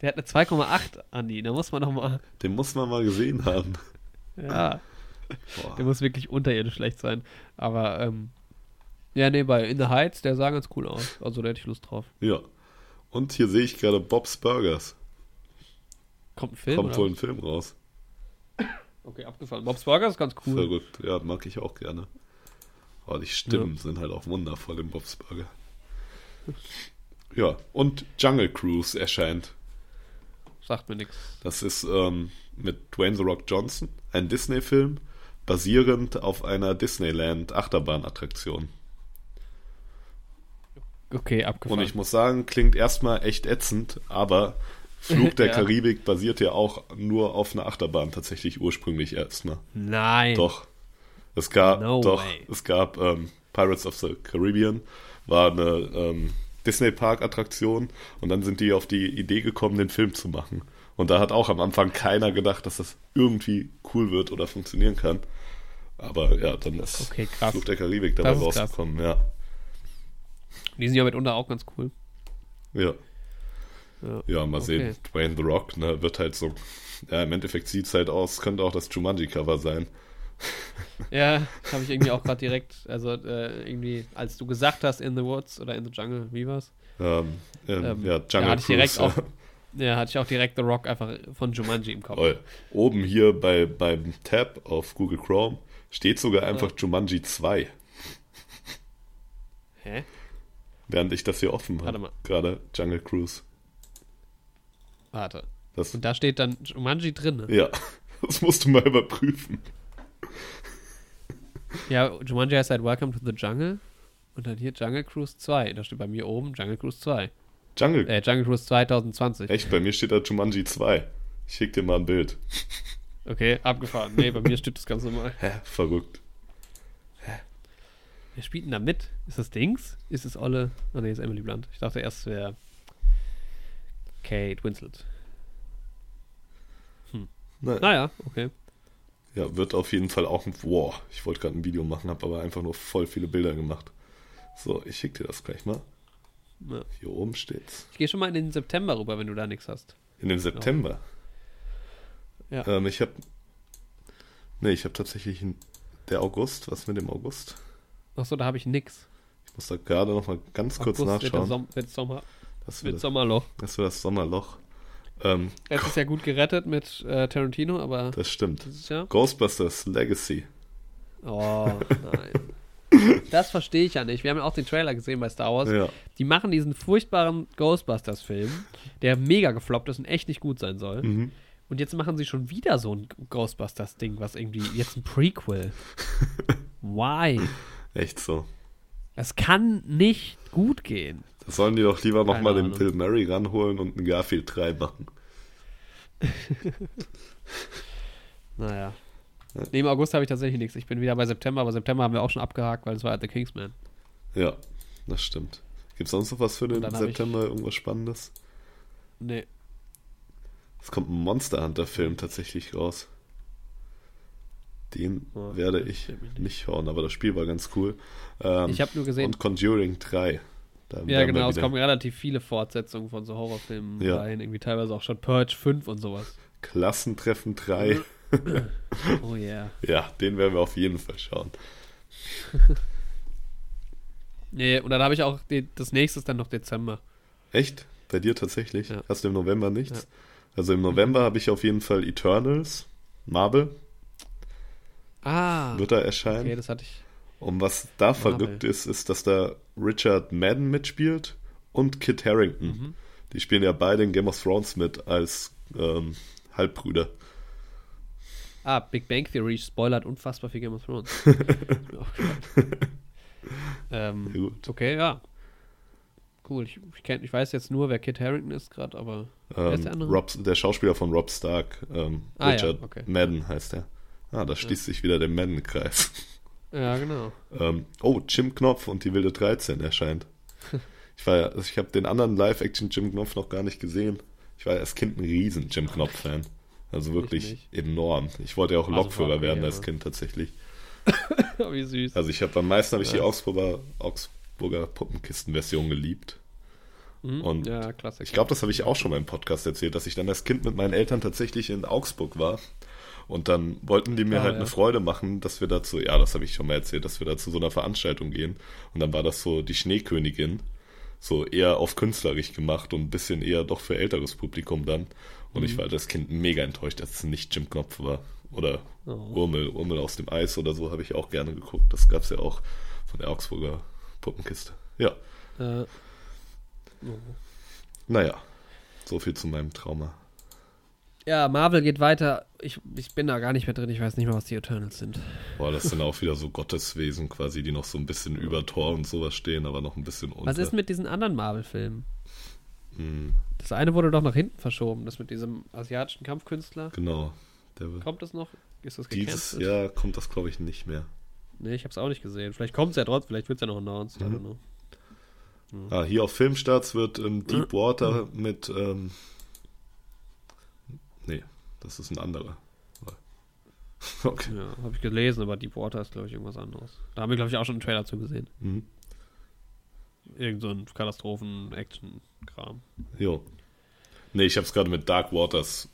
Der hat eine 2,8, Andi. Da muss man noch mal. den muss man mal gesehen haben. Ja, Boah. der muss wirklich unterirdisch schlecht sein. Aber ähm, ja, nee, bei In the Heights, der sah ganz cool aus. Also da hätte ich Lust drauf. Ja. Und hier sehe ich gerade Bob's Burgers. Kommt ein Film? Kommt wohl ein Film raus. Okay, abgefallen. Bob's Burger ist ganz cool. Verrückt. Ja, mag ich auch gerne. Aber die Stimmen sind halt auch wundervoll im Bob's Burger. Ja, und Jungle Cruise erscheint. Sagt mir nichts. Das ist ähm, mit Dwayne The Rock Johnson, ein Disney-Film, basierend auf einer Disneyland Achterbahn-Attraktion. Okay, Und abgefahren. ich muss sagen, klingt erstmal echt ätzend, aber Flug der Ja. Karibik basiert ja auch nur auf einer Achterbahn tatsächlich ursprünglich erstmal. Nein. Doch. Es gab No doch, way. es gab ähm, Pirates of the Caribbean, war eine ähm, Disney Park Attraktion und dann sind die auf die Idee gekommen, den Film zu machen. Und da hat auch am Anfang keiner gedacht, dass das irgendwie cool wird oder funktionieren kann. Aber ja, dann ist Okay, krass. Der Karibik dabei ist krass. rausgekommen, ja. Die sind ja mitunter auch ganz cool. Ja. Ja. Ja, mal Okay. sehen. Dwayne The Rock, ne, wird halt so. Ja, im Endeffekt sieht es halt aus, könnte auch das Jumanji-Cover sein. Ja, habe ich irgendwie auch gerade direkt, also äh, irgendwie, als du gesagt hast, in the woods oder in the jungle, wie war's? Ähm, ähm, Ähm, ja, da Jungle hatte ich direkt Cruise. auch, ja, hatte ich auch direkt The Rock einfach von Jumanji im Kopf. Toll. Oben hier bei, beim Tab auf Google Chrome steht sogar einfach Ja. Jumanji 2, Hä? während ich das hier offen Warte habe. mal. Gerade Jungle Cruise. Warte. Das, Und da steht dann Jumanji drin. Ne? ja, das musst du mal überprüfen. Ja, Jumanji heißt halt Welcome to the Jungle. Und dann hier Jungle Cruise 2. Da steht bei mir oben Jungle Cruise 2. Jungle, Äh, Jungle Cruise 2020. echt, bei mir steht da Jumanji 2. Ich schick dir mal ein Bild. Okay, abgefahren. Nee, bei mir steht das ganz normal. Hä, verrückt. Wer spielt denn da mit? Ist das Dings? Ist es Olle? Oh nee, ist Emily Blunt. Ich dachte erst, es wäre Kate Winslet. Na, Naja, okay. Ja, wird auf jeden Fall auch ein. Wow, ich wollte gerade ein Video machen, habe aber einfach nur voll viele Bilder gemacht. So, ich schicke dir das gleich mal. Ja. Hier oben steht's. Ich gehe schon mal in den September rüber, wenn du da nichts hast. In den September. Ja. Ähm, ich habe. Nee, ich habe tatsächlich in der August. Was mit dem August? Achso, da habe ich nix. Ich muss da gerade noch mal ganz kurz August wird, der nachschauen. Som wird, Sommer, Das wird wird Sommerloch. das, wär das Sommerloch. Ähm, Es ist ja gut gerettet mit äh, Tarantino, aber das stimmt. Jahr. Ghostbusters Legacy. Oh, nein. Das verstehe ich ja nicht. Wir haben ja auch den Trailer gesehen bei Star Wars. Ja, Die machen diesen furchtbaren Ghostbusters-Film, der mega gefloppt ist und echt nicht gut sein soll. mhm. Und jetzt machen sie schon wieder so ein Ghostbusters-Ding, was irgendwie jetzt ein Prequel. Why? echt so. Es kann nicht gut gehen. Da sollen die doch lieber noch Keine mal den. Bill Murray ranholen und einen Garfield 3 machen. Naja. Im August habe ich tatsächlich nichts. Ich bin wieder bei September, aber September haben wir auch schon abgehakt, weil es war halt The Kingsman. Ja, das stimmt. Gibt es sonst noch was für den September? Irgendwas Spannendes? Nee. Es kommt ein Monster Hunter Film tatsächlich raus. Den Oh, werde ich nicht. nicht. schauen, aber das Spiel war ganz cool. Ähm, Ich habe nur gesehen, und Conjuring 3. Da ja genau, es kommen relativ viele Fortsetzungen von so Horrorfilmen Ja. rein. Irgendwie teilweise auch schon Purge 5 und sowas. Klassentreffen 3. Oh yeah. Ja, den werden wir auf jeden Fall schauen. Nee, und dann habe ich auch, die, das nächste ist dann noch Dezember. Echt? Bei dir tatsächlich? Ja. Hast du im November nichts? Ja. Also im November habe ich auf jeden Fall Eternals. Marvel Ah, wird da erscheinen. okay, das hatte ich. Und was da Marvel. verrückt ist, ist, dass da Richard Madden mitspielt und Kit Harrington. Mhm. Die spielen ja beide in Game of Thrones mit als ähm, Halbbrüder. Ah, Big Bang Theory spoilert unfassbar viel Game of Thrones. Ähm, Ja, okay, ja. cool. Ich, ich, kenn, ich weiß jetzt nur, wer Kit Harrington ist gerade, aber wer ist der Ähm, andere? Rob, der Schauspieler von Rob Stark, ähm, Ah, ja, Richard okay. Madden heißt er. Ah, da schließt sich wieder der Madden-Kreis. Ja, genau. Ähm, oh, Jim Knopf und die wilde 13 erscheint. Ich war ja, also ich habe den anderen Live-Action Jim Knopf noch gar nicht gesehen. Ich war als Kind ein riesen Jim Knopf-Fan. Also wirklich nicht. enorm. Ich wollte ja auch Also Lokführer okay, werden als aber- Kind tatsächlich. Wie süß. Also ich habe am meisten habe ich die Ja. Augsburger, Augsburger Puppenkisten-Version geliebt. Mhm. und ja, Klassiker. Ich glaube, das habe ich auch schon mal im Podcast erzählt, dass ich dann als Kind mit meinen Eltern tatsächlich in Augsburg war. Und dann wollten die mir Ah, halt ja. eine Freude machen, dass wir dazu, ja, das habe ich schon mal erzählt, dass wir da zu so einer Veranstaltung gehen. Und dann war das so die Schneekönigin, so eher auf künstlerisch gemacht und ein bisschen eher doch für älteres Publikum dann. Und Mhm. ich war als Kind mega enttäuscht, dass es nicht Jim Knopf war. Oder Oh. Urmel, Urmel aus dem Eis oder so habe ich auch gerne geguckt. Das gab es ja auch von der Augsburger Puppenkiste. Ja, Äh, naja, so viel zu meinem Trauma. Ja, Marvel geht weiter. Ich, ich bin da gar nicht mehr drin. Ich weiß nicht mehr, was die Eternals sind. Boah, das sind auch wieder so Gotteswesen quasi, die noch so ein bisschen über Tor und sowas stehen, aber noch ein bisschen unter. Was ist mit diesen anderen Marvel-Filmen? Hm, Das eine wurde doch nach hinten verschoben. Das mit diesem asiatischen Kampfkünstler. genau. Kommt das noch? Ist das dieses gecancelt? Jahr kommt das, glaube ich, nicht mehr. Nee, ich hab's auch nicht gesehen. Vielleicht kommt es ja trotzdem. Vielleicht wird es ja noch announced. I Mhm. don't know. Ah, hier auf Filmstarts wird ähm, Deepwater mit. Ähm, nee, das ist ein anderer. Okay. Ja, habe ich gelesen, aber Deepwater ist, glaube ich, irgendwas anderes. Da haben wir, glaube ich, auch schon einen Trailer zu gesehen. Mhm. Irgend so ein Katastrophen-Action-Kram. Jo. Nee, ich habe es gerade mit Dark Waters,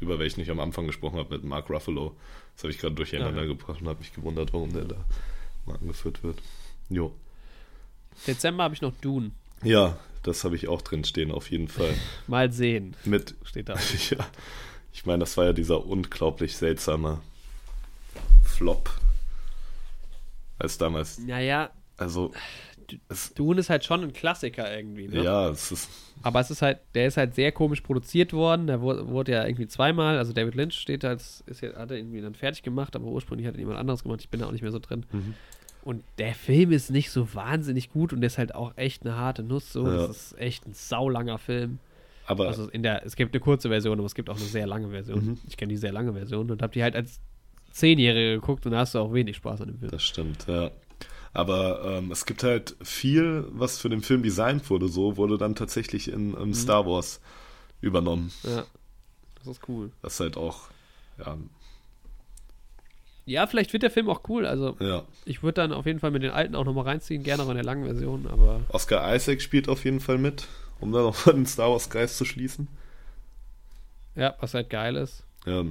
über welchen ich am Anfang gesprochen habe, mit Mark Ruffalo. Das habe ich gerade durcheinander Ah, ja. gebracht und habe mich gewundert, warum der da mal angeführt wird. Jo. Dezember habe ich noch Dune. Ja, das habe ich auch drin stehen, auf jeden Fall. Mal sehen, Mit, steht da. ja, ich meine, das war ja dieser unglaublich seltsame Flop. Als damals, Naja, also, es, Dune ist halt schon ein Klassiker irgendwie, ne? ja, es ist, Aber es ist halt, der ist halt sehr komisch produziert worden. Der wurde, wurde ja irgendwie zweimal, also David Lynch steht da, als, ist ja, hat er irgendwie dann fertig gemacht, aber ursprünglich hat er jemand anderes gemacht. Ich bin da auch nicht mehr so drin. Mhm. Und der Film ist nicht so wahnsinnig gut und der ist halt auch echt eine harte Nuss. So. Ja. Das ist echt ein saulanger Film. aber, Also in der, es gibt eine kurze Version, aber es gibt auch eine sehr lange Version. Mhm. Ich kenne die sehr lange Version und habe die halt als Zehnjährige geguckt und da hast du auch wenig Spaß an dem Film. das stimmt, ja. Aber ähm, es gibt halt viel, was für den Film designt wurde, so wurde dann tatsächlich in, Mhm. in Star Wars übernommen. Ja, das ist cool. Das ist halt auch, ja, Ja, vielleicht wird der Film auch cool. Also ja. ich würde dann auf jeden Fall mit den alten auch nochmal reinziehen, gerne auch in der langen Version, aber Oscar Isaac spielt auf jeden Fall mit, um da noch den Star Wars Kreis zu schließen. ja, was halt geil ist. Ja.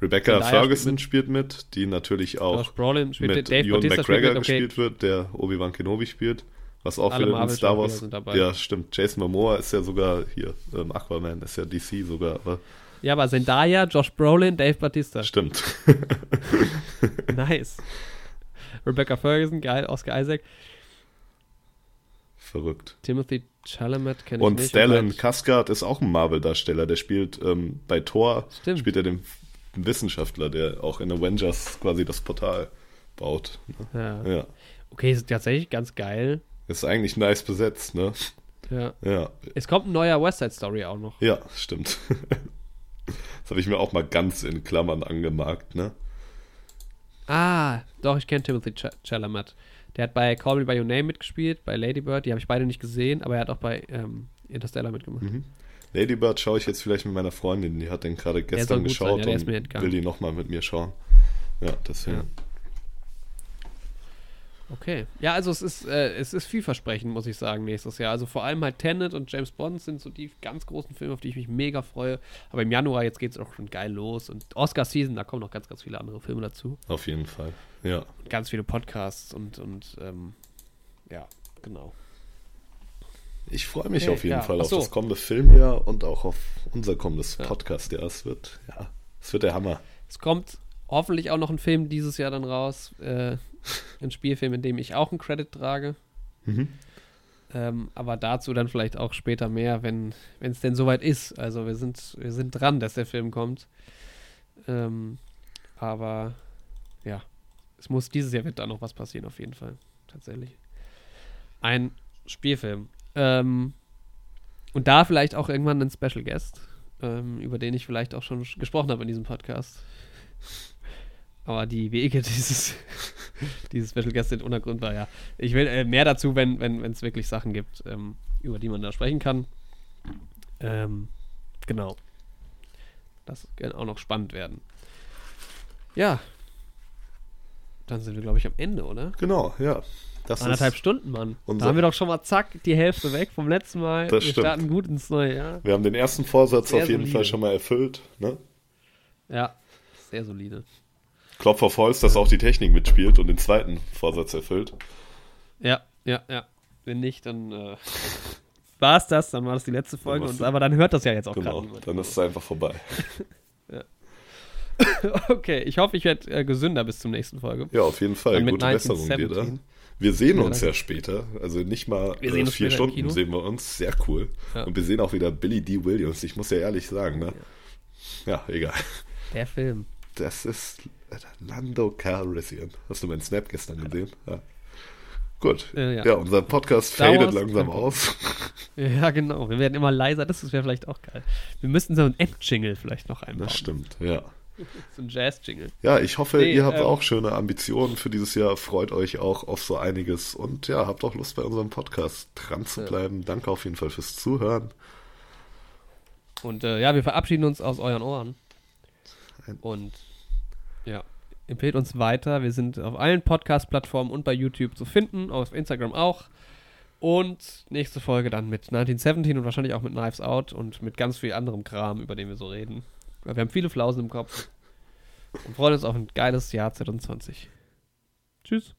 Rebecca Zendaya Ferguson spielt mit, die natürlich auch spielt mit mit, Ewan spielt McGregor mit, okay. gespielt wird, der Obi-Wan Kenobi spielt. Was auch Alle wieder in Star Wars. Ja, stimmt. Jason Momoa ist ja sogar hier, ähm, Aquaman ist ja DC sogar, aber Ja, aber Zendaya, Josh Brolin, Dave Bautista. stimmt. nice. Rebecca Ferguson, geil, Oscar Isaac, Verrückt. Timothy Chalamet kenne ich Und nicht. Stellan halt- Skarsgård ist auch ein Marvel-Darsteller. Der spielt ähm, bei Thor, Stimmt. spielt er den Wissenschaftler, der auch in Avengers quasi das Portal baut. Ja. Ja. Okay, ist tatsächlich ganz geil. Ist eigentlich nice besetzt, ne? Ja. Ja, Es kommt ein neuer West Side Story auch noch. ja, stimmt. Das habe ich mir auch mal ganz in Klammern angemarkt, ne? Ah, doch, ich kenne Timothy Ch Chalamet. Der hat bei Call Me By Your Name mitgespielt, bei Lady Bird, die habe ich beide nicht gesehen, aber er hat auch bei ähm, Interstellar mitgemacht. Mhm. Lady Bird schaue ich jetzt vielleicht mit meiner Freundin, die hat den gerade gestern sein, geschaut ja, und will die nochmal mit mir schauen. Ja, deswegen. Ja. Okay. Ja, also es ist, äh, es ist vielversprechend, muss ich sagen, nächstes Jahr. Also vor allem halt Tenet und James Bond sind so die ganz großen Filme, auf die ich mich mega freue. Aber im Januar, jetzt geht es auch schon geil los. Und Oscar-Season, da kommen noch ganz, ganz viele andere Filme dazu. Auf jeden Fall. Ja. Und ganz viele Podcasts und, und ähm, ja, genau. Ich freue mich Okay, auf jeden ja. Fall Ach auf so. das kommende Filmjahr und auch auf unser kommendes Ja. Podcast-Jahr. Es wird, ja, es wird der Hammer. Es kommt hoffentlich auch noch ein Film dieses Jahr dann raus. Äh, ein Spielfilm, in dem ich auch einen Credit trage. Mhm. Ähm, aber dazu dann vielleicht auch später mehr, wenn es denn soweit ist. Also wir sind, wir sind dran, dass der Film kommt. Ähm, aber ja, es muss dieses Jahr wird da noch was passieren, auf jeden Fall. Tatsächlich. Ein Spielfilm. Ähm, und da vielleicht auch irgendwann einen Special Guest, ähm, über den ich vielleicht auch schon gesprochen habe in diesem Podcast. Aber die Wege dieses, dieses Special Guest sind unergründbar, ja. Ich will äh, mehr dazu, wenn es wenn, wirklich Sachen gibt, ähm, über die man da sprechen kann. Ähm, genau. Das kann auch noch spannend werden. Ja. Dann sind wir, glaube ich, am Ende, oder? Genau, ja. Das Anderthalb Stunden, Mann. Da haben wir doch schon mal zack die Hälfte weg vom letzten Mal. Das wir stimmt. starten gut ins neue Jahr. Wir haben den ersten Vorsatz Sehr auf jeden solide. Fall schon mal erfüllt. Ne? Ja, sehr solide. Klopf auf Holz, dass auch die Technik mitspielt und den zweiten Vorsatz erfüllt. Ja, ja, ja. Wenn nicht, dann äh, war es das, dann war das die letzte Folge. Und, aber dann hört das ja jetzt auch Genau, gerade niemand. dann ist es einfach vorbei. Okay, ich hoffe, ich werde äh, gesünder bis zur nächsten Folge. Ja, auf jeden Fall. Gute Besserung dir da. 1917. Wir sehen Ja, uns ja später. Also nicht mal äh, vier Stunden sehen wir uns. Sehr cool. Ja. Und wir sehen auch wieder Billy D. Williams. Ich muss ja ehrlich sagen, ne? Ja, egal. Der Film. Das ist Lando Calrissian. Hast du meinen Snap gestern gesehen? Ja. Gut. Äh, ja. ja. unser Podcast fadet langsam aus. Ja, genau. Wir werden immer leiser. Das wäre vielleicht auch geil. Wir müssten so einen End-Jingle vielleicht noch einbauen. Das stimmt, ja. So ein Jazz-Jingle. Ja, ich hoffe, Nee, ihr habt ähm, auch schöne Ambitionen für dieses Jahr. Freut euch auch auf so einiges. Und ja, habt auch Lust bei unserem Podcast dran zu Ja. bleiben. Danke auf jeden Fall fürs Zuhören. Und äh, ja, wir verabschieden uns aus euren Ohren. Und ja, empfehlt uns weiter. Wir sind auf allen Podcast-Plattformen und bei YouTube zu finden, auf Instagram auch. Und nächste Folge dann mit 1917 und wahrscheinlich auch mit Knives Out und mit ganz viel anderem Kram, über den wir so reden. Wir haben viele Flausen im Kopf und freuen uns auf ein geiles Jahr 2020. Tschüss.